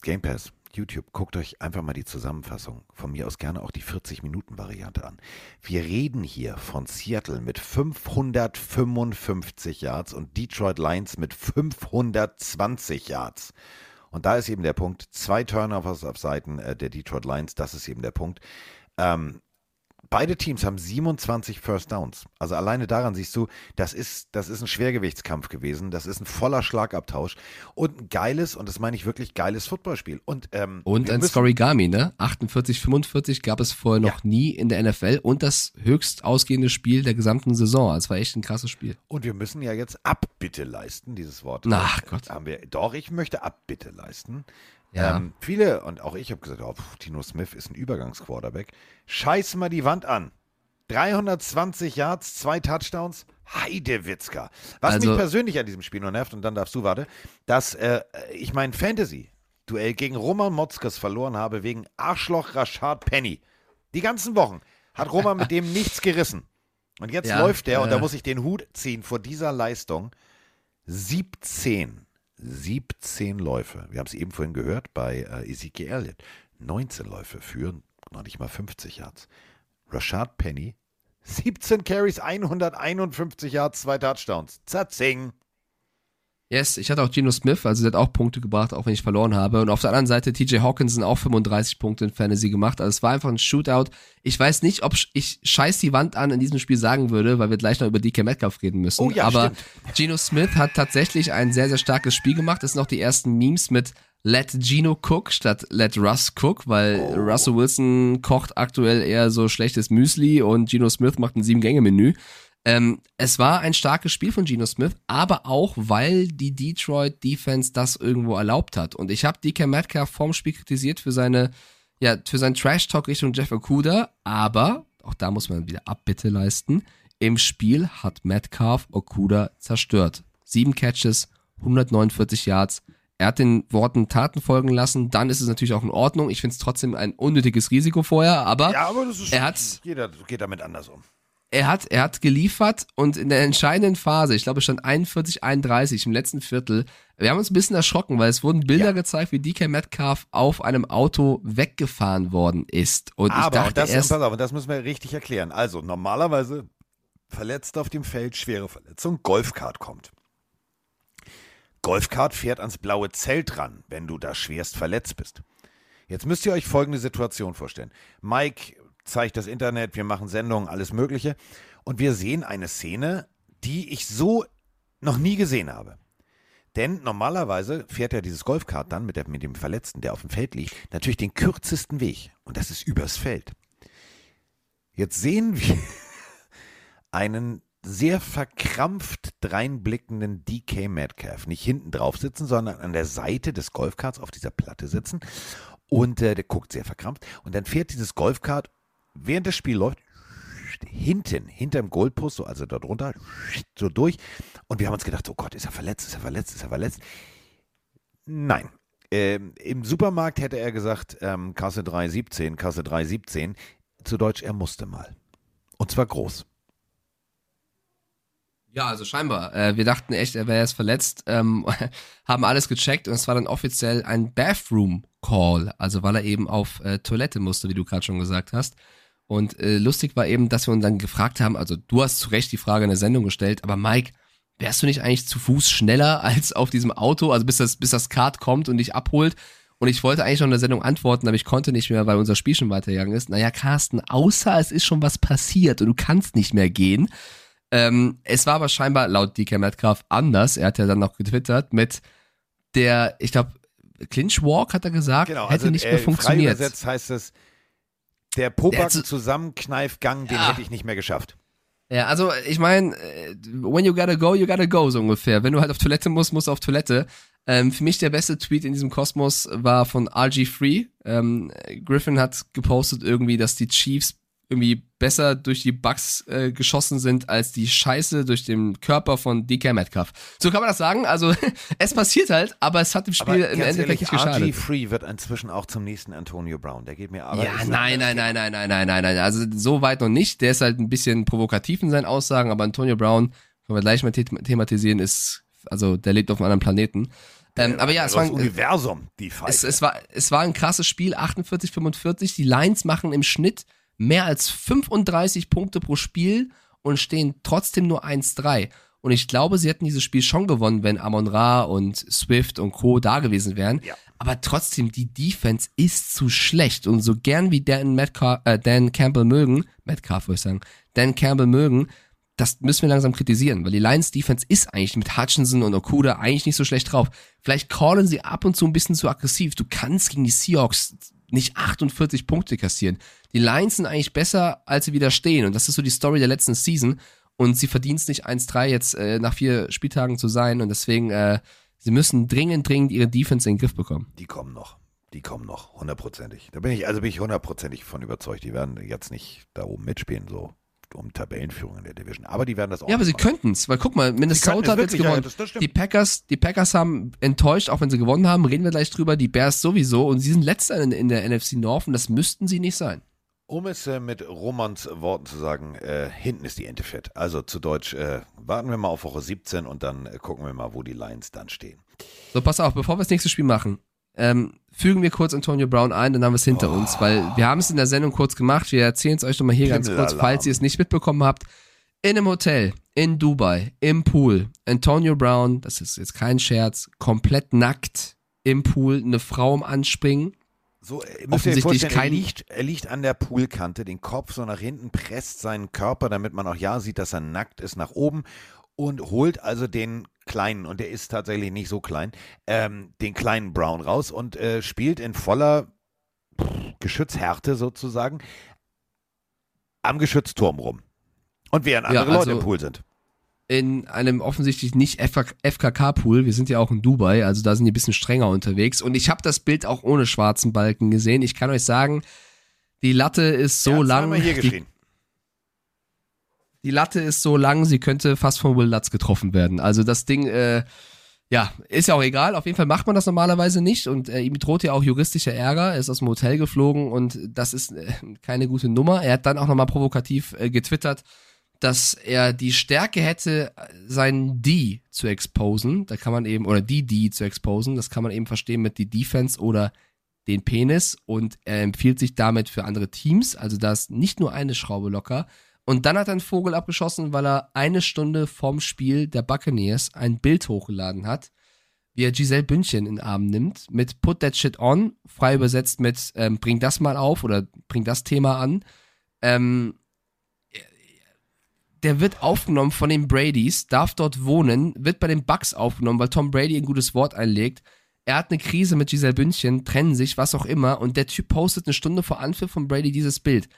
Game Pass, YouTube, guckt euch einfach mal die Zusammenfassung, von mir aus gerne auch die 40-Minuten-Variante an. Wir reden hier von Seattle mit 555 Yards und Detroit Lions mit 520 Yards. Und da ist eben der Punkt, zwei Turnovers auf Seiten äh, der Detroit Lions, das ist eben der Punkt. Ähm, beide Teams haben 27 First Downs. Also alleine daran siehst du, das ist, das ist ein Schwergewichtskampf gewesen. Das ist ein voller Schlagabtausch und ein geiles, und das meine ich wirklich geiles Footballspiel. Und, ähm, Und ein Scorigami, ne? 48, 45 gab es vorher noch Ja. nie in der NFL und das höchst ausgehende Spiel der gesamten Saison. Es war echt ein krasses Spiel. Und wir müssen ja jetzt Abbitte leisten, dieses Wort. Ach Gott. Haben wir, doch, ich möchte Abbitte leisten. Ja. Ähm, viele, und auch ich habe gesagt, oh, pf, Tino Smith ist ein Übergangsquarterback. Scheiß mal die Wand an. 320 Yards, zwei Touchdowns. Heidewitzka. Was Also- mich persönlich an diesem Spiel nur nervt, und dann darfst du, warte, dass äh, ich mein Fantasy-Duell gegen Roman Motzkes verloren habe wegen Arschloch Rashad Penny. Die ganzen Wochen hat Roman mit dem nichts gerissen. Und jetzt Ja, läuft der, und da äh. muss ich den Hut ziehen vor dieser Leistung. 17, 17 Läufe. Wir haben es eben vorhin gehört bei äh, Ezekiel Elliott. 19 Läufe führen noch nicht mal 50 Yards. Rashad Penny, 17 Carries, 151 Yards, zwei Touchdowns. Zatzing. Yes, ich hatte auch Geno Smith, also der hat auch Punkte gebracht, auch wenn ich verloren habe. Und auf der anderen Seite TJ Hawkinson auch 35 Punkte in Fantasy gemacht. Also es war einfach ein Shootout. Ich weiß nicht, ob ich scheiß die Wand an in diesem Spiel sagen würde, weil wir gleich noch über DK Metcalf reden müssen. Oh ja, Aber stimmt. Geno Smith hat tatsächlich ein sehr, sehr starkes Spiel gemacht. Das sind auch die ersten Memes mit Let Geno cook statt Let Russ cook, weil Oh. Russell Wilson kocht aktuell eher so schlechtes Müsli und Geno Smith macht ein Sieben-Gänge-Menü. Ähm, es war ein starkes Spiel von Geno Smith, aber auch, weil die Detroit Defense das irgendwo erlaubt hat. Und ich habe DK Metcalf vorm Spiel kritisiert für seine, ja, für seinen Trash-Talk Richtung Jeff Okuda, aber, auch da muss man wieder Abbitte leisten, im Spiel hat Metcalf Okuda zerstört. Sieben Catches, 149 Yards. Er hat den Worten Taten folgen lassen, dann ist es natürlich auch in Ordnung. Ich finde es trotzdem ein unnötiges Risiko vorher, aber Ja, aber das ist er hat jeder geht damit anders um. Er hat, er hat geliefert und in der entscheidenden Phase, ich glaube es stand 41, 31 im letzten Viertel, wir haben uns ein bisschen erschrocken, weil es wurden Bilder Ja. gezeigt, wie DK Metcalf auf einem Auto weggefahren worden ist. Und ich Aber, dachte und das, erst, pass auf, und das müssen wir richtig erklären. Also, normalerweise verletzt auf dem Feld, schwere Verletzung, Golfkart kommt. Golfkart fährt ans blaue Zelt ran, wenn du da schwerst verletzt bist. Jetzt müsst ihr euch folgende Situation vorstellen. Mike zeigt das Internet, wir machen Sendungen, alles Mögliche. Und wir sehen eine Szene, die ich so noch nie gesehen habe. Denn normalerweise fährt ja dieses Golfkart dann mit, der, mit dem Verletzten, der auf dem Feld liegt, natürlich den kürzesten Weg. Und das ist übers Feld. Jetzt sehen wir einen sehr verkrampft dreinblickenden DK Metcalf. Nicht hinten drauf sitzen, sondern an der Seite des Golfkarts auf dieser Platte sitzen. Und äh, der guckt sehr verkrampft. Und dann fährt dieses Golfkart, während das Spiel läuft, hinten, hinterm Goalpost, so also dort runter, so durch. Und wir haben uns gedacht, oh Gott, ist er verletzt, ist er verletzt, ist er verletzt. Nein. Ähm, Im Supermarkt hätte er gesagt, ähm, Kasse 317, Kasse 317. Zu Deutsch, er musste mal. Und zwar groß. ja, also scheinbar, äh, wir dachten echt, er wäre jetzt verletzt, ähm, haben alles gecheckt und es war dann offiziell ein Bathroom Call, also weil er eben auf äh, Toilette musste, wie du gerade schon gesagt hast. Und äh, lustig war eben, dass wir uns dann gefragt haben, also du hast zu Recht die Frage in der Sendung gestellt, aber Mike, wärst du nicht eigentlich zu Fuß schneller als auf diesem Auto, also bis das, bis das Kart kommt und dich abholt? Und ich wollte eigentlich noch in der Sendung antworten, aber ich konnte nicht mehr, weil unser Spiel schon weitergegangen ist. Naja, Carsten, außer es ist schon was passiert und du kannst nicht mehr gehen. Ähm, es war aber scheinbar laut DK Metcalf anders. Er hat ja dann noch getwittert mit der, ich glaube, Clinch Walk hat er gesagt, Genau, hätte also nicht äh, mehr frei funktioniert. übersetzt heißt es, der Der Pobacken hat so- Zusammenkneifgang, den Ja. hätte ich nicht mehr geschafft. Ja, also ich meine, äh, when you gotta go, you gotta go, so ungefähr. Wenn du halt auf Toilette musst, musst du auf Toilette. Ähm, für mich der beste Tweet in diesem Kosmos war von RG3. Ähm, Griffin hat gepostet irgendwie, dass die Chiefs irgendwie besser durch die Bugs äh, geschossen sind als die Scheiße durch den Körper von DK Metcalf. So kann man das sagen. Also es passiert halt, aber es hat dem Spiel im Endeffekt nicht geschadet. RG3 wird inzwischen auch zum nächsten Antonio Brown. Der geht mir aber. Ja, nein, nein, nein, nein, nein, nein, nein, nein. Also so weit noch nicht. Der ist halt ein bisschen provokativ in seinen Aussagen, aber Antonio Brown, können wir gleich mal the thematisieren, ist, also der lebt auf einem anderen Planeten. Ähm, aber ja, es war, ein, Universum, die es, es, war, es war ein krasses Spiel, 48-45. Die Lions machen im Schnitt mehr als 35 Punkte pro Spiel und stehen trotzdem nur 1-3. Und ich glaube, sie hätten dieses Spiel schon gewonnen, wenn Amon Ra und Swift und Co. da gewesen wären. Ja. Aber trotzdem, die Defense ist zu schlecht. Und so gern wie Dan, Metcalf, äh, Dan Campbell mögen, Metcalf würde ich sagen, Dan Campbell mögen, das müssen wir langsam kritisieren, weil die Lions Defense ist eigentlich mit Hutchinson und Okuda eigentlich nicht so schlecht drauf. Vielleicht callen sie ab und zu ein bisschen zu aggressiv. Du kannst gegen die Seahawks nicht 48 Punkte kassieren. Die Lions sind eigentlich besser, als sie widerstehen. Und das ist so die Story der letzten Season. Und sie verdient es nicht 1-3 jetzt äh, nach vier Spieltagen zu sein. Und deswegen, äh, sie müssen dringend, dringend ihre Defense in den Griff bekommen. Die kommen noch. Die kommen noch, hundertprozentig. Da bin ich, also bin ich hundertprozentig von überzeugt. Die werden jetzt nicht da oben mitspielen, so um Tabellenführung in der Division. Aber die werden das auch Ja, aber sie könnten es, weil guck mal, Minnesota es hat jetzt ja, gewonnen. stimmt. die Packers, die Packers haben enttäuscht, auch wenn sie gewonnen haben, reden wir gleich drüber. Die Bears sowieso und sie sind letzter in, in der NFC North und das müssten sie nicht sein. Um es äh, mit Romans Worten zu sagen, äh, hinten ist die Ente fett. Also zu Deutsch, äh, warten wir mal auf Woche 17 und dann äh, gucken wir mal, wo die Lions dann stehen. So, pass auf, bevor wir das nächste Spiel machen, ähm, fügen wir kurz Antonio Brown ein, dann haben wir es hinter uns, weil wir haben es in der Sendung kurz gemacht. Wir erzählen es euch nochmal hier ganz kurz, falls ihr es nicht mitbekommen habt. In einem Hotel, in Dubai, im Pool, Antonio Brown, das ist jetzt kein Scherz, komplett nackt im Pool, eine Frau im Anspringen. So, äh, Offensichtlich vorstellen, er kein- liegt, er liegt an der Poolkante, den Kopf so nach hinten, presst seinen Körper, damit man auch ja sieht, dass er nackt ist, nach oben und holt also den kleinen, und der ist tatsächlich nicht so klein, ähm, den kleinen Brown raus und äh, spielt in voller pff, Geschützhärte sozusagen am Geschützturm rum. Und während Ja, andere Leute also- im Pool sind. in einem offensichtlich nicht FKK-Pool. Wir sind ja auch in Dubai, also da sind die ein bisschen strenger unterwegs. Und ich habe das Bild auch ohne schwarzen Balken gesehen. Ich kann euch sagen, die Latte ist so hat's lang. hier Die, geschrien. Die Latte ist so lang, sie könnte fast von Will Lutz getroffen werden. Also das Ding, äh, ja, ist ja auch egal. Auf jeden Fall macht man das normalerweise nicht und äh, ihm droht ja auch juristischer Ärger. Er ist aus dem Hotel geflogen und das ist äh, keine gute Nummer. Er hat dann auch nochmal provokativ äh, getwittert, dass er die Stärke hätte, seinen D zu exposen. Da kann man eben, oder die D zu exposen. Das kann man eben verstehen mit die Defense oder den Penis und er empfiehlt sich damit für andere Teams. Also da ist nicht nur eine Schraube locker. Und dann hat er einen Vogel abgeschossen, weil er eine Stunde vorm Spiel der Buccaneers ein Bild hochgeladen hat, wie er Giselle Bündchen in den Arm nimmt, mit Put that shit on, frei übersetzt mit ähm, Bring das mal auf oder Bring das Thema an. Ähm, der wird aufgenommen von den Bradys, darf dort wohnen, wird bei den Bucks aufgenommen, weil Tom Brady ein gutes Wort einlegt. Er hat eine Krise mit Giselle Bündchen, trennen sich, was auch immer, und der Typ postet eine Stunde vor Anpfiff von Brady dieses Bild.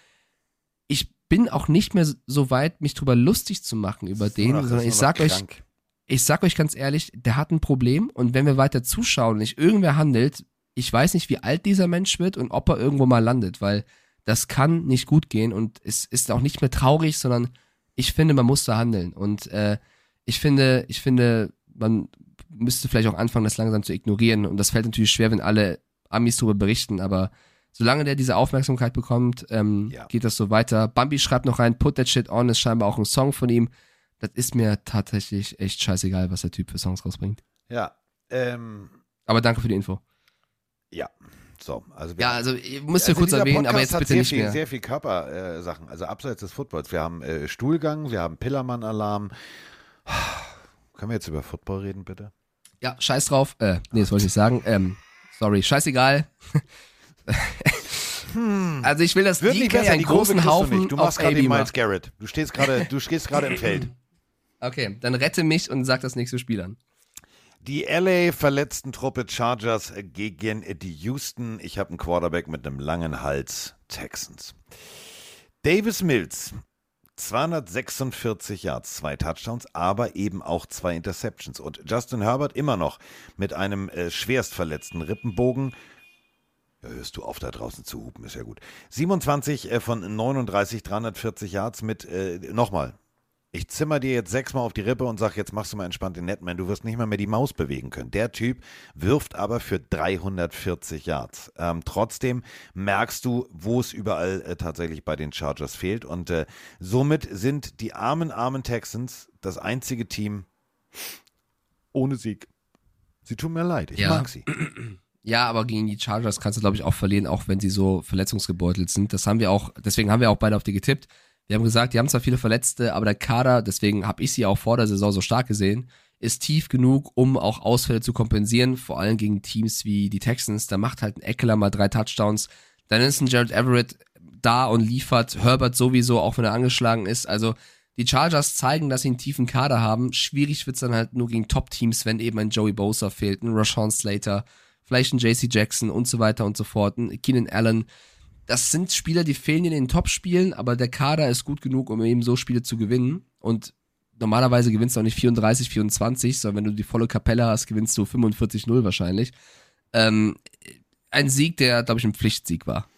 Ich bin auch nicht mehr so weit, mich drüber lustig zu machen über den, sondern ich sag noch euch, krank. ich sag euch ganz ehrlich, der hat ein Problem. Und wenn wir weiter zuschauen und nicht irgendwer handelt, ich weiß nicht, wie alt dieser Mensch wird und ob er irgendwo mal landet, weil das kann nicht gut gehen. Und es ist auch nicht mehr traurig, sondern ich finde, man muss da handeln. Und äh, ich finde, ich finde, man müsste vielleicht auch anfangen, das langsam zu ignorieren. Und das fällt natürlich schwer, wenn alle Amis darüber berichten, aber solange der diese Aufmerksamkeit bekommt, ähm, Ja. geht das so weiter. Bambi schreibt noch rein, Put That Shit On ist scheinbar auch ein Song von ihm. Das ist mir tatsächlich echt scheißegal, was der Typ für Songs rausbringt. Ja, ähm, Aber danke für die Info. ja. So, also Ja, also müsst ihr Also kurz erwähnen, Podcast aber jetzt hat bitte sehr nicht viel, mehr. Sehr viel Körpersachen, äh, also abseits des Footballs. Wir haben äh, Stuhlgang, wir haben Pillermann-Alarm. Können Können wir jetzt über Football reden, bitte? Ja, scheiß drauf. Äh, nee, das wollte ich nicht sagen. Ähm, sorry, scheißegal. Also ich will das Wird nicht DK besser, einen Kurve großen du Haufen nicht. Du auf machst gerade den. Miles Garrett. Du stehst gerade, du stehst gerade im Feld. Okay, dann rette mich und sag das nächste Spiel an. Die LA verletzten Truppe Chargers gegen die Houston. Ich habe einen Quarterback mit einem langen Hals. Texans. Davis Mills. 246 Yards, zwei Touchdowns, aber eben auch zwei Interceptions. Und Justin Herbert immer noch mit einem äh, schwerst verletzten Rippenbogen. Hörst du auf, da draußen zu hupen, ist ja gut. 27 äh, von 39, 340 Yards mit, äh, nochmal, ich zimmer dir jetzt sechsmal auf die Rippe und sag, jetzt machst du mal entspannt den Netman. Du wirst nicht mal mehr die Maus bewegen können. Der Typ wirft aber für 340 Yards. Ähm, trotzdem merkst du, wo es überall äh, tatsächlich bei den Chargers fehlt. Und äh, somit sind die armen, armen Texans das einzige Team ohne Sieg. Sie tun mir leid. Ich Ja. mag sie. Ja, aber gegen die Chargers kannst du, glaube ich, auch verlieren, auch wenn sie so verletzungsgebeutelt sind. Das haben wir auch, deswegen haben wir auch beide auf die getippt. Wir haben gesagt, die haben zwar viele Verletzte, aber der Kader, deswegen habe ich sie auch vor der Saison so stark gesehen, ist tief genug, um auch Ausfälle zu kompensieren, vor allem gegen Teams wie die Texans. Da macht halt ein Eckler mal drei Touchdowns. Dann ist ein Jared Everett da und liefert Herbert sowieso, auch wenn er angeschlagen ist. Also die Chargers zeigen, dass sie einen tiefen Kader haben. Schwierig wird's dann halt nur gegen Top-Teams, wenn eben ein Joey Bosa fehlt, ein Rashawn Slater, vielleicht ein JC Jackson und so weiter und so fort, ein Keenan Allen. Das sind Spieler, die fehlen in den Top-Spielen, aber der Kader ist gut genug, um eben so Spiele zu gewinnen. Und normalerweise gewinnst du auch nicht 34, 24, sondern wenn du die volle Kapelle hast, gewinnst du 45-0 wahrscheinlich. Ähm, ein Sieg, der, glaube ich, ein Pflichtsieg war.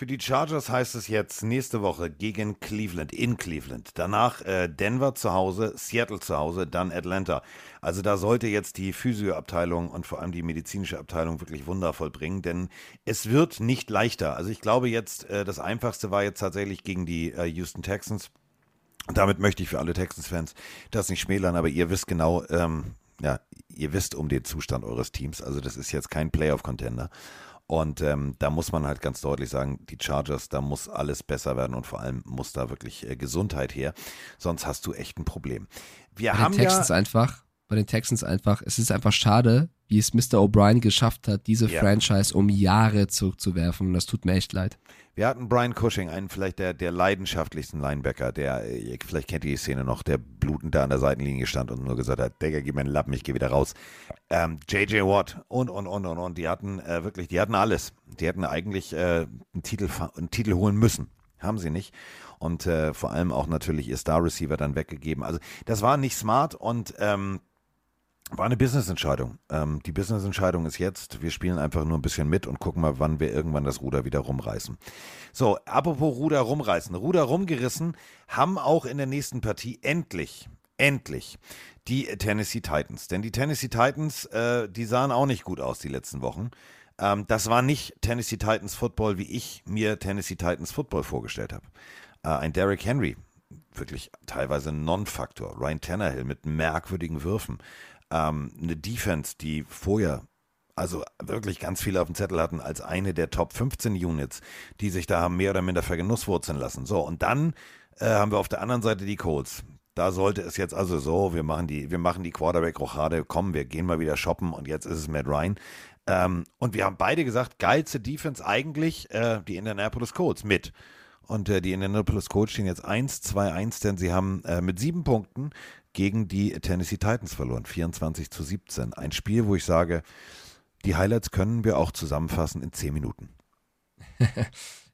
Für die Chargers heißt es jetzt nächste Woche gegen Cleveland, in Cleveland. Danach äh, Denver zu Hause, Seattle zu Hause, dann Atlanta. Also da sollte jetzt die Physioabteilung und vor allem die medizinische Abteilung wirklich Wunder vollbringen, denn es wird nicht leichter. Also ich glaube jetzt, äh, das Einfachste war jetzt tatsächlich gegen die äh, Houston Texans. Damit möchte ich für alle Texans-Fans das nicht schmälern, aber ihr wisst genau, ähm, ja, ihr wisst um den Zustand eures Teams. Also das ist jetzt kein Playoff-Contender. Und ähm, da muss man halt ganz deutlich sagen, die Chargers, da muss alles besser werden und vor allem muss da wirklich äh, Gesundheit her. Sonst hast du echt ein Problem. Wir Bei haben den Texans ja, einfach, bei den Texans einfach, es ist einfach schade, wie es Mr. O'Brien geschafft hat, diese Ja. Franchise um Jahre zurückzuwerfen. Und das tut mir echt leid. wir hatten Brian Cushing, einen vielleicht der, der leidenschaftlichsten Linebacker, der, äh, vielleicht kennt ihr die Szene noch, der blutend da an der Seitenlinie stand und nur gesagt hat, Digga, gib mir einen Lappen, ich gehe wieder raus. Ähm, JJ Watt und, und, und, und, und, die hatten äh, wirklich, die hatten alles. Die hätten eigentlich äh, einen, Titel, einen Titel holen müssen. Haben sie nicht. Und äh, vor allem auch natürlich ihr Star Receiver dann weggegeben. Also das war nicht smart und ähm, war eine Business-Entscheidung. Ähm, die Business-Entscheidung ist jetzt, wir spielen einfach nur ein bisschen mit und gucken mal, wann wir irgendwann das Ruder wieder rumreißen. So, apropos Ruder rumreißen. Ruder rumgerissen haben auch in der nächsten Partie endlich, endlich die Tennessee Titans. Denn die Tennessee Titans, äh, die sahen auch nicht gut aus die letzten Wochen. Ähm, das war nicht Tennessee Titans Football, wie ich mir Tennessee Titans Football vorgestellt habe. Äh, ein Derrick Henry, wirklich teilweise Non-Faktor. Ryan Tannehill mit merkwürdigen Würfen. Ähm, eine Defense, die vorher also wirklich ganz viele auf dem Zettel hatten als eine der Top 15 Units, die sich da haben mehr oder minder vergenusswurzeln lassen. So, und dann äh, haben wir auf der anderen Seite die Colts. Da sollte es jetzt also so, wir machen die, wir machen die Quarterback-Rochade, komm, wir gehen mal wieder shoppen und jetzt ist es Matt Ryan. Ähm, und wir haben beide gesagt, geilste Defense eigentlich äh, die Indianapolis Colts mit. Und äh, die Indianapolis Colts stehen jetzt 1-2-1, denn sie haben äh, mit sieben Punkten gegen die Tennessee Titans verloren. 24 zu 17. Ein Spiel, wo ich sage, die Highlights können wir auch zusammenfassen in 10 Minuten.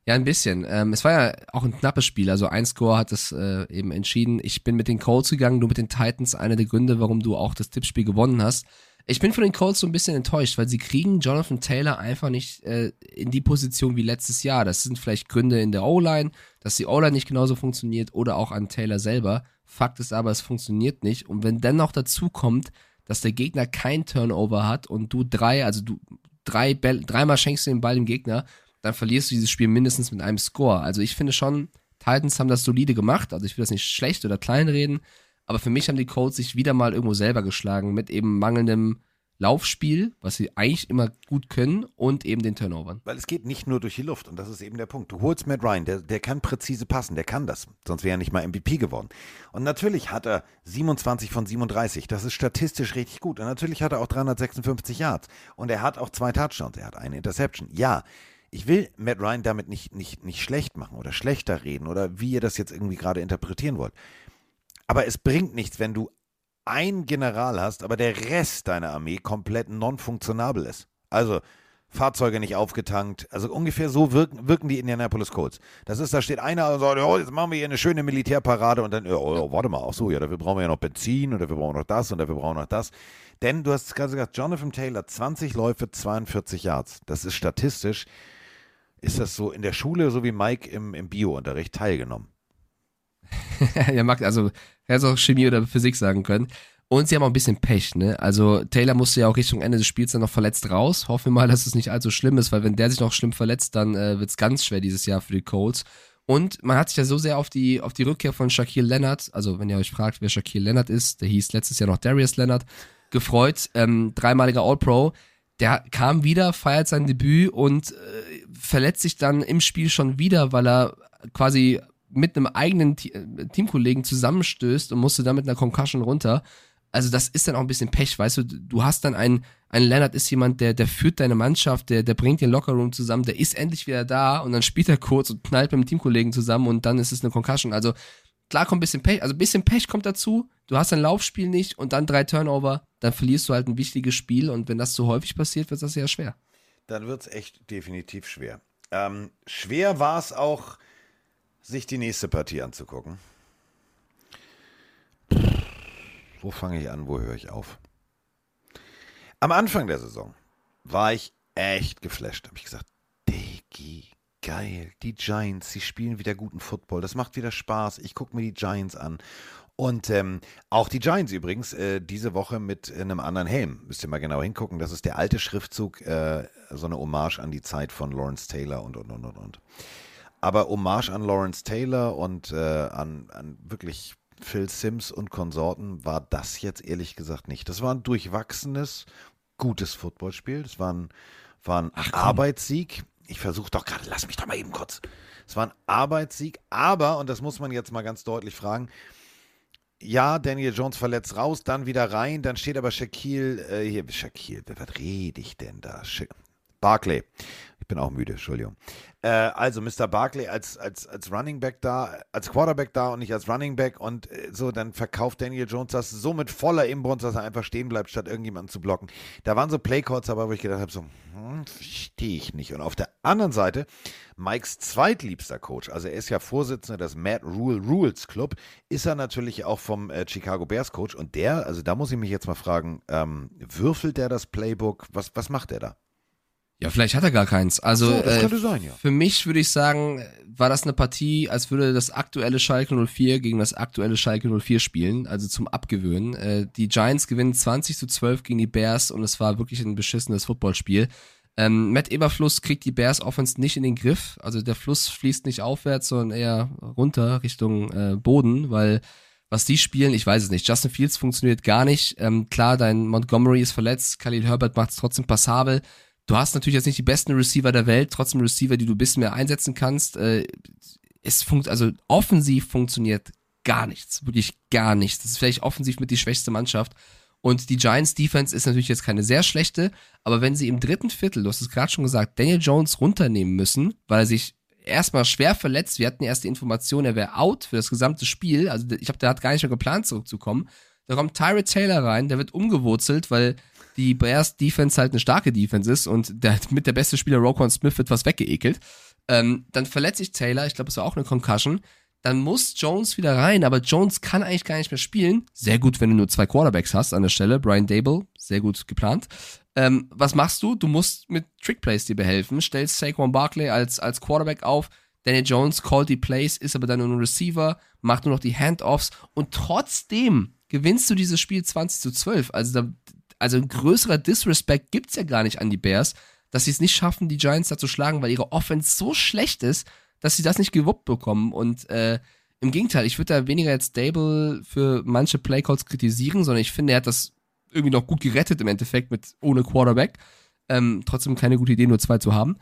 Ja, ein bisschen. Ähm, es war ja auch ein knappes Spiel. Also ein Score hat es äh, eben entschieden. Ich bin mit den Colts gegangen, du mit den Titans. Einer der Gründe, warum du auch das Tippspiel gewonnen hast. Ich bin von den Colts so ein bisschen enttäuscht, weil sie kriegen Jonathan Taylor einfach nicht äh, in die Position wie letztes Jahr. Das sind vielleicht Gründe in der O-Line, dass die O-Line nicht genauso funktioniert oder auch an Taylor selber. Fakt ist aber, es funktioniert nicht. Und wenn dann noch dazu kommt, dass der Gegner kein Turnover hat und du drei, also du drei Bälle, dreimal schenkst du den Ball dem Gegner, dann verlierst du dieses Spiel mindestens mit einem Score. Also ich finde schon, Titans haben das solide gemacht. Also ich will das nicht schlecht oder kleinreden, aber für mich haben die Colts sich wieder mal irgendwo selber geschlagen mit eben mangelndem Laufspiel, was sie eigentlich immer gut können, und eben den Turnovern. Weil es geht nicht nur durch die Luft und das ist eben der Punkt. Du holst Matt Ryan, der, der kann präzise passen, der kann das. Sonst wäre er nicht mal MVP geworden. Und natürlich hat er 27 von 37. Das ist statistisch richtig gut. Und natürlich hat er auch 356 Yards. Und er hat auch zwei Touchdowns. Er hat eine Interception. Ja. Ich will Matt Ryan damit nicht, nicht, nicht schlecht machen oder schlechter reden oder wie ihr das jetzt irgendwie gerade interpretieren wollt. Aber es bringt nichts, wenn du ein General hast, aber der Rest deiner Armee komplett non-funktionabel ist. Also Fahrzeuge nicht aufgetankt. Also ungefähr so wirken, wirken die Indianapolis Colts. Das ist, da steht einer und sagt, oh, jetzt machen wir hier eine schöne Militärparade und dann, oh, oh, warte mal, ach so, ja, dafür brauchen wir ja noch Benzin und dafür brauchen wir noch das und dafür brauchen wir noch das. Denn du hast gerade gesagt, Jonathan Taylor, 20 Läufe, 42 Yards. Das ist statistisch, ist das so in der Schule, so wie Mike im, im Bio-Unterricht teilgenommen. ja, mag, also, er hätte auch Chemie oder Physik sagen können. Und sie haben auch ein bisschen Pech, ne? Also Taylor musste ja auch Richtung Ende des Spiels dann noch verletzt raus. Hoffen wir mal, dass es nicht allzu schlimm ist, weil wenn der sich noch schlimm verletzt, dann äh, wird es ganz schwer dieses Jahr für die Colts. Und man hat sich ja so sehr auf die, auf die Rückkehr von Shaquille Leonard, also wenn ihr euch fragt, wer Shaquille Leonard ist, der hieß letztes Jahr noch Darius Leonard, gefreut, ähm, dreimaliger All-Pro. Der kam wieder, feiert sein Debüt und äh, verletzt sich dann im Spiel schon wieder, weil er quasi mit einem eigenen Te äh, Teamkollegen zusammenstößt und musste dann mit einer Concussion runter. Also das ist dann auch ein bisschen Pech, weißt du, du hast dann einen, ein Leonard ist jemand, der, der führt deine Mannschaft, der, der bringt den Lockerroom zusammen, der ist endlich wieder da und dann spielt er kurz und knallt mit dem Teamkollegen zusammen und dann ist es eine Concussion. Also klar kommt ein bisschen Pech, also ein bisschen Pech kommt dazu, du hast ein Laufspiel nicht und dann drei Turnover, dann verlierst du halt ein wichtiges Spiel und wenn das zu häufig passiert, wird das sehr schwer. Dann wird es echt definitiv schwer. Ähm, schwer war es auch, sich die nächste Partie anzugucken. Wo fange ich an, wo höre ich auf? Am Anfang der Saison war ich echt geflasht. Habe ich gesagt, Diggi, geil, die Giants, sie spielen wieder guten Football, das macht wieder Spaß. Ich gucke mir die Giants an. Und ähm, auch die Giants übrigens äh, diese Woche mit einem anderen Helm. Müsst ihr mal genau hingucken. Das ist der alte Schriftzug, äh, so eine Hommage an die Zeit von Lawrence Taylor und, und, und, und, und. Aber Hommage an Lawrence Taylor und äh, an, an wirklich Phil Sims und Konsorten war das jetzt ehrlich gesagt nicht. Das war ein durchwachsenes, gutes Footballspiel. Das war ein, war ein Arbeitssieg. Ich versuche doch gerade, lass mich doch mal eben kurz. Es war ein Arbeitssieg, aber, und das muss man jetzt mal ganz deutlich fragen, ja, Daniel Jones verletzt raus, dann wieder rein, dann steht aber Shaquille, äh, hier, Shaquille, was rede ich denn da? Sha Barclay. Ich bin auch müde, Entschuldigung. Äh, also Mr. Barkley als, als, als Running Back da, als Quarterback da und nicht als Running Back und äh, so, dann verkauft Daniel Jones das so mit voller Inbrunst, dass er einfach stehen bleibt, statt irgendjemanden zu blocken. Da waren so Playcourts aber wo ich gedacht habe, so, hm, verstehe ich nicht. Und auf der anderen Seite, Mikes zweitliebster Coach, also er ist ja Vorsitzender des Mad Rule Rules Club, ist er natürlich auch vom äh, Chicago Bears Coach und der, also da muss ich mich jetzt mal fragen, ähm, würfelt der das Playbook? Was, was macht er da? Ja, vielleicht hat er gar keins. Also So, das äh, sein, ja. für mich würde ich sagen, war das eine Partie, als würde das aktuelle Schalke 04 gegen das aktuelle Schalke 04 spielen, also zum Abgewöhnen. Äh, die Giants gewinnen 20 zu 12 gegen die Bears und es war wirklich ein beschissenes Footballspiel. Ähm, Matt Eberfluss kriegt die Bears Offense nicht in den Griff. Also der Fluss fließt nicht aufwärts, sondern eher runter Richtung äh, Boden, weil was die spielen, ich weiß es nicht. Justin Fields funktioniert gar nicht. Ähm, klar, dein Montgomery ist verletzt, Khalil Herbert macht es trotzdem passabel. Du hast natürlich jetzt nicht die besten Receiver der Welt, trotzdem Receiver, die du ein bisschen mehr einsetzen kannst. Äh, es funkt, also offensiv funktioniert gar nichts, wirklich gar nichts. Das ist vielleicht offensiv mit die schwächste Mannschaft. Und die Giants Defense ist natürlich jetzt keine sehr schlechte, aber wenn sie im dritten Viertel, du hast es gerade schon gesagt, Daniel Jones runternehmen müssen, weil er sich erstmal schwer verletzt, wir hatten erst die Information, er wäre out für das gesamte Spiel, also ich glaube, der hat gar nicht mehr geplant zurückzukommen. Da kommt Tyrod Taylor rein, der wird umgewurzelt, weil die Bears Defense halt eine starke Defense ist und der, mit der beste Spieler Roquan Smith wird was weggeekelt. Ähm, dann verletzt sich Taylor, ich glaube, es war auch eine Concussion. Dann muss Jones wieder rein, aber Jones kann eigentlich gar nicht mehr spielen. Sehr gut, wenn du nur zwei Quarterbacks hast an der Stelle. Brian Dable, sehr gut geplant. Ähm, was machst du? Du musst mit Trickplays dir behelfen, stellst Saquon Barkley als, als Quarterback auf. Daniel Jones callt die Plays, ist aber dann nur ein Receiver, macht nur noch die Handoffs und trotzdem gewinnst du dieses Spiel 20 zu 12. Also da, also ein größerer Disrespect gibt's ja gar nicht an die Bears, dass sie es nicht schaffen, die Giants da zu schlagen, weil ihre Offense so schlecht ist, dass sie das nicht gewuppt bekommen. Und äh, im Gegenteil, ich würde da weniger jetzt Dable für manche Playcalls kritisieren, sondern ich finde, er hat das irgendwie noch gut gerettet im Endeffekt mit ohne Quarterback. Ähm, trotzdem keine gute Idee, nur zwei zu haben.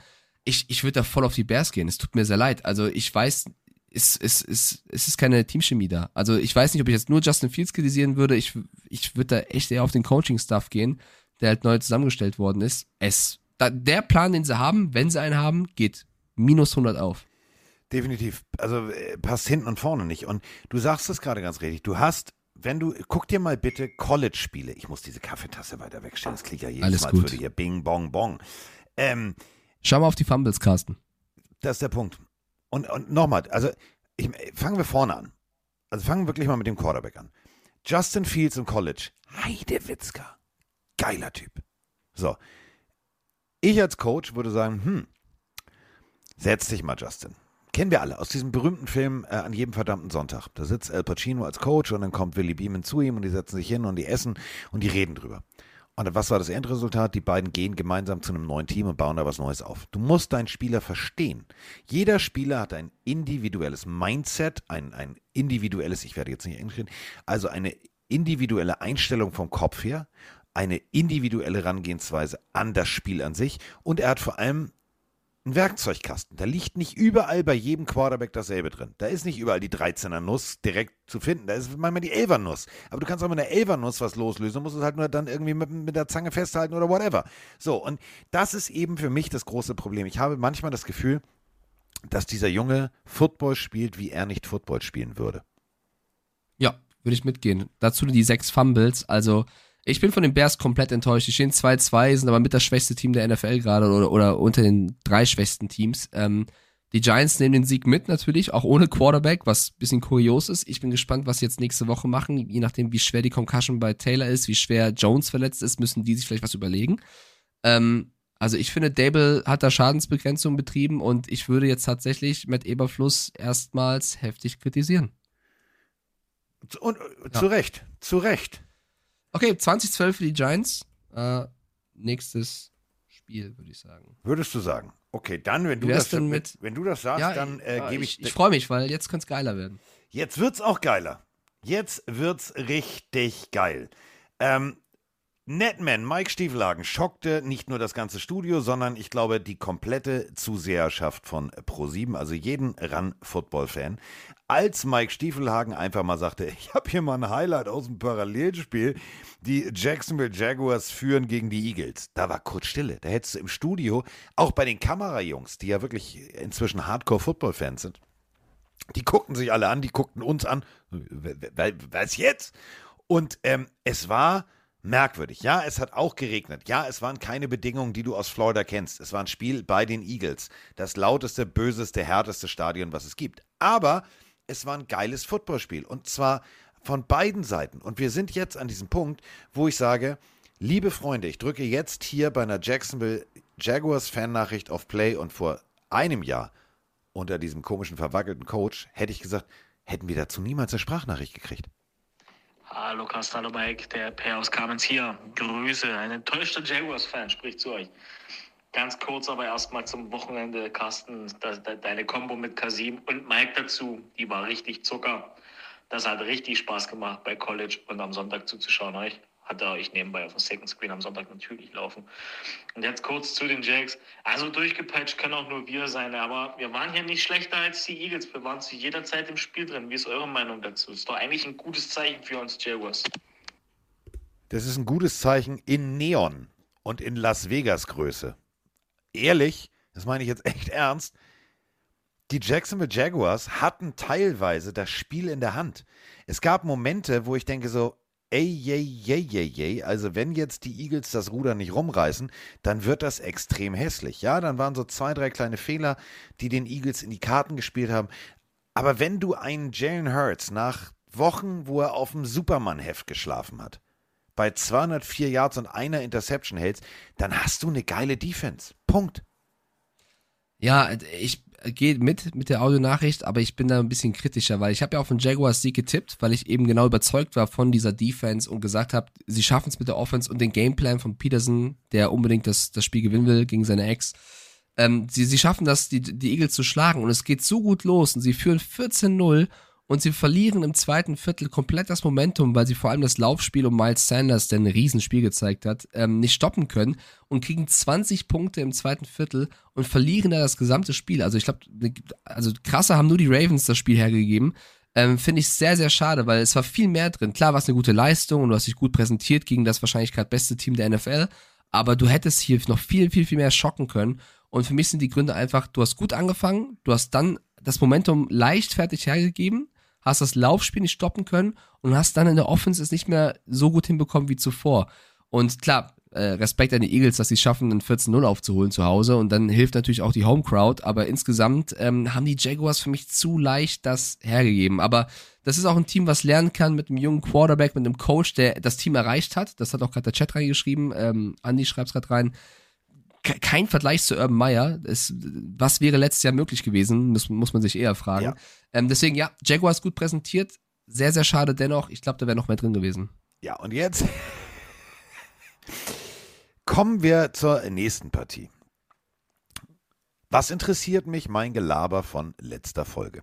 Ich, ich würde da voll auf die Bears gehen. Es tut mir sehr leid. Also ich weiß, es, es, es, es ist keine Teamchemie da. Also ich weiß nicht, ob ich jetzt nur Justin Fields kritisieren würde. Ich, ich würde da echt eher auf den Coaching-Stuff gehen, der halt neu zusammengestellt worden ist. Es, da, der Plan, den sie haben, wenn sie einen haben, geht minus 100 auf. Definitiv. Also äh, passt hinten und vorne nicht. Und du sagst es gerade ganz richtig. Du hast, wenn du, guck dir mal bitte College-Spiele. Ich muss diese Kaffeetasse weiter wegstellen. Das klingt ja jedes Alles Mal, gut. würde hier Bing, Bong, Bong. Ähm, Schau mal auf die Fumbles, Carsten. das ist der Punkt. Und, und nochmal, also ich, fangen wir vorne an. Also fangen wir wirklich mal mit dem Quarterback an. Justin Fields im College. Heidewitzka. Geiler Typ. So. Ich als Coach würde sagen, hm, setz dich mal, Justin. Kennen wir alle aus diesem berühmten Film äh, an jedem verdammten Sonntag. Da sitzt Al Pacino als Coach und dann kommt Willy Beeman zu ihm und die setzen sich hin und die essen und die reden drüber. Und was war das Endresultat? Die beiden gehen gemeinsam zu einem neuen Team und bauen da was Neues auf. Du musst deinen Spieler verstehen. Jeder Spieler hat ein individuelles Mindset, ein, ein individuelles, ich werde jetzt nicht Englisch reden, also eine individuelle Einstellung vom Kopf her, eine individuelle Herangehensweise an das Spiel an sich und er hat vor allem einen Werkzeugkasten. Da liegt nicht überall bei jedem Quarterback dasselbe drin. Da ist nicht überall die 13er Nuss direkt zu finden. Da ist manchmal die 11er Nuss. Aber du kannst auch mit einer 11er Nuss was loslösen. Musst es halt nur dann irgendwie mit, mit der Zange festhalten oder whatever. So, und das ist eben für mich das große Problem. Ich habe manchmal das Gefühl, dass dieser Junge Football spielt, wie er nicht Football spielen würde. Ja, würde ich mitgehen. Dazu die sechs Fumbles. Also, ich bin von den Bears komplett enttäuscht. Die stehen 2-2, sind aber mit das schwächste Team der NFL gerade oder, oder unter den drei schwächsten Teams. Ähm, die Giants nehmen den Sieg mit natürlich, auch ohne Quarterback, was bisschen kurios ist. Ich bin gespannt, was sie jetzt nächste Woche machen. Je nachdem, wie schwer die Concussion bei Taylor ist, wie schwer Jones verletzt ist, müssen die sich vielleicht was überlegen. Ähm, also ich finde, Dable hat da Schadensbegrenzung betrieben und ich würde jetzt tatsächlich mit Eberfluss erstmals heftig kritisieren. Und äh, zu Recht, zu Recht. Okay, 2012 für die Giants. Äh, nächstes Spiel, würde ich sagen. Würdest du sagen. Okay, dann, wenn du, das, wenn, mit- wenn du das sagst, dann äh, ja, gebe ich. Ich, ich freue mich, weil jetzt könnte es geiler werden. Jetzt wird's auch geiler. Jetzt wird's richtig geil. Ähm, Netman, Mike Stiefelhagen, schockte nicht nur das ganze Studio, sondern ich glaube die komplette Zuseherschaft von Pro7, also jeden Run-Football-Fan, als Mike Stiefelhagen einfach mal sagte, ich habe hier mal ein Highlight aus dem Parallelspiel, die Jacksonville Jaguars führen gegen die Eagles. Da war kurz Stille. Da hättest du im Studio, auch bei den Kamerajungs, die ja wirklich inzwischen Hardcore-Football-Fans sind, die guckten sich alle an, die guckten uns an. Was jetzt? Und ähm, es war merkwürdig. Ja, es hat auch geregnet. Ja, es waren keine Bedingungen, die du aus Florida kennst. Es war ein Spiel bei den Eagles. Das lauteste, böseste, härteste Stadion, was es gibt. Aber es war ein geiles Footballspiel. Und zwar von beiden Seiten. Und wir sind jetzt an diesem Punkt, wo ich sage, liebe Freunde, ich drücke jetzt hier bei einer Jacksonville Jaguars Fan-Nachricht auf Play und vor einem Jahr unter diesem komischen, verwackelten Coach, hätte ich gesagt, hätten wir dazu niemals eine Sprachnachricht gekriegt. Hallo hallo Mike, der Per aus Kamenz hier. Grüße, ein enttäuschter Jaguars-Fan spricht zu euch. Ganz kurz aber erstmal zum Wochenende, Carsten, da, da, deine Kombo mit Kasim und Mike dazu, die war richtig Zucker. Das hat richtig Spaß gemacht bei College und am Sonntag zuzuschauen. Euch hatte euch nebenbei auf dem Second Screen am Sonntag natürlich laufen. Und jetzt kurz zu den Jags. Also durchgepeitscht können auch nur wir sein, aber wir waren hier nicht schlechter als die Eagles. Wir waren zu jeder Zeit im Spiel drin. Wie ist eure Meinung dazu? Ist doch eigentlich ein gutes Zeichen für uns Jaguars. Das ist ein gutes Zeichen in Neon und in Las Vegas Größe. Ehrlich, das meine ich jetzt echt ernst. Die Jacksonville Jaguars hatten teilweise das Spiel in der Hand. Es gab Momente, wo ich denke so, ey, yay, yay, yay, yay. Also wenn jetzt die Eagles das Ruder nicht rumreißen, dann wird das extrem hässlich. Ja, dann waren so zwei, drei kleine Fehler, die den Eagles in die Karten gespielt haben. Aber wenn du einen Jalen Hurts nach Wochen, wo er auf dem Superman-Heft geschlafen hat, bei 204 Yards und einer Interception hältst, dann hast du eine geile Defense. Punkt. Ja, ich gehe mit mit der Audionachricht, aber ich bin da ein bisschen kritischer, weil ich habe ja auf den Jaguars Sieg getippt, weil ich eben genau überzeugt war von dieser Defense und gesagt habe, sie schaffen es mit der Offense und den Gameplan von Peterson, der unbedingt das, das Spiel gewinnen will gegen seine Ex. Ähm, sie, sie schaffen das, die, die Eagles zu schlagen und es geht so gut los und sie führen 14-0 und sie verlieren im zweiten Viertel komplett das Momentum, weil sie vor allem das Laufspiel um Miles Sanders, der ein Riesenspiel gezeigt hat, ähm, nicht stoppen können und kriegen 20 Punkte im zweiten Viertel und verlieren da das gesamte Spiel. Also ich glaube, also krasser haben nur die Ravens das Spiel hergegeben. Ähm, Finde ich sehr, sehr schade, weil es war viel mehr drin. Klar war es eine gute Leistung und du hast dich gut präsentiert gegen das wahrscheinlich gerade beste Team der NFL, aber du hättest hier noch viel, viel, viel mehr schocken können. Und für mich sind die Gründe einfach, du hast gut angefangen, du hast dann das Momentum leichtfertig hergegeben, hast das Laufspiel nicht stoppen können und hast dann in der Offense es nicht mehr so gut hinbekommen wie zuvor. Und klar, äh, Respekt an die Eagles, dass sie schaffen, einen 14-0 aufzuholen zu Hause und dann hilft natürlich auch die Home Crowd, aber insgesamt ähm, haben die Jaguars für mich zu leicht das hergegeben. Aber das ist auch ein Team, was lernen kann mit einem jungen Quarterback, mit einem Coach, der das Team erreicht hat. Das hat auch gerade der Chat reingeschrieben. Ähm, Andy schreibt es gerade rein kein Vergleich zu Urban Meyer. Es, was wäre letztes Jahr möglich gewesen, muss, muss man sich eher fragen. Ja. Ähm, deswegen, ja, Jaguars gut präsentiert. Sehr, sehr schade dennoch. Ich glaube, da wäre noch mehr drin gewesen. Ja, und jetzt kommen wir zur nächsten Partie. Was interessiert mich mein Gelaber von letzter Folge?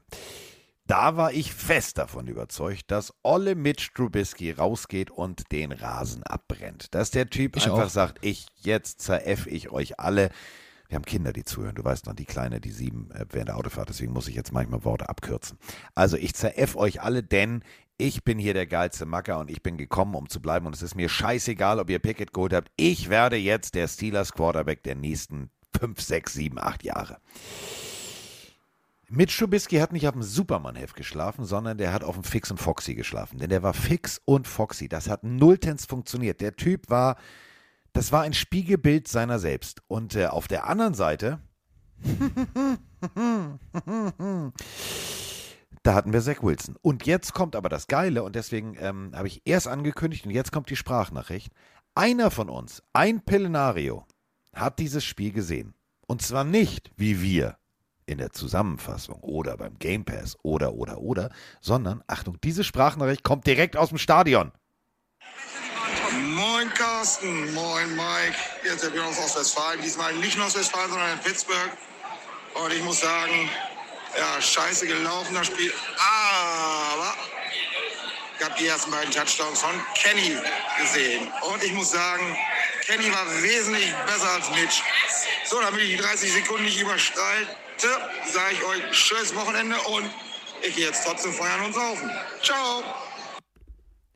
Da war ich fest davon überzeugt, dass Olle Mitch Trubisky rausgeht und den Rasen abbrennt. Dass der Typ Ich einfach auch. sagt, ich jetzt zereff ich euch alle. Wir haben Kinder, die zuhören. Du weißt noch, die Kleine, die sieben äh, während der Autofahrt. Deswegen muss ich jetzt manchmal Worte abkürzen. Also ich zereff euch alle, denn ich bin hier der geilste Macker und ich bin gekommen, um zu bleiben. Und es ist mir scheißegal, ob ihr Pickett geholt habt. Ich werde jetzt der Steelers Quarterback der nächsten fünf, sechs, sieben, acht Jahre. Mitch Trubisky hat nicht auf dem Superman-Heft geschlafen, sondern der hat auf dem Fix und Foxy geschlafen. Denn der war fix und Foxy. Das hat nulltens funktioniert. Der Typ war, das war ein Spiegelbild seiner selbst. Und äh, auf der anderen Seite, da hatten wir Zach Wilson. Und jetzt kommt aber das Geile, und deswegen ähm, habe ich erst angekündigt und jetzt kommt die Sprachnachricht. Einer von uns, ein Pillenario, hat dieses Spiel gesehen. Und zwar nicht wie wir in der Zusammenfassung oder beim Game Pass oder oder oder, sondern Achtung, diese Sprachnachricht kommt direkt aus dem Stadion. Moin Carsten, moin Mike. Ist der Björn aus Ostwestfalen. Diesmal nicht in Ostwestfalen, sondern in Pittsburgh. Und ich muss sagen, ja, scheiße gelaufen das Spiel. Aber ich habe die ersten beiden Touchdowns von Kenny gesehen. Und ich muss sagen, Kenny war wesentlich besser als Mitch. So, damit ich die 30 Sekunden nicht überstreite, sage ich euch schönes Wochenende und ich gehe jetzt trotzdem feiern und saufen. Ciao.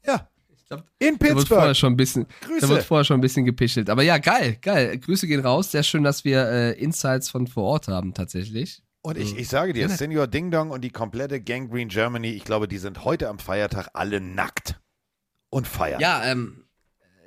Ja, Ich glaub, in Da wird vorher Pittsburgh. schon ein bisschen, Grüße. da wird vorher schon ein bisschen gepichelt. Aber ja, geil, geil. Grüße gehen raus. Sehr schön, dass wir äh, Insights von vor Ort haben, tatsächlich. Und ich, ich sage dir, Ja. Senior Ding Dong und die komplette Gang Green Germany, ich glaube, die sind heute am Feiertag alle nackt und feiern. Ja, ähm,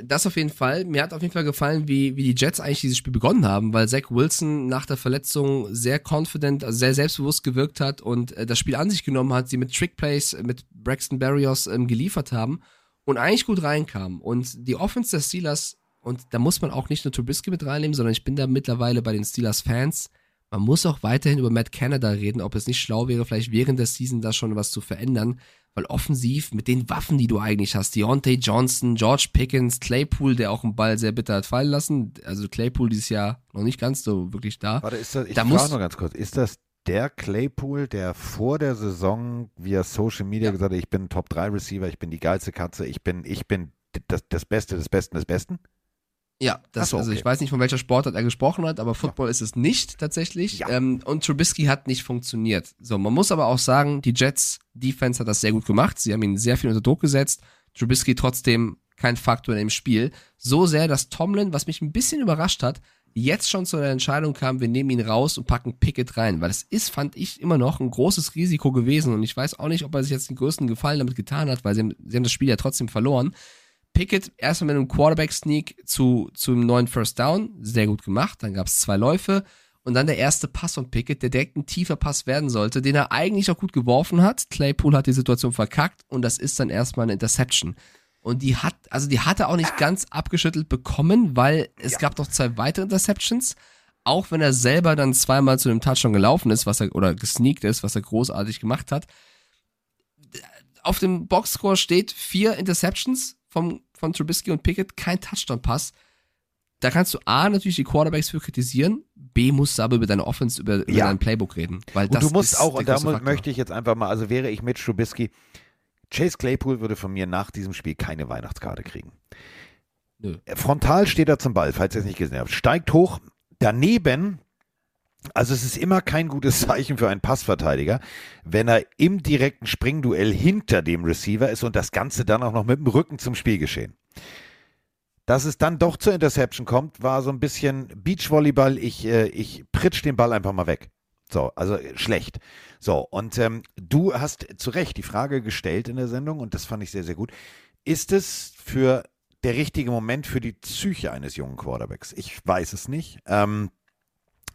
das auf jeden Fall. Mir hat auf jeden Fall gefallen, wie, wie die Jets eigentlich dieses Spiel begonnen haben, weil Zach Wilson nach der Verletzung sehr confident, also sehr selbstbewusst gewirkt hat und äh, das Spiel an sich genommen hat, sie mit Trickplays, äh, mit Braxton Berrios ähm, geliefert haben und eigentlich gut reinkam. Und die Offense der Steelers, und da muss man auch nicht nur Trubisky mit reinnehmen, sondern ich bin da mittlerweile bei den Steelers-Fans, man muss auch weiterhin über Matt Canada reden, ob es nicht schlau wäre, vielleicht während der Season da schon was zu verändern, weil offensiv mit den Waffen, die du eigentlich hast, Deontay Johnson, George Pickens, Claypool, der auch einen Ball sehr bitter hat fallen lassen, also Claypool dieses Jahr noch nicht ganz so wirklich da. Warte, ist das, ich Da frage muss- nur ganz kurz, ist das der Claypool, der vor der Saison via Social Media Ja. gesagt hat, ich bin Top 3 Receiver, ich bin die geilste Katze, ich bin, ich bin das, das Beste des Besten des Besten? Ja, das, so, also okay. ich weiß nicht, von welcher Sportart er gesprochen hat, aber Football ist es nicht tatsächlich. Ja. Ähm, und Trubisky hat nicht funktioniert. So, man muss aber auch sagen, die Jets Defense hat das sehr gut gemacht. Sie haben ihn sehr viel unter Druck gesetzt. Trubisky trotzdem kein Faktor in dem Spiel. So sehr, dass Tomlin, was mich ein bisschen überrascht hat, jetzt schon zu der Entscheidung kam, wir nehmen ihn raus und packen Pickett rein. Weil das ist, fand ich, immer noch ein großes Risiko gewesen. Und ich weiß auch nicht, ob er sich jetzt den größten Gefallen damit getan hat, weil sie haben, sie haben das Spiel ja trotzdem verloren. Pickett erstmal mit einem Quarterback-Sneak zu, zum neuen First Down, sehr gut gemacht. Dann gab es zwei Läufe und dann der erste Pass von Pickett, der direkt ein tiefer Pass werden sollte, den er eigentlich auch gut geworfen hat. Claypool hat die Situation verkackt und das ist dann erstmal eine Interception. Und die hat, also die hat er auch nicht ganz abgeschüttelt bekommen, weil es gab noch zwei weitere Interceptions. Auch wenn er selber dann zweimal zu dem Touchdown gelaufen ist, was er, oder gesneakt ist, was er großartig gemacht hat. Auf dem Boxscore steht vier Interceptions vom, von Trubisky und Pickett, kein Touchdown-Pass. da kannst du A, natürlich die Quarterbacks für kritisieren, B, musst du aber über deine Offense, über, über Ja. dein Playbook reden. Weil Und das du musst ist auch, und da Faktor. möchte ich jetzt einfach mal, also wäre ich mit Trubisky, Chase Claypool würde von mir nach diesem Spiel keine Weihnachtskarte kriegen. Nö. Frontal steht er zum Ball, falls ihr es nicht gesehen habt. Steigt hoch, daneben, also es ist immer kein gutes Zeichen für einen Passverteidiger, wenn er im direkten Springduell hinter dem Receiver ist und das Ganze dann auch noch mit dem Rücken zum Spielgeschehen. Dass es dann doch zur Interception kommt, war so ein bisschen Beachvolleyball. Ich, äh, ich pritsch den Ball einfach mal weg. So, also äh, schlecht. So, und ähm, du hast zu Recht die Frage gestellt in der Sendung und das fand ich sehr, sehr gut. Ist es für der richtige Moment für die Psyche eines jungen Quarterbacks? Ich weiß es nicht. Ähm,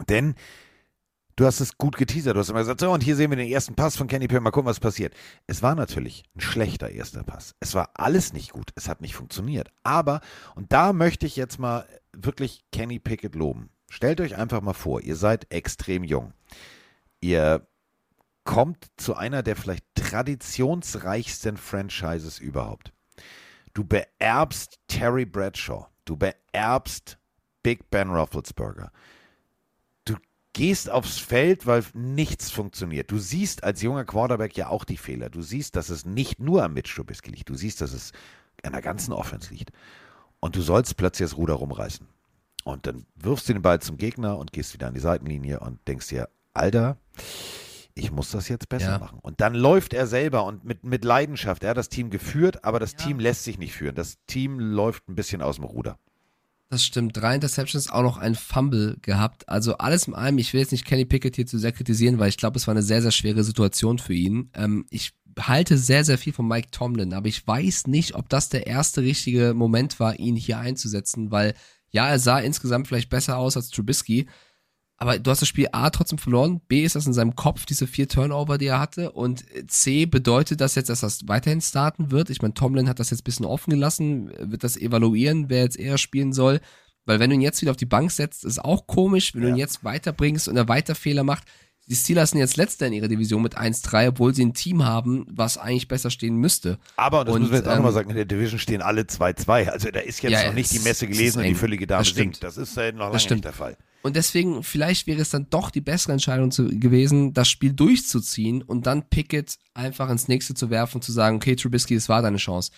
denn du hast es gut geteasert. Du hast immer gesagt, so, und hier sehen wir den ersten Pass von Kenny Pickett. Mal gucken, was passiert. Es war natürlich ein schlechter erster Pass. Es war alles nicht gut. Es hat nicht funktioniert. Aber, und da möchte ich jetzt mal wirklich Kenny Pickett loben. Stellt euch einfach mal vor, ihr seid extrem jung. Ihr kommt zu einer der vielleicht traditionsreichsten Franchises überhaupt. Du beerbst Terry Bradshaw. Du beerbst Big Ben Roethlisberger. Gehst aufs Feld, weil nichts funktioniert. Du siehst als junger Quarterback ja auch die Fehler. Du siehst, dass es nicht nur am Mitch Trubisky liegt. Du siehst, dass es an der ganzen Offense liegt. Und du sollst plötzlich das Ruder rumreißen. Und dann wirfst du den Ball zum Gegner und gehst wieder an die Seitenlinie und denkst dir, Alter, ich muss das jetzt besser Ja. machen. Und dann läuft er selber und mit, mit Leidenschaft. Er hat das Team geführt, aber das Team lässt sich nicht führen. Das Team läuft ein bisschen aus dem Ruder. Das stimmt. Drei Interceptions, auch noch ein Fumble gehabt. Also alles in allem, ich will jetzt nicht Kenny Pickett hier zu sehr kritisieren, weil ich glaube, es war eine sehr, sehr schwere Situation für ihn. Ähm, ich halte sehr, sehr viel von Mike Tomlin, aber ich weiß nicht, ob das der erste richtige Moment war, ihn hier einzusetzen, weil ja, er sah insgesamt vielleicht besser aus als Trubisky, aber du hast das Spiel A trotzdem verloren, B ist das in seinem Kopf, diese vier Turnover, die er hatte und C bedeutet das jetzt, dass das weiterhin starten wird. Ich meine, Tomlin hat das jetzt ein bisschen offen gelassen, wird das evaluieren, wer jetzt eher spielen soll, weil wenn du ihn jetzt wieder auf die Bank setzt, ist auch komisch, wenn du ihn jetzt weiterbringst und er weiter Fehler macht. Die Steelers sind jetzt letzter in ihrer Division mit 1-3, obwohl sie ein Team haben, was eigentlich besser stehen müsste. Aber, und das Und, müssen wir jetzt auch ähm, nochmal sagen, in der Division stehen alle 2-2. Also da ist jetzt Ja, noch nicht die es- Messe es gelesen und die eng. füllige Dame Das stimmt. singt. Das ist äh, noch lange nicht der Fall. Und deswegen, vielleicht wäre es dann doch die bessere Entscheidung zu, gewesen, das Spiel durchzuziehen und dann Pickett einfach ins nächste zu werfen und zu sagen, okay, Trubisky, es war deine Chance.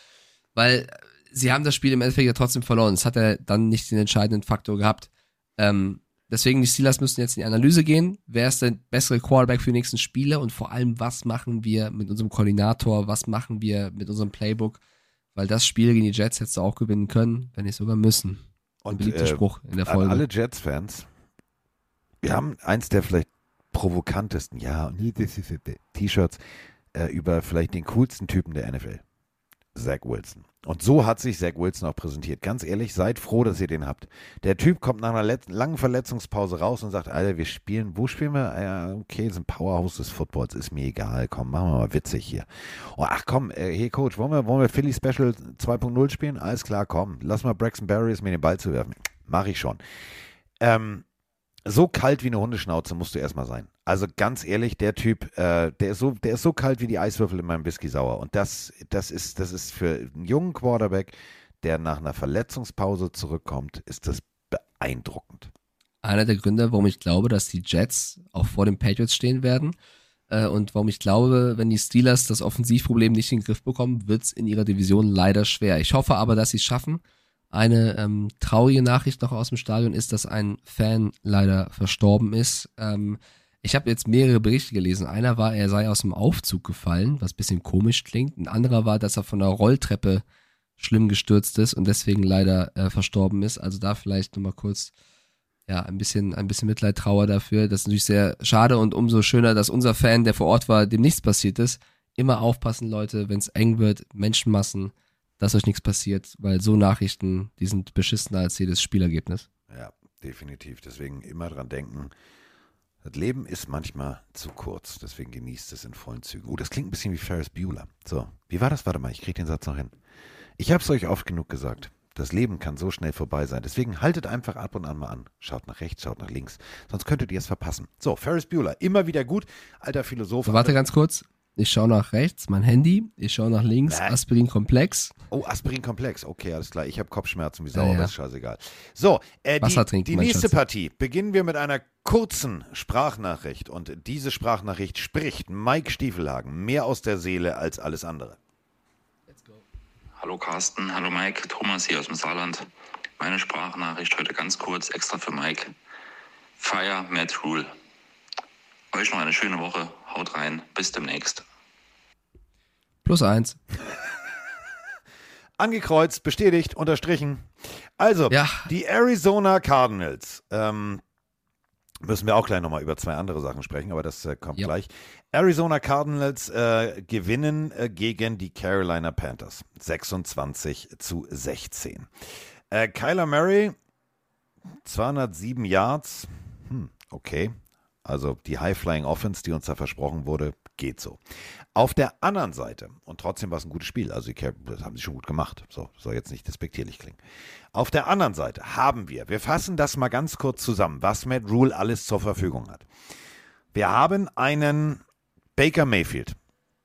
Weil äh, sie haben das Spiel im Endeffekt ja trotzdem verloren. Es hat ja dann nicht den entscheidenden Faktor gehabt. Ähm, deswegen, die Steelers müssen jetzt in die Analyse gehen. Wer ist der bessere Quarterback für die nächsten Spiele? Und vor allem, was machen wir mit unserem Koordinator? Was machen wir mit unserem Playbook? Weil das Spiel gegen die Jets hättest du auch gewinnen können, wenn nicht sogar müssen. Ein Und beliebter äh, Spruch in der an Folge. alle Jets-Fans, wir haben eins der vielleicht provokantesten, ja, T-Shirts äh, über vielleicht den coolsten Typen der NFL. Zach Wilson. Und so hat sich Zach Wilson auch präsentiert. Ganz ehrlich, seid froh, dass ihr den habt. Der Typ kommt nach einer langen Verletzungspause raus und sagt, Alter, wir spielen, wo spielen wir? Ja, okay, ist ein Powerhouse des Footballs, ist mir egal. Komm, machen wir mal witzig hier. Oh, ach komm, äh, hey Coach, wollen wir, wollen wir Philly Special 2.0 spielen? Alles klar, komm. Lass mal Braxton Barriers mir den Ball zu werfen. Mach ich schon. Ähm, so kalt wie eine Hundeschnauze musst du erstmal sein. Also ganz ehrlich, der Typ, äh, der ist so, der ist so kalt wie die Eiswürfel in meinem Whisky sauer. Und das, das ist, das ist für einen jungen Quarterback, der nach einer Verletzungspause zurückkommt, ist das beeindruckend. einer der Gründe, warum ich glaube, dass die Jets auch vor den Patriots stehen werden. Äh, und warum ich glaube, wenn die Steelers das Offensivproblem nicht in den Griff bekommen, wird es in ihrer Division leider schwer. Ich hoffe aber, dass sie es schaffen. Eine ähm, traurige Nachricht noch aus dem Stadion ist, dass ein Fan leider verstorben ist. Ähm, ich habe jetzt mehrere Berichte gelesen. Einer war, er sei aus dem Aufzug gefallen, was bisschen komisch klingt. Ein anderer war, dass er von der Rolltreppe schlimm gestürzt ist und deswegen leider äh, verstorben ist. Also da vielleicht nochmal kurz ja, ein bisschen, ein bisschen Mitleid, Trauer dafür. Das ist natürlich sehr schade und umso schöner, dass unser Fan, der vor Ort war, dem nichts passiert ist. Immer aufpassen, Leute, wenn es eng wird, Menschenmassen, dass euch nichts passiert, weil so Nachrichten, die sind beschissener als jedes Spielergebnis. Ja, definitiv. Deswegen immer dran denken. Das Leben ist manchmal zu kurz, deswegen genießt es in vollen Zügen. Oh, das klingt ein bisschen wie Ferris Bueller. So, wie war das? Warte mal, ich kriege den Satz noch hin. Ich habe es euch oft genug gesagt. Das Leben kann so schnell vorbei sein. Deswegen haltet einfach ab und an mal an. Schaut nach rechts, schaut nach links. Sonst könntet ihr es verpassen. So, Ferris Bueller, immer wieder gut. Alter Philosoph. So, warte alter- ganz kurz. Ich schaue nach rechts, mein Handy, ich schaue nach links, Bäh. Aspirin-Komplex. Oh, Aspirin-Komplex. Okay, alles klar. Ich habe Kopfschmerzen wie Sau, Ja, ja. ist scheißegal. So, äh, Wasser die, trinken, die nächste Schatz. Partie beginnen wir mit einer kurzen Sprachnachricht. Und diese Sprachnachricht spricht Mike Stiefelhagen mehr aus der Seele als alles andere. Hallo Carsten, hallo Mike, Thomas hier aus dem Saarland. Meine Sprachnachricht heute ganz kurz, extra für Mike. Fire Matt Rule. Euch noch eine schöne Woche, haut rein, bis demnächst. Plus eins. Angekreuzt, bestätigt, unterstrichen. Also, Ja. die Arizona Cardinals. Ähm, müssen wir auch gleich nochmal über zwei andere Sachen sprechen, aber das äh, kommt Ja. gleich. Arizona Cardinals äh, gewinnen äh, gegen die Carolina Panthers. 26 zu 16. Äh, Kyler Murray, 207 Yards. Hm, okay. Also die High-Flying Offense, die uns da versprochen wurde, geht so. Auf der anderen Seite, und trotzdem war es ein gutes Spiel, also das haben sie schon gut gemacht, so soll jetzt nicht despektierlich klingen. Auf der anderen Seite haben wir, wir fassen das mal ganz kurz zusammen, was Matt Rule alles zur Verfügung hat. Wir haben einen Baker Mayfield,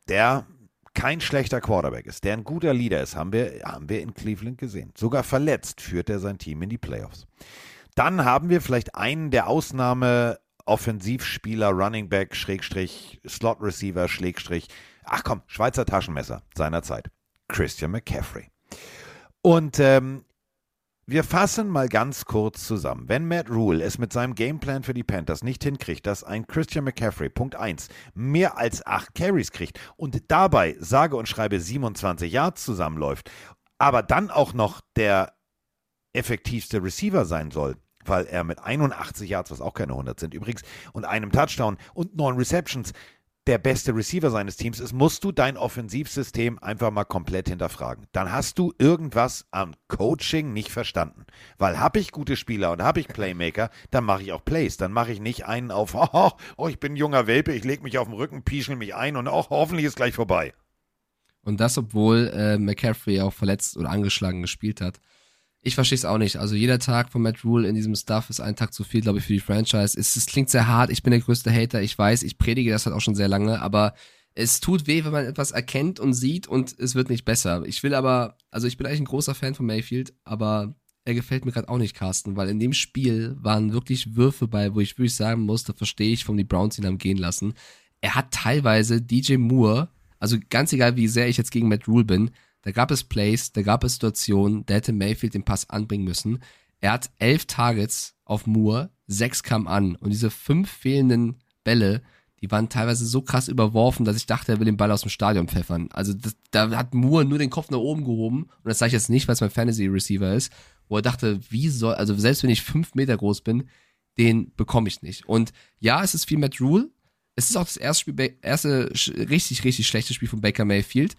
der kein schlechter Quarterback ist, der ein guter Leader ist, haben wir, haben wir in Cleveland gesehen. Sogar verletzt führt er sein Team in die Playoffs. Dann haben wir vielleicht einen der Ausnahme Offensivspieler, Running Back, Schrägstrich, Slot Receiver, Schrägstrich, ach komm, Schweizer Taschenmesser seiner Zeit. Christian McCaffrey. Und ähm, wir fassen mal ganz kurz zusammen. Wenn Matt Rule es mit seinem Gameplan für die Panthers nicht hinkriegt, dass ein Christian McCaffrey, Punkt 1, mehr als 8 Carries kriegt und dabei sage und schreibe 27 Yards zusammenläuft, aber dann auch noch der effektivste Receiver sein soll, weil er mit 81 Yards, was auch keine 100 sind übrigens, und einem Touchdown und neun Receptions der beste Receiver seines Teams ist, musst du dein Offensivsystem einfach mal komplett hinterfragen. Dann hast du irgendwas am Coaching nicht verstanden. Weil habe ich gute Spieler und habe ich Playmaker, dann mache ich auch Plays. Dann mache ich nicht einen auf, oh, oh, ich bin junger Welpe, ich lege mich auf den Rücken, pieschel mich ein und oh, hoffentlich ist gleich vorbei. Und das, obwohl äh, McCaffrey auch verletzt oder angeschlagen gespielt hat. Ich verstehe es auch nicht. Also jeder Tag von Matt Rule in diesem Stuff ist ein Tag zu viel, glaube ich, für die Franchise. Es, es klingt sehr hart. Ich bin der größte Hater. Ich weiß, ich predige das halt auch schon sehr lange, aber es tut weh, wenn man etwas erkennt und sieht und es wird nicht besser. Ich will aber, also ich bin eigentlich ein großer Fan von Mayfield, aber er gefällt mir gerade auch nicht, Carsten, weil in dem Spiel waren wirklich Würfe bei, wo ich wirklich sagen muss, da verstehe ich, warum die Browns ihn haben gehen lassen. Er hat teilweise DJ Moore, also ganz egal, wie sehr ich jetzt gegen Matt Rule bin, da gab es Plays, da gab es Situationen, da hätte Mayfield den Pass anbringen müssen. Er hat elf Targets auf Moore, sechs kamen an und diese fünf fehlenden Bälle, die waren teilweise so krass überworfen, dass ich dachte, er will den Ball aus dem Stadion pfeffern. Also das, da hat Moore nur den Kopf nach oben gehoben und das sage ich jetzt nicht, weil es mein Fantasy Receiver ist, wo er dachte, wie soll, also selbst wenn ich fünf Meter groß bin, den bekomme ich nicht. Und ja, es ist viel Matt Rule. Es ist auch das erste, Spiel, erste richtig, richtig schlechte Spiel von Baker Mayfield.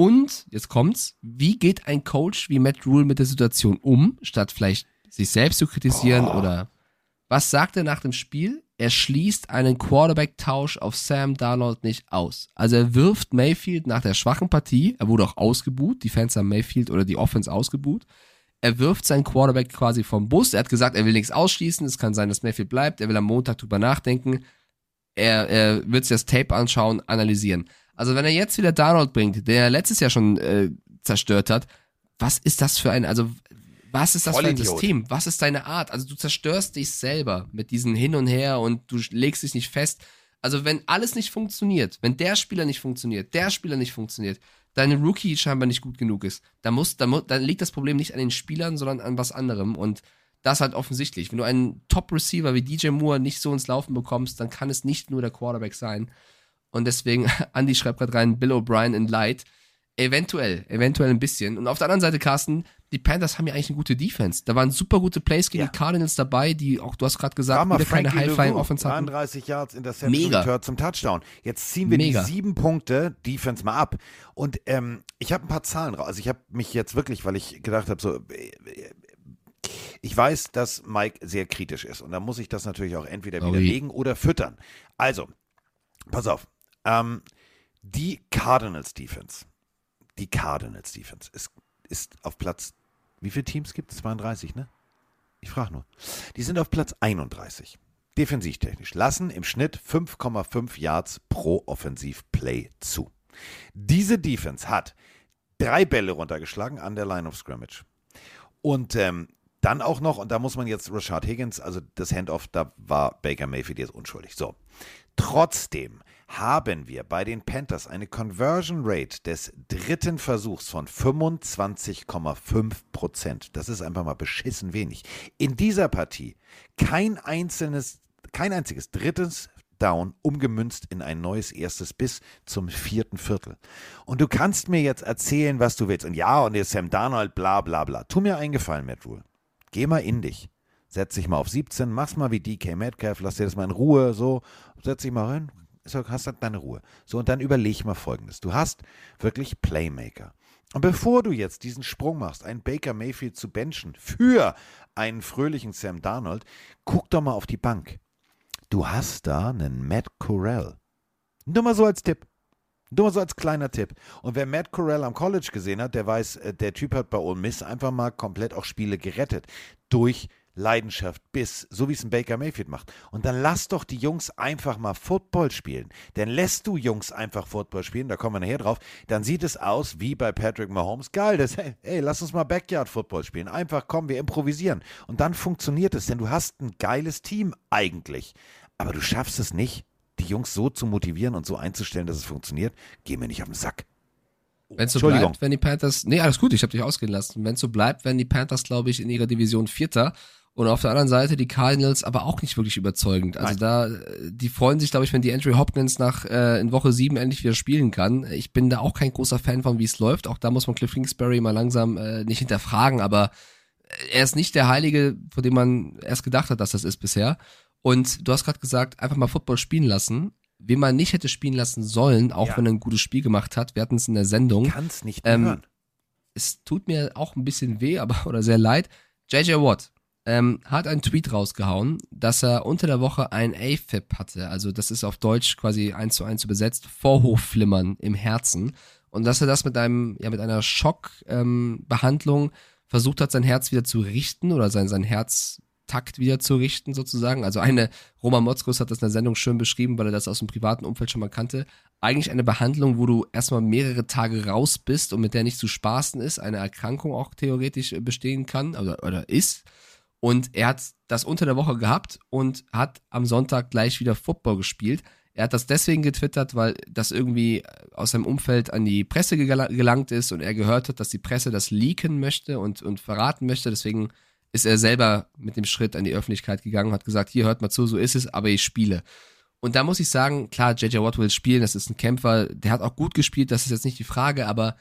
Und, jetzt kommt's, wie geht ein Coach wie Matt Rule mit der Situation um, statt vielleicht sich selbst zu kritisieren oder was sagt er nach dem Spiel? Er schließt einen Quarterback-Tausch auf Sam Darnold nicht aus. Also er wirft Mayfield nach der schwachen Partie, er wurde auch ausgebuht, die Fans haben Mayfield oder die Offense ausgebuht. Er wirft seinen Quarterback quasi vom Bus. Er hat gesagt, er will nichts ausschließen. Es kann sein, dass Mayfield bleibt. Er will am Montag drüber nachdenken. Er, er wird sich das Tape anschauen, analysieren. Also wenn er jetzt wieder Darnold bringt, der er letztes Jahr schon äh, zerstört hat, was ist das für ein, also was ist das für ein Vollidiot. System? Was ist deine Art? Also du zerstörst dich selber mit diesen Hin und Her und du legst dich nicht fest. Also wenn alles nicht funktioniert, wenn der Spieler nicht funktioniert, der Spieler nicht funktioniert, deine Rookie scheinbar nicht gut genug ist, dann muss, dann, dann liegt das Problem nicht an den Spielern, sondern an was anderem. Und das halt offensichtlich. Wenn du einen Top-Receiver wie DJ Moore nicht so ins Laufen bekommst, dann kann es nicht nur der Quarterback sein. Und deswegen, Andy schreibt gerade rein, Bill O'Brien in Light. Eventuell, eventuell ein bisschen. Und auf der anderen Seite, Carsten, die Panthers haben ja eigentlich eine gute Defense. Da waren super gute Plays gegen Ja. die Cardinals dabei, die auch, du hast gerade gesagt, wieder keine Frankie High-Flying LeRoux, Offense hatten. 33 Yards Interception Mega. Zum Touchdown. Jetzt ziehen wir Mega. die sieben Punkte Defense mal ab. Und ähm, ich habe ein paar Zahlen raus. Also ich habe mich jetzt wirklich, weil ich gedacht habe, so äh, ich weiß, dass Mike sehr kritisch ist und da muss ich das natürlich auch entweder Sorry. widerlegen oder füttern. Also, pass auf. Ähm, die Cardinals Defense, die Cardinals Defense ist, ist auf Platz, wie viele Teams gibt es? 32, ne? Ich frage nur. Die sind auf Platz 31. defensivtechnisch, lassen im Schnitt 5,5 Yards pro Offensivplay zu. Diese Defense hat drei Bälle runtergeschlagen an der Line of Scrimmage. Und ähm, dann auch noch, und da muss man jetzt Rashad Higgins, also das Handoff, da war Baker Mayfield jetzt unschuldig. So. Trotzdem haben wir bei den Panthers eine Conversion Rate des dritten Versuchs von 25,5 Prozent. Das ist einfach mal beschissen wenig. In dieser Partie kein einzelnes, kein einziges drittes Down umgemünzt in ein neues erstes bis zum vierten Viertel. Und du kannst mir jetzt erzählen, was du willst. Und ja, und der Sam Darnold, bla bla bla. Tu mir einen Gefallen, Matt Rule. Geh mal in dich. Setz dich mal auf 17, mach's mal wie DK Metcalf, lass dir das mal in Ruhe, so, setz dich mal rein, hast halt deine Ruhe. So, und dann überleg mal folgendes. Du hast wirklich Playmaker. Und bevor du jetzt diesen Sprung machst, einen Baker Mayfield zu benchen für einen fröhlichen Sam Darnold, guck doch mal auf die Bank. Du hast da einen Matt Corral. Nur mal so als Tipp. Nur mal so als kleiner Tipp. Und wer Matt Corral am College gesehen hat, der weiß, äh, der Typ hat bei Ole Miss einfach mal komplett auch Spiele gerettet. Durch Leidenschaft, Biss, so wie es ein Baker Mayfield macht. Und dann lass doch die Jungs einfach mal Football spielen. Denn lässt du Jungs einfach Football spielen, da kommen wir nachher drauf, dann sieht es aus wie bei Patrick Mahomes. Geil, das, hey, hey lass uns mal Backyard Football spielen. Einfach komm, wir improvisieren. Und dann funktioniert es, denn du hast ein geiles Team eigentlich. Aber du schaffst es nicht, die Jungs so zu motivieren und so einzustellen, dass es funktioniert. Geh mir nicht auf den Sack. Wenn es so bleibt, wenn die Panthers, nee, alles gut, ich habe dich ausgehen lassen. Wenn es so bleibt, werden die Panthers, glaube ich, in ihrer Division Vierter. Und auf der anderen Seite die Cardinals aber auch nicht wirklich überzeugend. Also Nein. da, die freuen sich, glaube ich, wenn die Andrew Hopkins nach äh, in Woche sieben endlich wieder spielen kann. Ich bin da auch kein großer Fan von, wie es läuft. Auch da muss man Cliff Kingsbury mal langsam äh, nicht hinterfragen, aber er ist nicht der Heilige, von dem man erst gedacht hat, dass das ist bisher. Und du hast gerade gesagt, einfach mal Football spielen lassen. Wen man nicht hätte spielen lassen sollen, auch ja. wenn er ein gutes Spiel gemacht hat, wir hatten es in der Sendung. Kann es nicht ähm, hören. Es tut mir auch ein bisschen weh, aber oder sehr leid. JJ Watt ähm, hat einen Tweet rausgehauen, dass er unter der Woche ein AFib hatte. Also das ist auf Deutsch quasi eins zu eins übersetzt, Vorhofflimmern im Herzen. Und dass er das mit einem, ja, mit einer Schockbehandlung ähm, versucht hat, sein Herz wieder zu richten oder sein, sein Herz Takt wieder zu richten, sozusagen. Also eine, Roman Motzkus hat das in der Sendung schön beschrieben, weil er das aus dem privaten Umfeld schon mal kannte. Eigentlich eine Behandlung, wo du erstmal mehrere Tage raus bist und mit der nicht zu spaßen ist, eine Erkrankung auch theoretisch bestehen kann oder, oder ist. Und er hat das unter der Woche gehabt und hat am Sonntag gleich wieder Football gespielt. Er hat das deswegen getwittert, weil das irgendwie aus seinem Umfeld an die Presse gelangt ist und er gehört hat, dass die Presse das leaken möchte und, und verraten möchte. Deswegen ist er selber mit dem Schritt an die Öffentlichkeit gegangen und hat gesagt, hier hört mal zu, so ist es, aber ich spiele. Und da muss ich sagen, klar, JJ Watt will spielen, das ist ein Kämpfer, der hat auch gut gespielt, das ist jetzt nicht die Frage, aber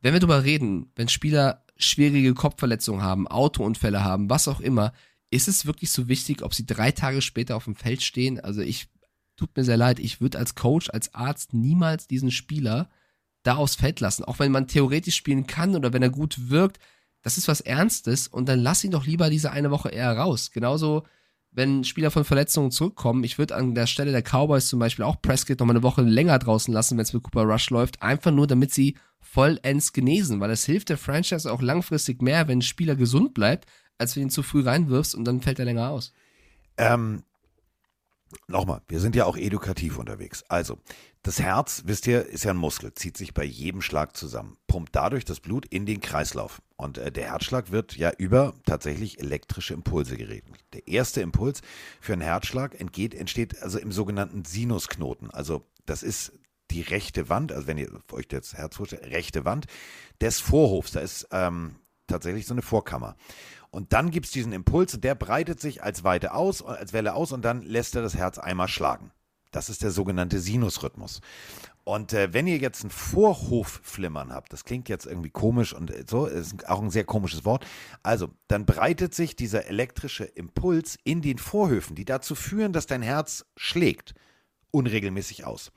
wenn wir drüber reden, wenn Spieler schwierige Kopfverletzungen haben, Autounfälle haben, was auch immer, ist es wirklich so wichtig, ob sie drei Tage später auf dem Feld stehen? Also ich, tut mir sehr leid, ich würde als Coach, als Arzt niemals diesen Spieler da aufs Feld lassen. Auch wenn man theoretisch spielen kann oder wenn er gut wirkt, das ist was Ernstes und dann lass ihn doch lieber diese eine Woche eher raus. Genauso, wenn Spieler von Verletzungen zurückkommen, ich würde an der Stelle der Cowboys zum Beispiel auch Prescott noch mal eine Woche länger draußen lassen, wenn es mit Cooper Rush läuft, einfach nur damit sie vollends genesen, weil es hilft der Franchise auch langfristig mehr, wenn ein Spieler gesund bleibt, als wenn du ihn zu früh reinwirfst und dann fällt er länger aus. Ähm, Nochmal, wir sind ja auch edukativ unterwegs. Also, das Herz, wisst ihr, ist ja ein Muskel, zieht sich bei jedem Schlag zusammen, pumpt dadurch das Blut in den Kreislauf. Und äh, der Herzschlag wird ja über tatsächlich elektrische Impulse geregelt. Der erste Impuls für einen Herzschlag entgeht, entsteht also im sogenannten Sinusknoten. Also, das ist die rechte Wand, also wenn ihr euch das Herz vorstellt, rechte Wand des Vorhofs. Da ist ähm, tatsächlich so eine Vorkammer. Und dann gibt es diesen Impuls der breitet sich als Weite aus, als Welle aus und dann lässt er das Herz einmal schlagen. Das ist der sogenannte Sinusrhythmus. Und äh, wenn ihr jetzt ein Vorhofflimmern habt, das klingt jetzt irgendwie komisch und so, ist auch ein sehr komisches Wort. Also, dann breitet sich dieser elektrische Impuls in den Vorhöfen, die dazu führen, dass dein Herz schlägt, unregelmäßig aus.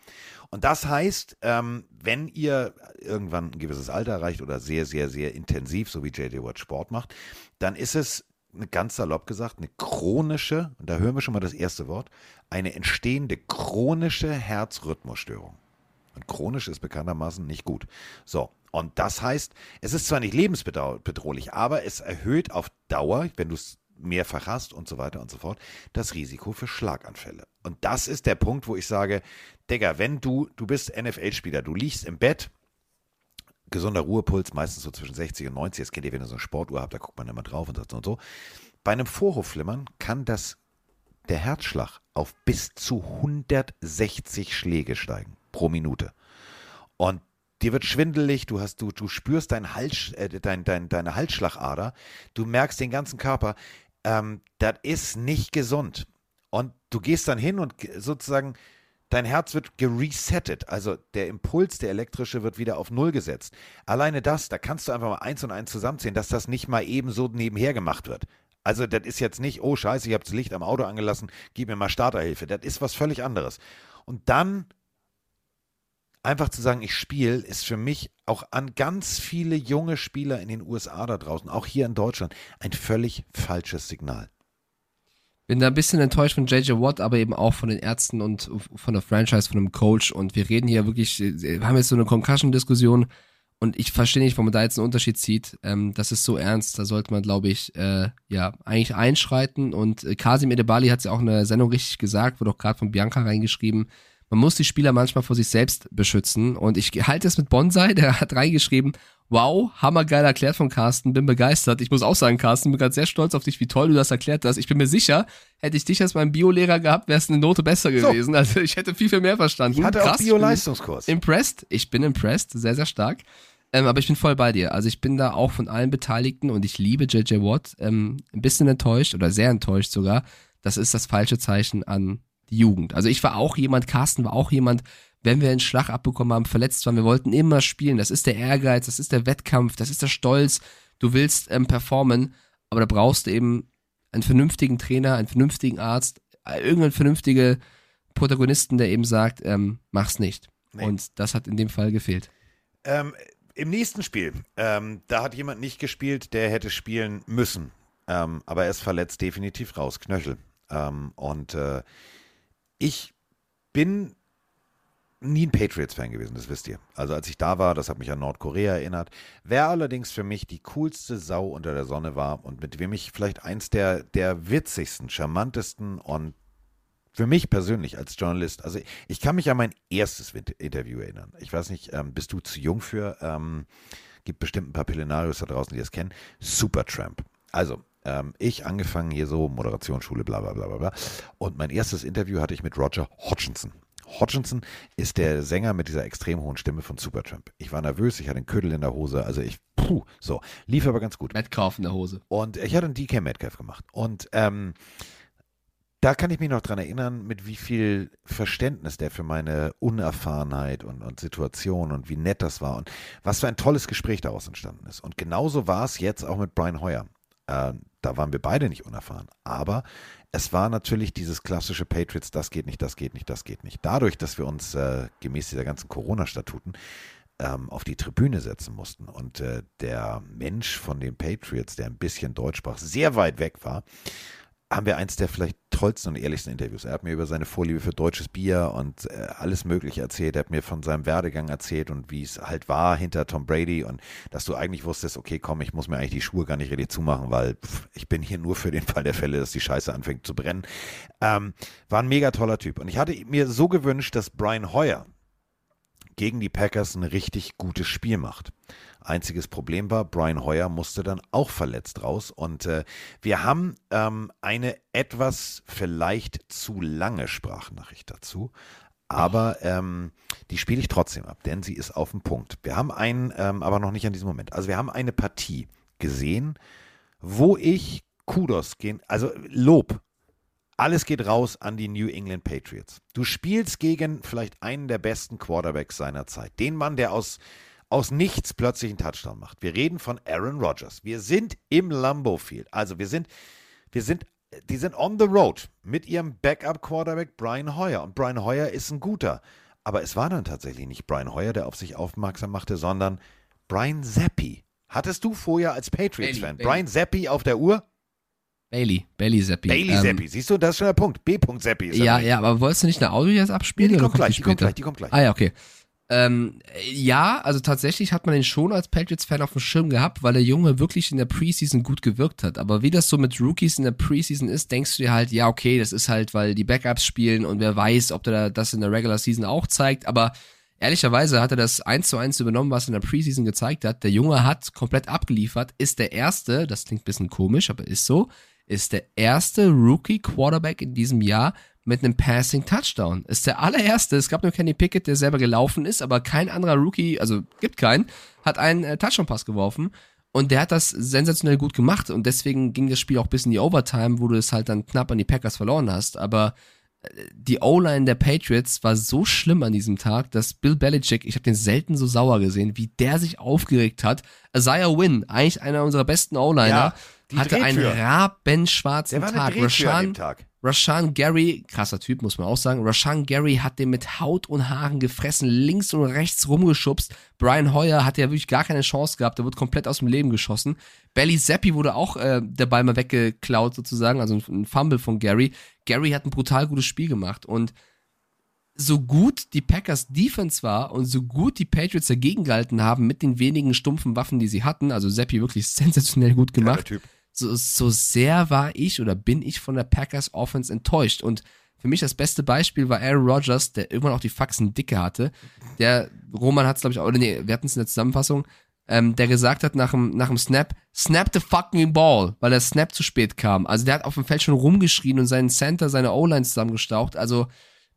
Und das heißt, ähm, wenn ihr irgendwann ein gewisses Alter erreicht oder sehr, sehr, sehr intensiv, so wie JJ Watt Sport macht, dann ist es ganz salopp gesagt, eine chronische, und da hören wir schon mal das erste Wort, eine entstehende chronische Herzrhythmusstörung. Und chronisch ist bekanntermaßen nicht gut. So, und das heißt, es ist zwar nicht lebensbedrohlich, aber es erhöht auf Dauer, wenn du es mehrfach hast und so weiter und so fort, das Risiko für Schlaganfälle. Und das ist der Punkt, wo ich sage, Digga, wenn du, du bist NFL-Spieler, du liegst im Bett, gesunder Ruhepuls, meistens so zwischen 60 und 90, das kennt ihr, wenn ihr so eine Sportuhr habt, da guckt man immer drauf und so und so. Bei einem Vorhofflimmern kann das, der Herzschlag auf bis zu 160 Schläge steigen pro Minute. Und dir wird schwindelig, du hast, du, du spürst dein Hals, äh, dein, dein, deine Halsschlagader, du merkst den ganzen Körper. Ähm, das ist nicht gesund. Und du gehst dann hin und ge- sozusagen dein Herz wird geresettet. Also der Impuls, der elektrische, wird wieder auf Null gesetzt. Alleine das, da kannst du einfach mal eins und eins zusammenzählen, dass das nicht mal eben so nebenher gemacht wird. Also das ist jetzt nicht, oh scheiße, ich habe das Licht am Auto angelassen, gib mir mal Starterhilfe. Das ist was völlig anderes. Und dann einfach zu sagen, ich spiele, ist für mich auch an ganz viele junge Spieler in den USA da draußen, auch hier in Deutschland, ein völlig falsches Signal. Bin da ein bisschen enttäuscht von JJ Watt, aber eben auch von den Ärzten und von der Franchise, von dem Coach. Und wir reden hier wirklich, wir haben jetzt so eine Concussion-Diskussion und ich verstehe nicht, warum man da jetzt einen Unterschied zieht. Ähm, das ist so ernst, da sollte man, glaube ich, äh, ja, eigentlich einschreiten. Und Kasim Edebali hat es ja auch in der Sendung richtig gesagt, wurde auch gerade von Bianca reingeschrieben. Man muss die Spieler manchmal vor sich selbst beschützen. Und ich halte es mit Bonsai, der hat reingeschrieben, wow, hammergeil erklärt von Carsten, bin begeistert. Ich muss auch sagen, Carsten, bin gerade sehr stolz auf dich, wie toll du das erklärt hast. Ich bin mir sicher, hätte ich dich als mein Biolehrer gehabt, wäre es eine Note besser So. gewesen. Also ich hätte viel, viel mehr verstanden. Ich hatte auch Krass, Bio-Leistungskurs. Impressed. Ich bin impressed, sehr, sehr stark. Ähm, aber ich bin voll bei dir. Also ich bin da auch von allen Beteiligten und ich liebe JJ Watt. Ähm, ein bisschen enttäuscht oder sehr enttäuscht sogar. Das ist das falsche Zeichen an die Jugend. Also ich war auch jemand, Carsten war auch jemand, wenn wir einen Schlag abbekommen haben, verletzt waren, wir wollten immer spielen. Das ist der Ehrgeiz, das ist der Wettkampf, das ist der Stolz. Du willst ähm, performen, aber da brauchst du eben einen vernünftigen Trainer, einen vernünftigen Arzt, äh, irgendeinen vernünftigen Protagonisten, der eben sagt, ähm, mach's nicht. Und das hat in dem Fall gefehlt. Ähm, Im nächsten Spiel, ähm, da hat jemand nicht gespielt, der hätte spielen müssen. Ähm, aber er ist verletzt definitiv raus, Knöchel. Ähm, und äh, ich bin nie ein Patriots-Fan gewesen, das wisst ihr. Also als ich da war, das hat mich an Nordkorea erinnert. Wer allerdings für mich die coolste Sau unter der Sonne war und mit wem ich vielleicht eins der, der witzigsten, charmantesten und für mich persönlich als Journalist, also ich kann mich an mein erstes Interview erinnern. Ich weiß nicht, ähm, bist du zu jung für? Ähm, gibt bestimmt ein paar Pillenarios da draußen, die das kennen. Supertramp. Also, ähm, ich angefangen hier so, Moderationsschule, bla bla bla bla. Und mein erstes Interview hatte ich mit Roger Hodgkinson. Hodgkinson ist der Sänger mit dieser extrem hohen Stimme von Supertramp. Ich war nervös, ich hatte einen Ködel in der Hose, also ich, puh, so, lief aber ganz gut. Metcalf in der Hose. Und ich hatte einen DK Metcalf gemacht. Und ähm, da kann ich mich noch dran erinnern, mit wie viel Verständnis der für meine Unerfahrenheit und, und Situation und wie nett das war und was für ein tolles Gespräch daraus entstanden ist. Und genauso war es jetzt auch mit Brian Hoyer. Äh, da waren wir beide nicht unerfahren. Aber es war natürlich dieses klassische Patriots, das geht nicht, das geht nicht, das geht nicht. Dadurch, dass wir uns äh, gemäß dieser ganzen Corona-Statuten ähm, auf die Tribüne setzen mussten und äh, der Mensch von den Patriots, der ein bisschen Deutsch sprach, sehr weit weg war, haben wir eins der vielleicht tollsten und ehrlichsten Interviews. Er hat mir über seine Vorliebe für deutsches Bier und äh, alles Mögliche erzählt. Er hat mir von seinem Werdegang erzählt und wie es halt war hinter Tom Brady und dass du eigentlich wusstest, okay, komm, ich muss mir eigentlich die Schuhe gar nicht richtig zumachen, weil pff, ich bin hier nur für den Fall der Fälle, dass die Scheiße anfängt zu brennen. Ähm, war ein mega toller Typ. Und ich hatte mir so gewünscht, dass Brian Hoyer gegen die Packers ein richtig gutes Spiel macht. Einziges Problem war, Brian Hoyer musste dann auch verletzt raus. Und äh, wir haben ähm, eine etwas vielleicht zu lange Sprachnachricht dazu. Aber ähm, die spiele ich trotzdem ab, denn sie ist auf dem Punkt. Wir haben einen, ähm, aber noch nicht an diesem Moment. Also wir haben eine Partie gesehen, wo ich Kudos gehen, also Lob alles geht raus an die New England Patriots. Du spielst gegen vielleicht einen der besten Quarterbacks seiner Zeit. Den Mann, der aus, aus nichts plötzlich einen Touchdown macht. Wir reden von Aaron Rodgers. Wir sind im Lambeau Field. Also wir sind, wir sind, die sind on the road mit ihrem Backup-Quarterback Brian Hoyer. Und Brian Hoyer ist ein guter. Aber es war dann tatsächlich nicht Brian Hoyer, der auf sich aufmerksam machte, sondern Brian Zappi. Hattest du vorher als Patriots-Fan. Brian Zappi auf der Uhr? Bailey, Bailey Zappi. Bailey Ähm, Zappi, siehst du, das ist schon der Punkt. B. Zappi ist Ja, ja, aber wolltest du nicht eine Audio jetzt abspielen? Nee, die kommt gleich, die kommt gleich, die kommt gleich. Ah ja, okay. Ähm, ja, also tatsächlich hat man den schon als Patriots-Fan auf dem Schirm gehabt, weil der Junge wirklich in der Preseason gut gewirkt hat. Aber wie das so mit Rookies in der Preseason ist, denkst du dir halt, ja, okay, das ist halt, weil die Backups spielen und wer weiß, ob der das in der Regular Season auch zeigt. Aber ehrlicherweise hat er das eins zu eins übernommen, was er in der Preseason gezeigt hat. Der Junge hat komplett abgeliefert, ist der erste, das klingt ein bisschen komisch, aber ist so, ist der erste Rookie-Quarterback in diesem Jahr mit einem Passing Touchdown. Ist der allererste. Es gab nur Kenny Pickett, der selber gelaufen ist, aber kein anderer Rookie, also gibt keinen, hat einen äh, Touchdown-Pass geworfen. Und der hat das sensationell gut gemacht. Und deswegen ging das Spiel auch bis in die Overtime, wo du es halt dann knapp an die Packers verloren hast. Aber äh, die O-Line der Patriots war so schlimm an diesem Tag, dass Bill Belichick, ich habe den selten so sauer gesehen, wie der sich aufgeregt hat. Isaiah Wynn, eigentlich einer unserer besten O-Liner, Ja, die hatte einen Drehtür. rabenschwarzen Der war eine Tag. Rashan, Tag. Rashan Gary, krasser Typ, muss man auch sagen. Rashan Gary hat den mit Haut und Haaren gefressen, links und rechts rumgeschubst. Brian Hoyer hatte ja wirklich gar keine Chance gehabt, der wurde komplett aus dem Leben geschossen. Belly Zappi wurde auch äh, der Ball mal weggeklaut sozusagen, also ein, Fumble von Gary. Gary hat ein brutal gutes Spiel gemacht und so gut die Packers Defense war und so gut die Patriots dagegen gehalten haben mit den wenigen stumpfen Waffen, die sie hatten, also Zappi wirklich sensationell gut gemacht Typ. So, so sehr war ich oder bin ich von der Packers Offense enttäuscht. Und für mich das beste Beispiel war Aaron Rodgers, der irgendwann auch die Faxen dicke hatte. Der, Roman hat es, glaube ich, auch, oder nee, wir hatten es in der Zusammenfassung, ähm, der gesagt hat nach dem, nach dem Snap, snap the fucking ball, weil der Snap zu spät kam. Also der hat auf dem Feld schon rumgeschrien und seinen Center, seine O-Line zusammengestaucht. Also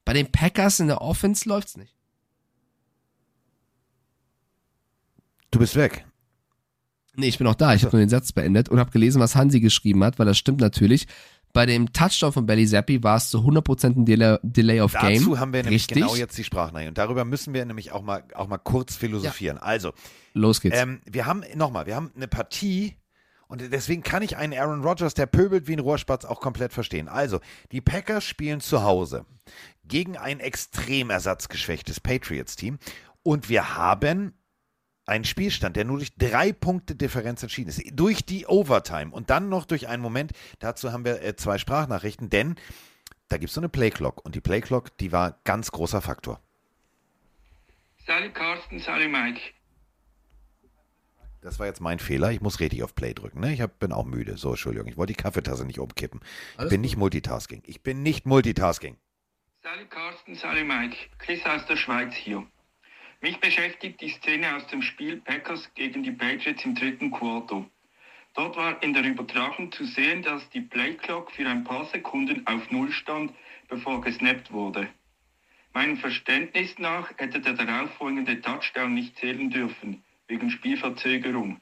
bei den Packers in der Offense läuft's nicht. Du bist weg. Nee, ich bin auch da. Ich habe nur den Satz beendet und habe gelesen, was Hansi geschrieben hat, weil das stimmt natürlich. Bei dem Touchdown von Belly Zappi war es zu 100% ein Delay, Delay of Game. Dazu haben wir nämlich Richtig. genau jetzt die Sprachnachricht. Und darüber müssen wir nämlich auch mal, auch mal kurz philosophieren. Also, Los geht's. ähm, wir haben, nochmal, wir haben eine Partie und deswegen kann ich einen Aaron Rodgers, der pöbelt wie ein Rohrspatz, auch komplett verstehen. Also, die Packers spielen zu Hause gegen ein extrem ersatzgeschwächtes Patriots-Team und wir haben einen Spielstand, der nur durch drei Punkte Differenz entschieden ist. Durch die Overtime und dann noch durch einen Moment. Dazu haben wir äh, zwei Sprachnachrichten, denn da gibt es so eine Playclock und die Playclock, die war ganz großer Faktor. Sally Carsten, Sally Mike. Das war jetzt mein Fehler. Ich muss richtig auf Play drücken. Ne? Ich hab, bin auch müde. So, Entschuldigung. Ich wollte die Kaffeetasse nicht umkippen. Ich Alles bin gut. nicht Multitasking. Ich bin nicht Multitasking. Sally Carsten, Sally Mike. Chris aus der Schweiz hier. Mich beschäftigt die Szene aus dem Spiel Packers gegen die Patriots im dritten Quarter. Dort war in der Übertragung zu sehen, dass die Playclock für ein paar Sekunden auf Null stand, bevor gesnappt wurde. Meinem Verständnis nach hätte der darauffolgende Touchdown nicht zählen dürfen, wegen Spielverzögerung.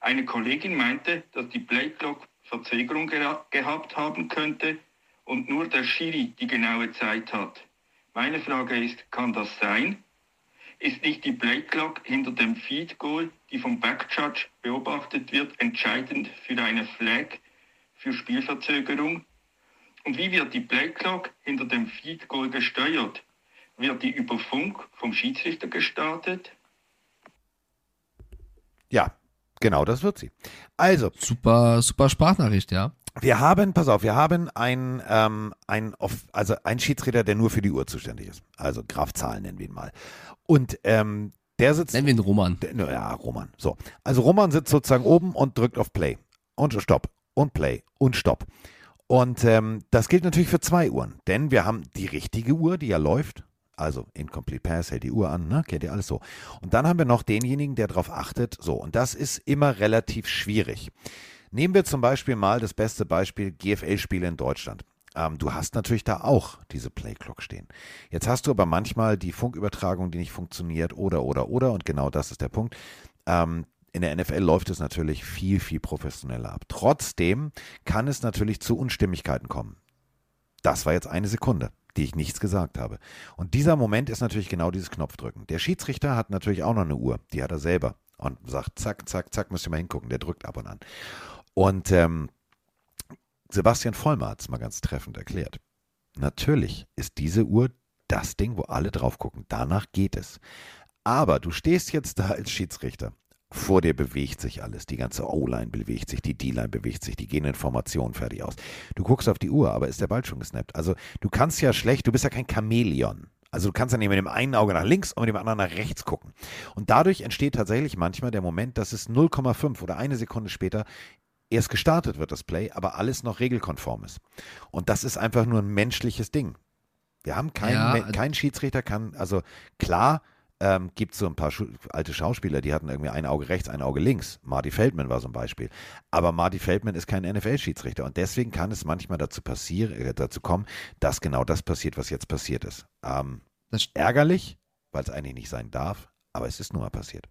Eine Kollegin meinte, dass die Playclock Verzögerung gehabt haben könnte und nur der Schiri die genaue Zeit hat. Meine Frage ist, kann das sein? Ist nicht die Playclock hinter dem Feed Goal, die vom Backjudge beobachtet wird, entscheidend für eine Flag für Spielverzögerung? Und wie wird die Playclock hinter dem Feed Goal gesteuert? Wird die über Funk vom Schiedsrichter gestartet? Ja, genau, das wird sie. Also, Super, super Sprachnachricht, ja. Wir haben, pass auf, wir haben einen, ähm, ein, also einen Schiedsrichter, der nur für die Uhr zuständig ist. Also Graf Zahlen nennen wir ihn mal. Und ähm, der sitzt. Nennen wir ihn Roman. Der- Ja, Roman. So. Also Roman sitzt sozusagen oben und drückt auf Play. Und Stopp. Und Play. Und Stopp. Und ähm, das gilt natürlich für zwei Uhren. Denn wir haben die richtige Uhr, die ja läuft. Also Incomplete Pass hält die Uhr an, ne? Kennt ihr alles so. Und dann haben wir noch denjenigen, der darauf achtet. So, und das ist immer relativ schwierig. Nehmen wir zum Beispiel mal das beste Beispiel GFL-Spiele in Deutschland. Ähm, du hast natürlich da auch diese Playclock stehen. Jetzt hast du aber manchmal die Funkübertragung, die nicht funktioniert oder, oder, oder. Und genau das ist der Punkt. Ähm, in der NFL läuft es natürlich viel, viel professioneller ab. Trotzdem kann es natürlich zu Unstimmigkeiten kommen. Das war jetzt eine Sekunde, die ich nichts gesagt habe. Und dieser Moment ist natürlich genau dieses Knopfdrücken. Der Schiedsrichter hat natürlich auch noch eine Uhr, die hat er selber. Und sagt, zack, zack, zack, müsst ihr mal hingucken, der drückt ab und an. Und ähm, Sebastian Vollmer hat es mal ganz treffend erklärt. Natürlich ist diese Uhr das Ding, wo alle drauf gucken. Danach geht es. Aber du stehst jetzt da als Schiedsrichter. Vor dir bewegt sich alles. Die ganze O-Line bewegt sich, die D-Line bewegt sich, die gehen in Formation fertig aus. Du guckst auf die Uhr, aber ist der Ball schon gesnappt? Also du kannst ja schlecht, du bist ja kein Chamäleon. Also du kannst ja nicht mit dem einen Auge nach links und mit dem anderen nach rechts gucken. Und dadurch entsteht tatsächlich manchmal der Moment, dass es 0,5 oder eine Sekunde später erst gestartet wird, das Play, aber alles noch regelkonform ist. Und das ist einfach nur ein menschliches Ding. Wir haben keinen, Ja, also- kein Schiedsrichter kann, also klar, ähm, gibt es so ein paar Schu alte Schauspieler, die hatten irgendwie ein Auge rechts, ein Auge links. Marty Feldman war so ein Beispiel. Aber Marty Feldman ist kein NFL-Schiedsrichter und deswegen kann es manchmal dazu passieren, äh, dazu kommen, dass genau das passiert, was jetzt passiert ist. Ähm, ärgerlich, weil es eigentlich nicht sein darf, aber es ist nun mal passiert.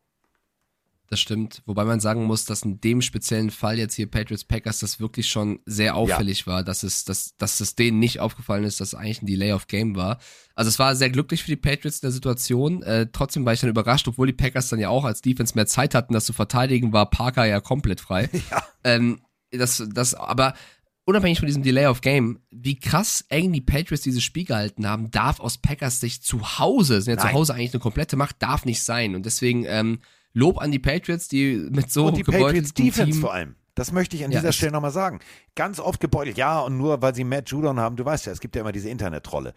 Das stimmt. Wobei man sagen muss, dass in dem speziellen Fall jetzt hier Patriots Packers das wirklich schon sehr auffällig war, dass es, dass, dass es denen nicht aufgefallen ist, dass es eigentlich ein Delay of Game war. Also es war sehr glücklich für die Patriots in der Situation. Äh, trotzdem war ich dann überrascht, obwohl die Packers dann ja auch als Defense mehr Zeit hatten, das zu verteidigen, war Parker ja komplett frei. Ja. Ähm, das, das, aber unabhängig von diesem Delay of Game, wie krass eng die Patriots dieses Spiel gehalten haben, darf aus Packers Sicht zu Hause, sind ja Nein. zu Hause eigentlich eine komplette Macht, darf nicht sein. Und deswegen ähm, Lob an die Patriots, die mit so und die Patriots Defense Team, vor allem. Das möchte ich an Ja, dieser es- Stelle nochmal sagen. Ganz oft gebeutelt, ja, und nur weil sie Matt Judon haben, du weißt ja, es gibt ja immer diese Internet-Trolle.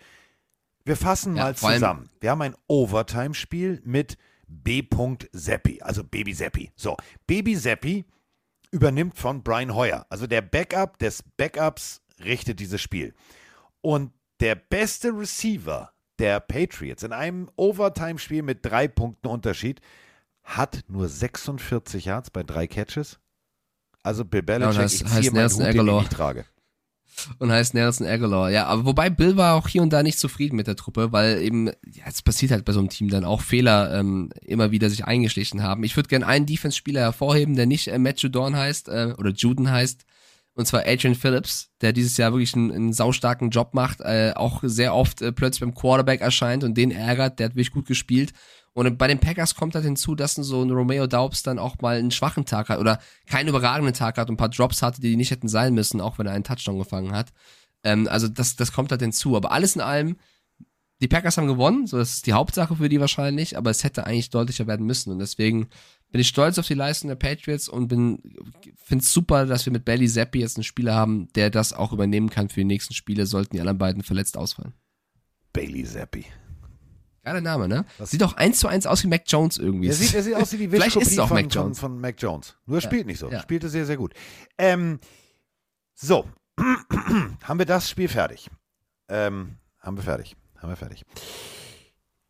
Wir fassen Ja, mal zusammen. Wir haben ein Overtime-Spiel mit B. Seppi, also Baby Seppi. So, Baby Seppi übernimmt von Brian Hoyer. Also der Backup des Backups richtet dieses Spiel. Und der beste Receiver der Patriots in einem Overtime-Spiel mit drei Punkten Unterschied hat nur 46 Yards bei drei Catches. Also Bill Belichick, heißt- ich ziehe meinen Nelson Hut, den ich trage. und heißt Nelson Aguilar. Ja, aber wobei Bill war auch hier und da nicht zufrieden mit der Truppe, weil eben, ja, es passiert halt bei so einem Team dann auch Fehler ähm, immer wieder sich eingeschlichen haben. Ich würde gerne einen Defense-Spieler hervorheben, der nicht äh, Matt Judon heißt äh, oder Juden heißt, und zwar Adrian Phillips, der dieses Jahr wirklich einen, einen saustarken Job macht, äh, auch sehr oft äh, plötzlich beim Quarterback erscheint und den ärgert, der hat wirklich gut gespielt. Und bei den Packers kommt halt hinzu, dass so ein Romeo Daubs dann auch mal einen schwachen Tag hat oder keinen überragenden Tag hat und ein paar Drops hatte, die nicht hätten sein müssen, auch wenn er einen Touchdown gefangen hat. Ähm, also das, das kommt halt hinzu. Aber alles in allem, die Packers haben gewonnen, so das ist die Hauptsache für die wahrscheinlich, aber es hätte eigentlich deutlicher werden müssen. Und deswegen bin ich stolz auf die Leistung der Patriots und bin finde es super, dass wir mit Belly Zappi jetzt einen Spieler haben, der das auch übernehmen kann für die nächsten Spiele, sollten die anderen beiden verletzt ausfallen. Bailey Zappi. Geiler Name, ne? Sieht auch eins zu eins aus wie Mac Jones irgendwie. Er sieht, er sieht aus wie die Vielleicht ist es auch von, Mac von, Jones. von Mac Jones. Nur er spielt nicht so. ja. Spielte sehr, sehr gut. Ähm, so, haben wir das Spiel fertig. Ähm, haben wir fertig. Haben wir fertig.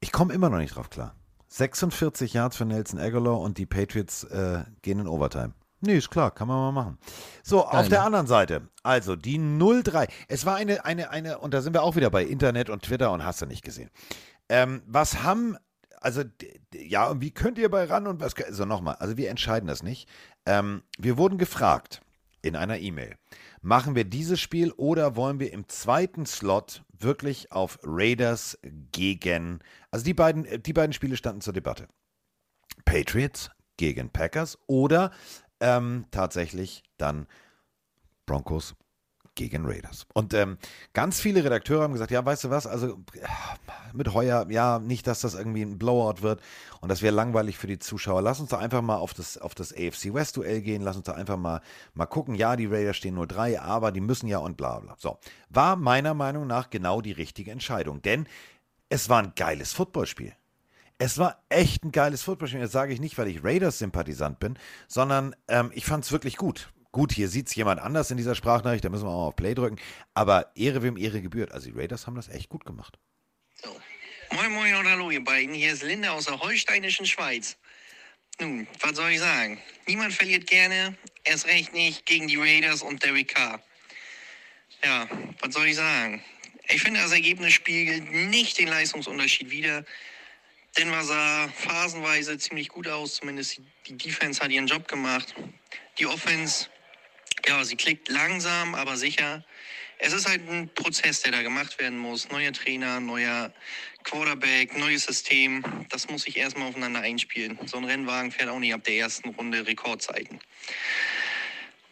Ich komme immer noch nicht drauf klar. 46 Yards für Nelson Aguilar und die Patriots äh, gehen in Overtime. Nee, ist klar, kann man mal machen. So, auf Geil, der ne? anderen Seite, also die 0-3. Es war eine, eine, eine, und da sind wir auch wieder bei Internet und Twitter und hast du nicht gesehen. Ähm, was haben, also, ja, und wie könnt ihr bei ran und was, also nochmal, also wir entscheiden das nicht. Ähm, wir wurden gefragt in einer E-Mail, machen wir dieses Spiel oder wollen wir im zweiten Slot wirklich auf Raiders gegen, also die beiden, äh, die beiden Spiele standen zur Debatte. Patriots gegen Packers oder ähm, tatsächlich dann Broncos gegen Raiders. Und ähm, ganz viele Redakteure haben gesagt, ja, weißt du was, also ja, mit Heuer, ja, nicht, dass das irgendwie ein Blowout wird und das wäre langweilig für die Zuschauer. Lass uns doch einfach mal auf das, auf das AFC West Duell gehen, lass uns doch einfach mal, mal gucken, ja, die Raiders stehen nur drei, aber die müssen ja und bla bla. So, war meiner Meinung nach genau die richtige Entscheidung, denn es war ein geiles Footballspiel. Es war echt ein geiles Footballspiel. Das sage ich nicht, weil ich Raiders-Sympathisant bin, sondern ähm, ich fand es wirklich gut. Gut, hier sieht es jemand anders in dieser Sprachnachricht, da müssen wir auch mal auf Play drücken. Aber Ehre wem Ehre gebührt. Also die Raiders haben das echt gut gemacht. Moin Moin und hallo ihr beiden, hier ist Linda aus der holsteinischen Schweiz. Nun, was soll ich sagen? Niemand verliert gerne, erst recht nicht gegen die Raiders und Derek Carr. Ja, was soll ich sagen? Ich finde, das Ergebnis spiegelt nicht den Leistungsunterschied wider. Denver sah phasenweise ziemlich gut aus, zumindest die- die Defense hat ihren Job gemacht. Die Offense, ja, sie klickt langsam, aber sicher. Es ist halt ein Prozess, der da gemacht werden muss. Neuer Trainer, neuer Quarterback, neues System. Das muss sich erstmal aufeinander einspielen. So ein Rennwagen fährt auch nicht ab der ersten Runde Rekordzeiten.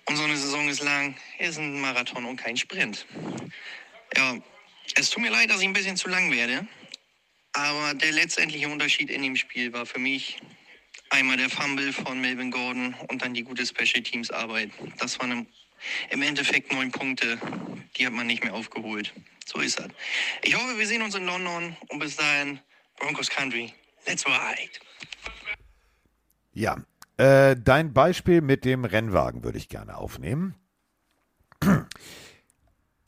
Und so eine Saison ist lang, ist ein Marathon und kein Sprint. Ja, es tut mir leid, dass ich ein bisschen zu lang werde. Aber der letztendliche Unterschied in dem Spiel war für mich einmal der Fumble von Melvin Gordon und dann die gute Special Teams Arbeit. Das war eine im Endeffekt neun Punkte, die hat man nicht mehr aufgeholt. So ist das. Ich hoffe, wir sehen uns in London und bis dahin, Broncos Country, let's ride. Ja, äh, dein Beispiel mit dem Rennwagen würde ich gerne aufnehmen.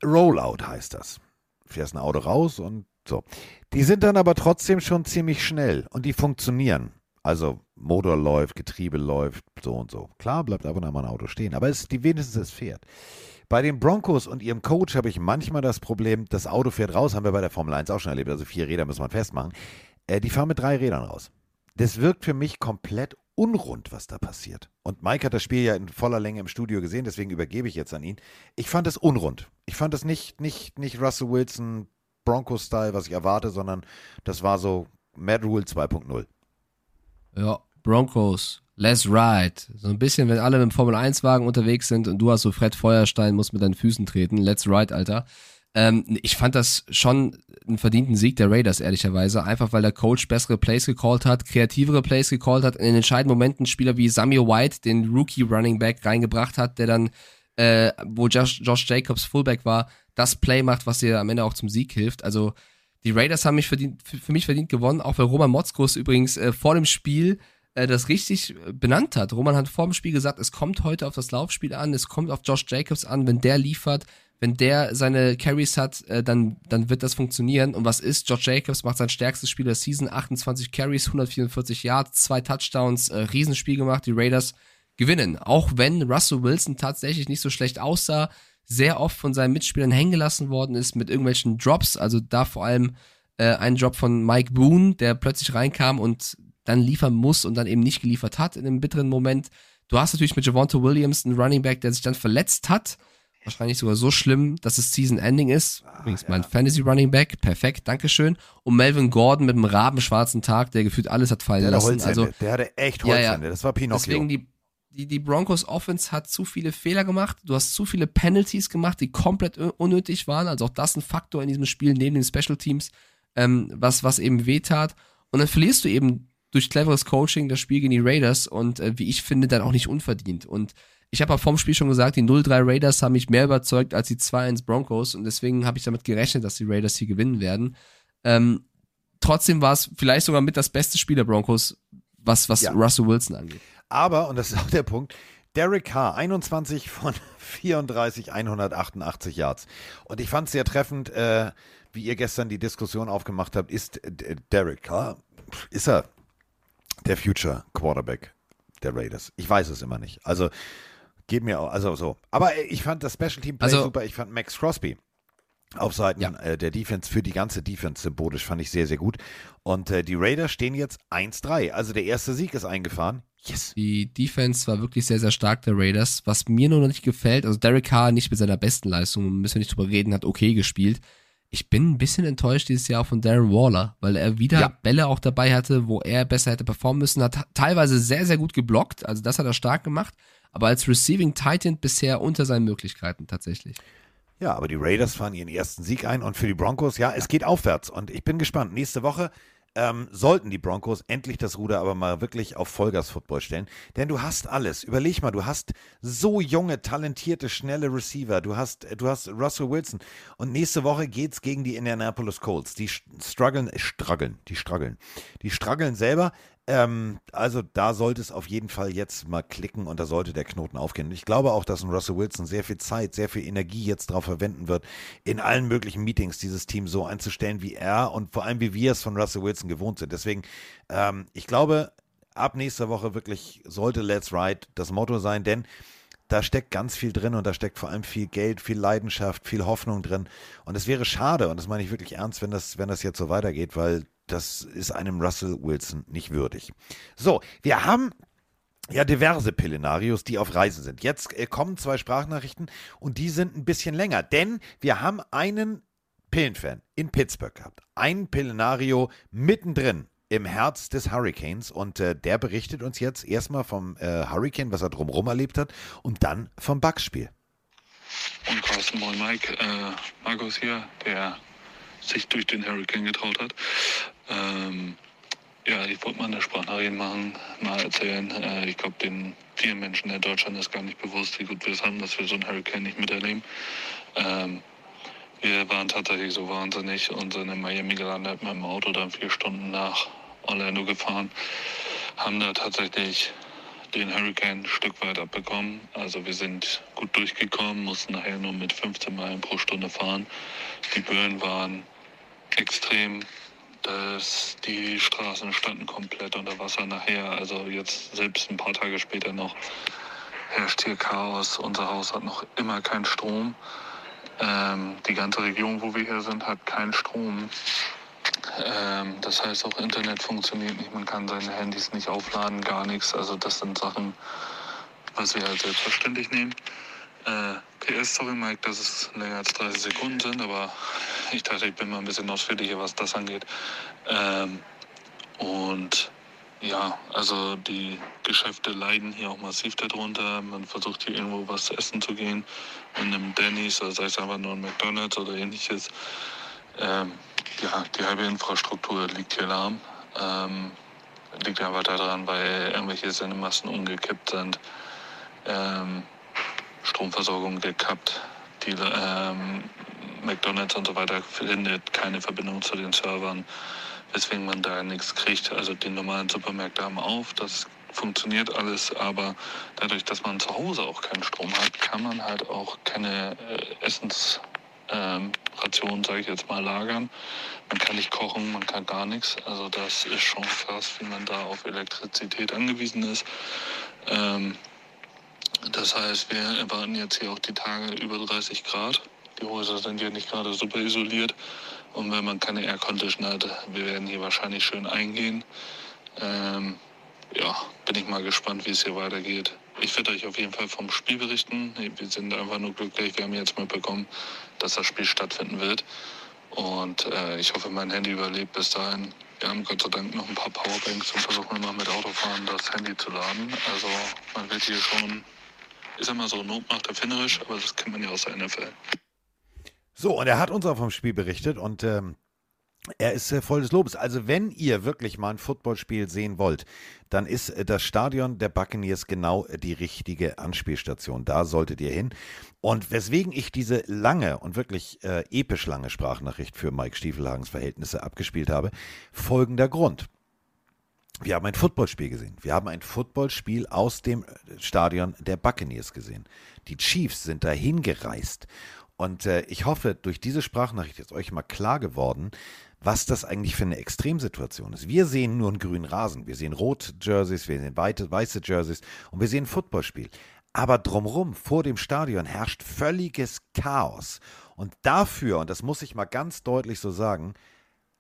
Rollout heißt das. Fährst ein Auto raus und so. Die sind dann aber trotzdem schon ziemlich schnell und die funktionieren. Also Motor läuft, Getriebe läuft, so und so. Klar bleibt ab und an mal ein Auto stehen, aber es, die wenigstens es fährt. Bei den Broncos und ihrem Coach habe ich manchmal das Problem, das Auto fährt raus, haben wir bei der Formel 1 auch schon erlebt, also vier Räder muss man festmachen. Äh, die fahren mit drei Rädern raus. Das wirkt für mich komplett unrund, was da passiert. Und Mike hat das Spiel ja in voller Länge im Studio gesehen, deswegen übergebe ich jetzt an ihn. Ich fand es unrund. Ich fand es nicht, nicht, nicht Russell Wilson Broncos-Style, was ich erwarte, sondern das war so Mad Rule 2.0. Ja, Broncos, let's ride. So ein bisschen, wenn alle mit dem Formel-1-Wagen unterwegs sind und du hast so Fred Feuerstein, musst mit deinen Füßen treten. Let's ride, Alter. Ähm, ich fand das schon einen verdienten Sieg der Raiders, ehrlicherweise. Einfach weil der Coach bessere Plays gecallt hat, kreativere Plays gecallt hat, in den entscheidenden Momenten Spieler wie Samuel White, den Rookie Running Back, reingebracht hat, der dann, äh, wo Josh, Josh Jacobs Fullback war, das Play macht, was dir am Ende auch zum Sieg hilft. Also die Raiders haben mich verdient, für, mich verdient gewonnen, auch weil Roman Motzkos übrigens äh, vor dem Spiel äh, das richtig äh, benannt hat. Roman hat vor dem Spiel gesagt, es kommt heute auf das Laufspiel an, es kommt auf Josh Jacobs an, wenn der liefert, wenn der seine Carries hat, äh, dann, dann wird das funktionieren. Und was ist? Josh Jacobs macht sein stärkstes Spiel der Season, 28 Carries, 144 Yards, zwei Touchdowns, äh, Riesenspiel gemacht. Die Raiders gewinnen. Auch wenn Russell Wilson tatsächlich nicht so schlecht aussah, sehr oft von seinen Mitspielern hängen gelassen worden ist mit irgendwelchen Drops. Also da vor allem äh, ein Drop von Mike Boone, der plötzlich reinkam und dann liefern muss und dann eben nicht geliefert hat in einem bitteren Moment. Du hast natürlich mit Javonte Williams einen Running Back, der sich dann verletzt hat Wahrscheinlich sogar so schlimm, dass es Season Ending ist. Ah, Übrigens ja. mein Fantasy Running Back. Perfekt, Dankeschön. Und Melvin Gordon mit einem rabenschwarzen Tag, der gefühlt alles hat fallen der lassen. Holzhände. Also, der hatte echt Holzhände. Ja, ja. Das war Pinocchio. Deswegen die, die, die Broncos Offense hat zu viele Fehler gemacht. Du hast zu viele Penalties gemacht, die komplett unnötig waren. Also auch das ein Faktor in diesem Spiel neben den Special Teams, ähm, was, was eben wehtat. Und dann verlierst du eben durch cleveres Coaching das Spiel gegen die Raiders und äh, wie ich finde, dann auch nicht unverdient. Und ich habe vorm Spiel schon gesagt, die 0-3 Raiders haben mich mehr überzeugt als die 2-1 Broncos und deswegen habe ich damit gerechnet, dass die Raiders hier gewinnen werden. Ähm, trotzdem war es vielleicht sogar mit das beste Spiel der Broncos, was, was ja. Russell Wilson angeht. Aber, und das ist auch der Punkt, Derek Carr, 21 von 34, 188 Yards. Und ich fand es sehr treffend, äh, wie ihr gestern die Diskussion aufgemacht habt, ist Derek Carr, ist er der Future Quarterback der Raiders? Ich weiß es immer nicht. Also, Geht mir auch, also so. Aber ich fand das Special Team Play also, super. Ich fand Max Crosby auf Seiten ja. äh, der Defense für die ganze Defense symbolisch fand ich sehr, sehr gut. Und äh, die Raiders stehen jetzt 1-3. Also der erste Sieg ist eingefahren. Yes. Die Defense war wirklich sehr, sehr stark der Raiders. Was mir nur noch nicht gefällt, also Derek Carr nicht mit seiner besten Leistung, müssen wir nicht drüber reden, hat okay gespielt. Ich bin ein bisschen enttäuscht dieses Jahr von Darren Waller, weil er wieder ja. Bälle auch dabei hatte, wo er besser hätte performen müssen, hat teilweise sehr, sehr gut geblockt, also das hat er stark gemacht aber als Receiving Titan bisher unter seinen Möglichkeiten tatsächlich. Ja, aber die Raiders fahren ihren ersten Sieg ein und für die Broncos, ja, es geht aufwärts und ich bin gespannt. Nächste Woche ähm, sollten die Broncos endlich das Ruder aber mal wirklich auf Vollgas-Football stellen. Denn du hast alles. Überleg mal, du hast so junge, talentierte, schnelle Receiver. Du hast, du hast Russell Wilson. Und nächste Woche geht's gegen die Indianapolis Colts. Die strugglen, strugglen, die strugglen. Die strugglen selber, ähm, also da sollte es auf jeden Fall jetzt mal klicken und da sollte der Knoten aufgehen. ich glaube auch, dass ein Russell Wilson sehr viel Zeit, sehr viel Energie jetzt darauf verwenden wird, in allen möglichen Meetings dieses Team so einzustellen, wie er und vor allem wie wir es von Russell Wilson gewohnt sind. Deswegen, ähm, ich glaube, ab nächster Woche wirklich sollte Let's Ride das Motto sein, denn da steckt ganz viel drin und da steckt vor allem viel Geld, viel Leidenschaft, viel Hoffnung drin. Und es wäre schade, und das meine ich wirklich ernst, wenn das, wenn das jetzt so weitergeht, weil das ist einem Russell Wilson nicht würdig. So, wir haben ja diverse Pillenarios, die auf Reisen sind. Jetzt äh, kommen zwei Sprachnachrichten und die sind ein bisschen länger, denn wir haben einen Pillenfan in Pittsburgh gehabt. Ein Pillenario mittendrin im Herz des Hurricanes und äh, der berichtet uns jetzt erstmal vom äh, Hurricane, was er drumherum erlebt hat und dann vom Bugs-Spiel. Und Carsten, moin Mike, äh, Markus hier, der sich durch den Hurricane getraut hat. Ähm, ja, ich wollte mal eine Sprachnachricht machen, mal erzählen. Äh, ich glaube, den vielen Menschen in Deutschland ist gar nicht bewusst, wie gut wir es haben, dass wir so einen Hurricane nicht miterleben. Ähm, wir waren tatsächlich so wahnsinnig und sind in Miami gelandet mit dem Auto, dann vier Stunden nach Orlando gefahren. Haben da tatsächlich den Hurricane ein Stück weit abbekommen. Also wir sind gut durchgekommen, mussten nachher nur mit 15 Meilen pro Stunde fahren. Die Böen waren extrem. Das, die Straßen standen komplett unter Wasser nachher. Also jetzt selbst ein paar Tage später noch herrscht hier Chaos. Unser Haus hat noch immer keinen Strom. Ähm, die ganze Region, wo wir hier sind, hat keinen Strom. Ähm, das heißt, auch Internet funktioniert nicht. Man kann seine Handys nicht aufladen, gar nichts. Also das sind Sachen, was wir halt selbstverständlich nehmen. Äh, PS, sorry Mike, dass es länger als 30 Sekunden sind, aber ich dachte, ich bin mal ein bisschen ausführlicher, was das angeht. Ähm, und ja, also die Geschäfte leiden hier auch massiv darunter. Man versucht hier irgendwo was zu essen zu gehen, in einem Denny's oder sei es einfach nur ein McDonalds oder ähnliches. Ähm, ja, die halbe Infrastruktur liegt hier lahm. Ähm, liegt einfach daran, weil irgendwelche Sendemasten umgekippt sind. Ähm, Stromversorgung gekappt. Die ähm, McDonalds und so weiter findet keine Verbindung zu den Servern, weswegen man da nichts kriegt. Also die normalen Supermärkte haben auf, das funktioniert alles, aber dadurch, dass man zu Hause auch keinen Strom hat, kann man halt auch keine äh, Essensrationen, ähm, sage ich jetzt mal, lagern. Man kann nicht kochen, man kann gar nichts. Also das ist schon krass, wie man da auf Elektrizität angewiesen ist. Ähm, das heißt, wir erwarten jetzt hier auch die Tage über 30 Grad. Die Häuser sind ja nicht gerade super isoliert. Und wenn man keine Aircondition hat, wir werden hier wahrscheinlich schön eingehen. Ähm, ja, bin ich mal gespannt, wie es hier weitergeht. Ich werde euch auf jeden Fall vom Spiel berichten. Wir sind einfach nur glücklich. Wir haben jetzt mitbekommen, dass das Spiel stattfinden wird. Und äh, ich hoffe, mein Handy überlebt bis dahin. Wir haben Gott sei Dank noch ein paar Powerbanks und versuchen immer mit Autofahren das Handy zu laden. Also man wird hier schon, ist immer so, Not macht erfinderisch, aber das kennt man ja aus der NFL. So, und er hat uns auch vom Spiel berichtet und ähm, er ist äh, voll des Lobes. Also, wenn ihr wirklich mal ein Footballspiel sehen wollt, dann ist äh, das Stadion der Buccaneers genau äh, die richtige Anspielstation. Da solltet ihr hin. Und weswegen ich diese lange und wirklich äh, episch lange Sprachnachricht für Mike Stiefelhagens Verhältnisse abgespielt habe, folgender Grund. Wir haben ein Footballspiel gesehen. Wir haben ein Footballspiel aus dem Stadion der Buccaneers gesehen. Die Chiefs sind dahin gereist und äh, ich hoffe, durch diese Sprachnachricht ist euch mal klar geworden, was das eigentlich für eine Extremsituation ist. Wir sehen nur einen grünen Rasen. Wir sehen rote Jerseys, wir sehen weite, weiße Jerseys und wir sehen ein Footballspiel. Aber drumrum, vor dem Stadion, herrscht völliges Chaos. Und dafür, und das muss ich mal ganz deutlich so sagen,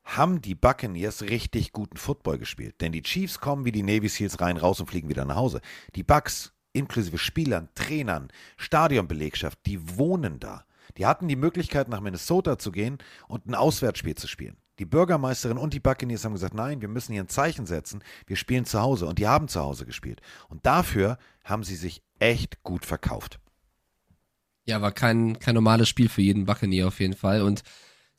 haben die Buccaneers richtig guten Football gespielt. Denn die Chiefs kommen wie die Navy Seals rein, raus und fliegen wieder nach Hause. Die Bucks, inklusive Spielern, Trainern, Stadionbelegschaft, die wohnen da. Die hatten die Möglichkeit, nach Minnesota zu gehen und ein Auswärtsspiel zu spielen. Die Bürgermeisterin und die Buccaneers haben gesagt, nein, wir müssen hier ein Zeichen setzen, wir spielen zu Hause. Und die haben zu Hause gespielt. Und dafür haben sie sich echt gut verkauft. Ja, war kein, kein normales Spiel für jeden Buccaneer auf jeden Fall. Und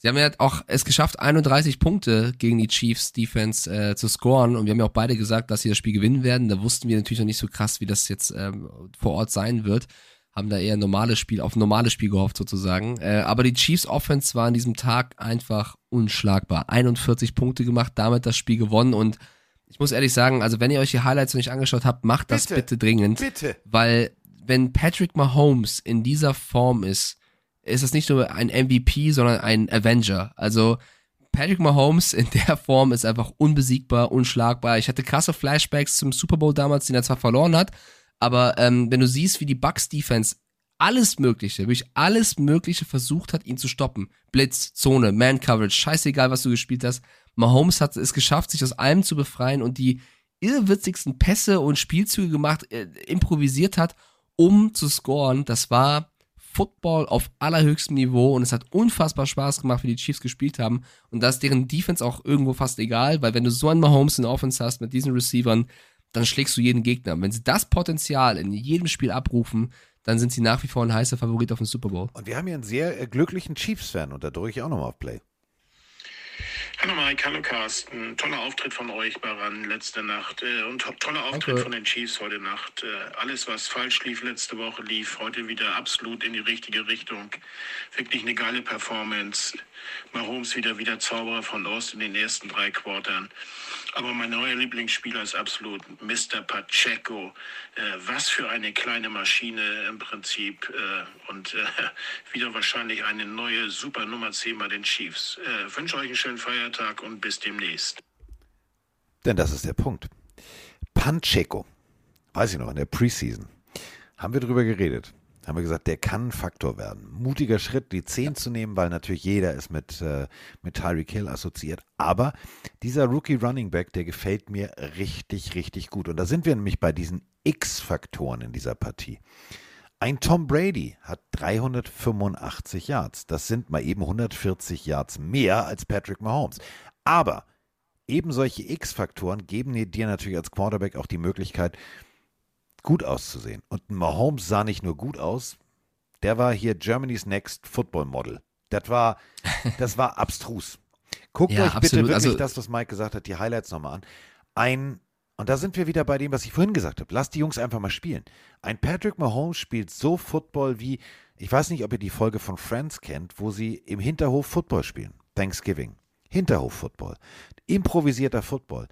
sie haben ja auch es geschafft, 31 Punkte gegen die Chiefs Defense äh, zu scoren. Und wir haben ja auch beide gesagt, dass sie das Spiel gewinnen werden. Da wussten wir natürlich noch nicht so krass, wie das jetzt ähm, vor Ort sein wird haben da eher ein normales Spiel, auf ein normales Spiel gehofft sozusagen. Äh, aber die Chiefs Offense war an diesem Tag einfach unschlagbar. 41 Punkte gemacht, damit das Spiel gewonnen und ich muss ehrlich sagen, also wenn ihr euch die Highlights noch nicht angeschaut habt, macht das bitte, bitte dringend. Bitte. Weil wenn Patrick Mahomes in dieser Form ist, ist das nicht nur ein MVP, sondern ein Avenger. Also Patrick Mahomes in der Form ist einfach unbesiegbar, unschlagbar. Ich hatte krasse Flashbacks zum Super Bowl damals, den er zwar verloren hat, aber ähm, wenn du siehst, wie die Bucks Defense alles Mögliche, wirklich alles Mögliche versucht hat, ihn zu stoppen. Blitz, Zone, Man Coverage, scheißegal, was du gespielt hast. Mahomes hat es geschafft, sich aus allem zu befreien und die irrwitzigsten Pässe und Spielzüge gemacht, äh, improvisiert hat, um zu scoren. Das war Football auf allerhöchstem Niveau und es hat unfassbar Spaß gemacht, wie die Chiefs gespielt haben. Und da ist deren Defense auch irgendwo fast egal, weil wenn du so einen Mahomes in Offense hast mit diesen Receivern, dann schlägst du jeden Gegner. Wenn sie das Potenzial in jedem Spiel abrufen, dann sind sie nach wie vor ein heißer Favorit auf den Super Bowl. Und wir haben hier einen sehr äh, glücklichen Chiefs-Fan und da drücke ich auch nochmal auf Play. Hallo Mike, hallo Carsten. Toller Auftritt von euch bei RAN letzte Nacht äh, und to- toller Auftritt Danke. von den Chiefs heute Nacht. Äh, alles, was falsch lief letzte Woche, lief heute wieder absolut in die richtige Richtung. Wirklich eine geile Performance. Mahomes wieder wieder Zauberer von Ost in den ersten drei Quartern. Aber mein neuer Lieblingsspieler ist absolut Mr. Pacheco. Äh, was für eine kleine Maschine im Prinzip. Äh, und äh, wieder wahrscheinlich eine neue super Nummer 10 bei den Chiefs. Äh, wünsche euch einen schönen Feiertag und bis demnächst. Denn das ist der Punkt. Pancheco, weiß ich noch, in der Preseason haben wir drüber geredet. Haben wir gesagt, der kann ein Faktor werden. Mutiger Schritt, die 10 zu nehmen, weil natürlich jeder ist mit, äh, mit Tyreek Hill assoziiert. Aber dieser Rookie Running Back, der gefällt mir richtig, richtig gut. Und da sind wir nämlich bei diesen X-Faktoren in dieser Partie. Ein Tom Brady hat 385 Yards. Das sind mal eben 140 Yards mehr als Patrick Mahomes. Aber eben solche X-Faktoren geben dir natürlich als Quarterback auch die Möglichkeit, gut auszusehen. Und Mahomes sah nicht nur gut aus, der war hier Germany's Next Football Model. Das war, das war abstrus. Guckt Ja, euch bitte absolut. wirklich Also- das, was Mike gesagt hat, die Highlights nochmal an. Ein, und da sind wir wieder bei dem, was ich vorhin gesagt habe. Lasst die Jungs einfach mal spielen. Ein Patrick Mahomes spielt so Football wie, ich weiß nicht, ob ihr die Folge von Friends kennt, wo sie im Hinterhof Football spielen. Thanksgiving. Hinterhof Football. Improvisierter Football.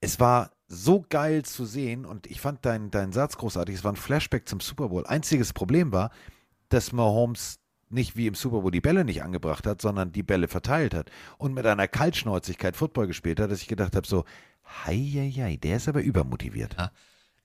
Es war so geil zu sehen und ich fand deinen dein Satz großartig. Es war ein Flashback zum Super Bowl. Einziges Problem war, dass Mahomes nicht wie im Super Bowl die Bälle nicht angebracht hat, sondern die Bälle verteilt hat und mit einer Kaltschnäuzigkeit Football gespielt hat, dass ich gedacht habe, so, hei, der ist aber übermotiviert.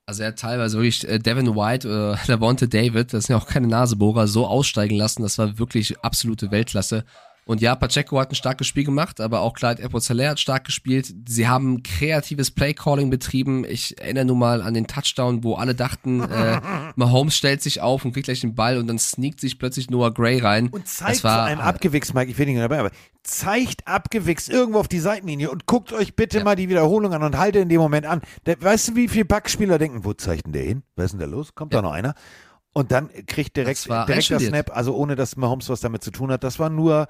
Also er hat teilweise wirklich äh, Devin White oder Lavonte David, das sind ja auch keine Nasebohrer, so aussteigen lassen. Das war wirklich absolute Weltklasse. Und ja, Pacheco hat ein starkes Spiel gemacht, aber auch Clyde Epozelaire hat stark gespielt. Sie haben kreatives Playcalling betrieben. Ich erinnere nur mal an den Touchdown, wo alle dachten, äh, Mahomes stellt sich auf und kriegt gleich den Ball und dann sneakt sich plötzlich Noah Gray rein. Und zeigt das war, einem abgewichst, Mike, ich bin nicht dabei, aber zeigt abgewichst irgendwo auf die Seitenlinie und guckt euch bitte mal die Wiederholung an und haltet in dem Moment an. Der, weißt du, wie viele Backspieler denken, wo zeigt denn der hin? Was ist denn da los? Kommt da noch einer? Und dann kriegt direkt, Das direkt einstudiert. Snap, also ohne dass Mahomes was damit zu tun hat. Das war nur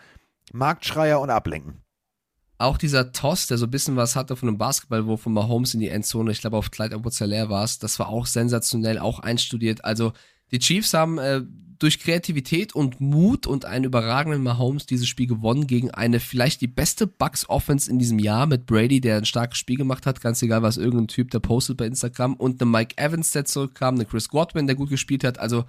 Marktschreier und Ablenken. auch dieser Toss, der so ein bisschen was hatte von einem Basketballwurf von Mahomes in die Endzone, ich glaube auf Clyde Epozelaire war es, das war auch sensationell, auch einstudiert. Also die Chiefs haben äh, durch Kreativität und Mut und einen überragenden Mahomes dieses Spiel gewonnen gegen eine vielleicht die beste Bucks-Offense in diesem Jahr mit Brady, der ein starkes Spiel gemacht hat, ganz egal, was irgendein Typ da postet bei Instagram und eine Mike Evans, der zurückkam, eine Chris Godwin, der gut gespielt hat. Also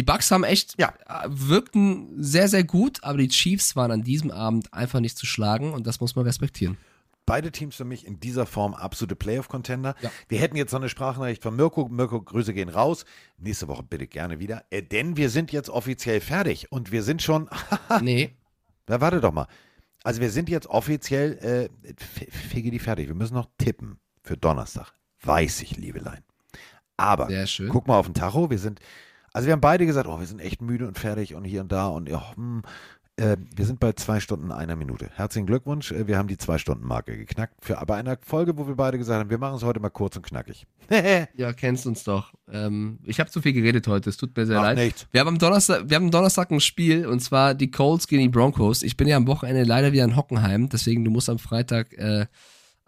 die Bucks haben echt, Ja. äh, wirkten sehr, sehr gut, aber die Chiefs waren an diesem Abend einfach nicht zu schlagen und das muss man respektieren. Beide Teams für mich in dieser Form absolute Playoff-Contender. Ja. Wir hätten jetzt noch eine Sprachnachricht von Mirko. Mirko, Grüße gehen raus. Nächste Woche bitte gerne wieder. Äh, denn wir sind jetzt offiziell fertig und wir sind schon. Nee, Na, warte doch mal. Also wir sind jetzt offiziell, äh, die fertig. Wir müssen noch tippen für Donnerstag. Weiß ich, Liebelein. Aber Sehr schön. guck mal auf den Tacho. Wir sind, also wir haben beide gesagt, oh, wir sind echt müde und fertig und hier und da und ja, hm, äh, wir sind bei zwei Stunden einer Minute. Herzlichen Glückwunsch. äh, Wir haben die zwei Stunden Marke geknackt. Für aber einer Folge, wo wir beide gesagt haben, wir machen es heute mal kurz und knackig. ja, kennst uns doch. Ähm, ich habe zu viel geredet heute, es tut mir sehr Macht leid. nichts. Wir haben, am Donnerstag, wir haben am Donnerstag ein Spiel und zwar die Colts gegen die Broncos. Ich bin ja am Wochenende leider wieder in Hockenheim, deswegen du musst am Freitag äh,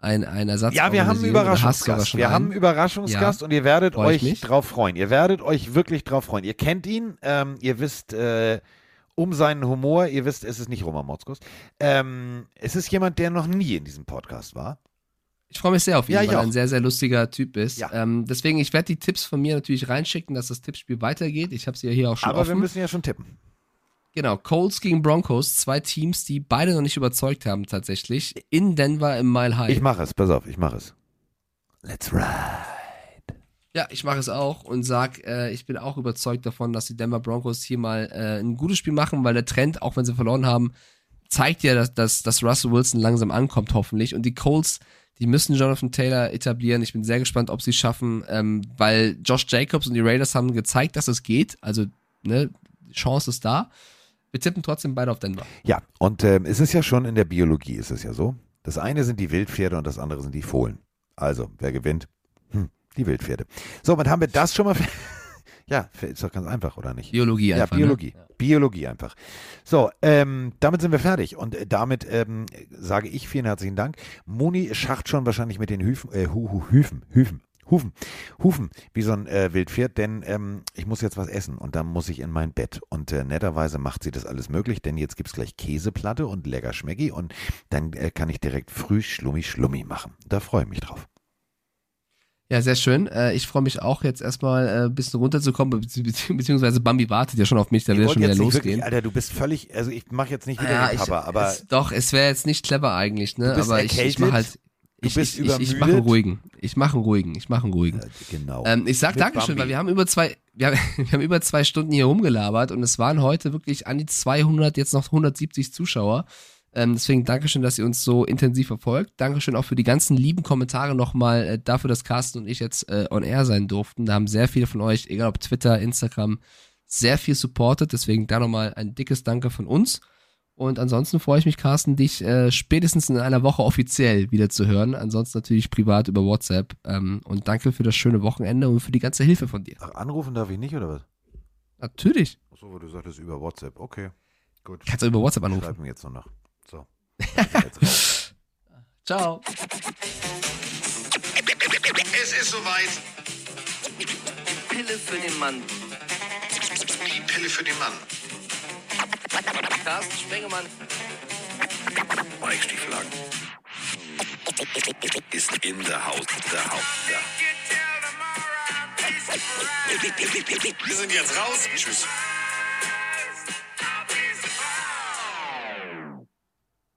ein, ein Ersatz Ja, wir haben einen Überraschungsgast. Wir einen. haben einen Überraschungsgast Ja, und ihr werdet freu euch drauf freuen. Ihr werdet euch wirklich drauf freuen. Ihr kennt ihn, ähm, ihr wisst äh, um seinen Humor, ihr wisst, es ist nicht Roman Motzkus. Ähm, es ist jemand, der noch nie in diesem Podcast war. Ich freue mich sehr auf ihn, Ja, weil er ein sehr, sehr lustiger Typ ist. Ja. Ähm, deswegen, ich werde die Tipps von mir natürlich reinschicken, dass das Tippspiel weitergeht. Ich habe sie ja hier auch schon Aber wir offen. müssen ja schon tippen. Genau, Colts gegen Broncos, zwei Teams, die beide noch nicht überzeugt haben tatsächlich. In Denver im Mile High. Ich mache es, pass auf, ich mache es. Let's ride. Ja, ich mache es auch und sag, äh, ich bin auch überzeugt davon, dass die Denver Broncos hier mal äh, ein gutes Spiel machen, weil der Trend, auch wenn sie verloren haben, zeigt ja, dass, dass, dass Russell Wilson langsam ankommt, hoffentlich. Und die Colts, die müssen Jonathan Taylor etablieren. Ich bin sehr gespannt, ob sie es schaffen, ähm, weil Josh Jacobs und die Raiders haben gezeigt, dass es geht. Also, ne, Chance ist da. Wir tippen trotzdem beide auf Denver. Ja, und ähm, es ist ja schon in der Biologie, ist es ja so. Das eine sind die Wildpferde und das andere sind die Fohlen. Also, wer gewinnt? Hm, die Wildpferde. So, dann haben wir das schon mal. Ja, ist doch ganz einfach, oder nicht? Biologie einfach. Ja, Biologie. Biologie einfach. So, ähm, damit sind wir fertig. Und äh, damit ähm, sage ich vielen herzlichen Dank. Moni schacht schon wahrscheinlich mit den Hüfen, äh, Hüfen, Hüfen, Hufen, Hufen, wie so ein äh, Wildpferd, denn ähm, ich muss jetzt was essen und dann muss ich in mein Bett. Und äh, netterweise macht sie das alles möglich, denn jetzt gibt es gleich Käseplatte und lecker Schmecki und dann äh, kann ich direkt früh Schlummi Schlummi machen. Da freue ich mich drauf. Ja, sehr schön. Äh, ich freue mich auch jetzt erstmal äh, ein bisschen runterzukommen, bezieh bezieh beziehungsweise Bambi wartet ja schon auf mich, da will er wollte schon wieder losgehen. Wirklich, Alter, du bist völlig, also ich mache jetzt nicht wieder Ja, den ich, Papa, aber es, doch, es wäre jetzt nicht clever eigentlich, ne? Aber ich, ich erkältet, mache halt. Du Ich, bist ich, ich, ich mache einen übermüdet. ruhigen. Ich mache einen ruhigen. Ich mache einen ruhigen. genau. Ähm, ich sag Mit Dankeschön, Bambi. weil wir haben über zwei, wir haben, wir haben über zwei Stunden hier rumgelabert und es waren heute wirklich an die 200, jetzt noch 170 Zuschauer. Ähm, deswegen Dankeschön, dass ihr uns so intensiv verfolgt. Dankeschön auch für die ganzen lieben Kommentare nochmal äh, dafür, dass Carsten und ich jetzt äh, on air sein durften. Da haben sehr viele von euch, egal ob Twitter, Instagram, sehr viel supportet. Deswegen da nochmal ein dickes Danke von uns. Und ansonsten freue ich mich, Carsten, dich äh, spätestens in einer Woche offiziell wieder zu hören. Ansonsten natürlich privat über WhatsApp. Ähm, und danke für das schöne Wochenende und für die ganze Hilfe von dir. Ach, anrufen darf ich nicht, oder was? Natürlich. Achso, weil du sagtest über WhatsApp. Okay, gut. Kannst du über WhatsApp anrufen. Schreib mir jetzt nur noch. So. Ciao. Es ist soweit. Die Pille für den Mann. Die Pille für den Mann. Carsten Spengemann. Mike Stieflagen ist in der Haus. Der Haus. Der Wir sind jetzt raus. Tschüss.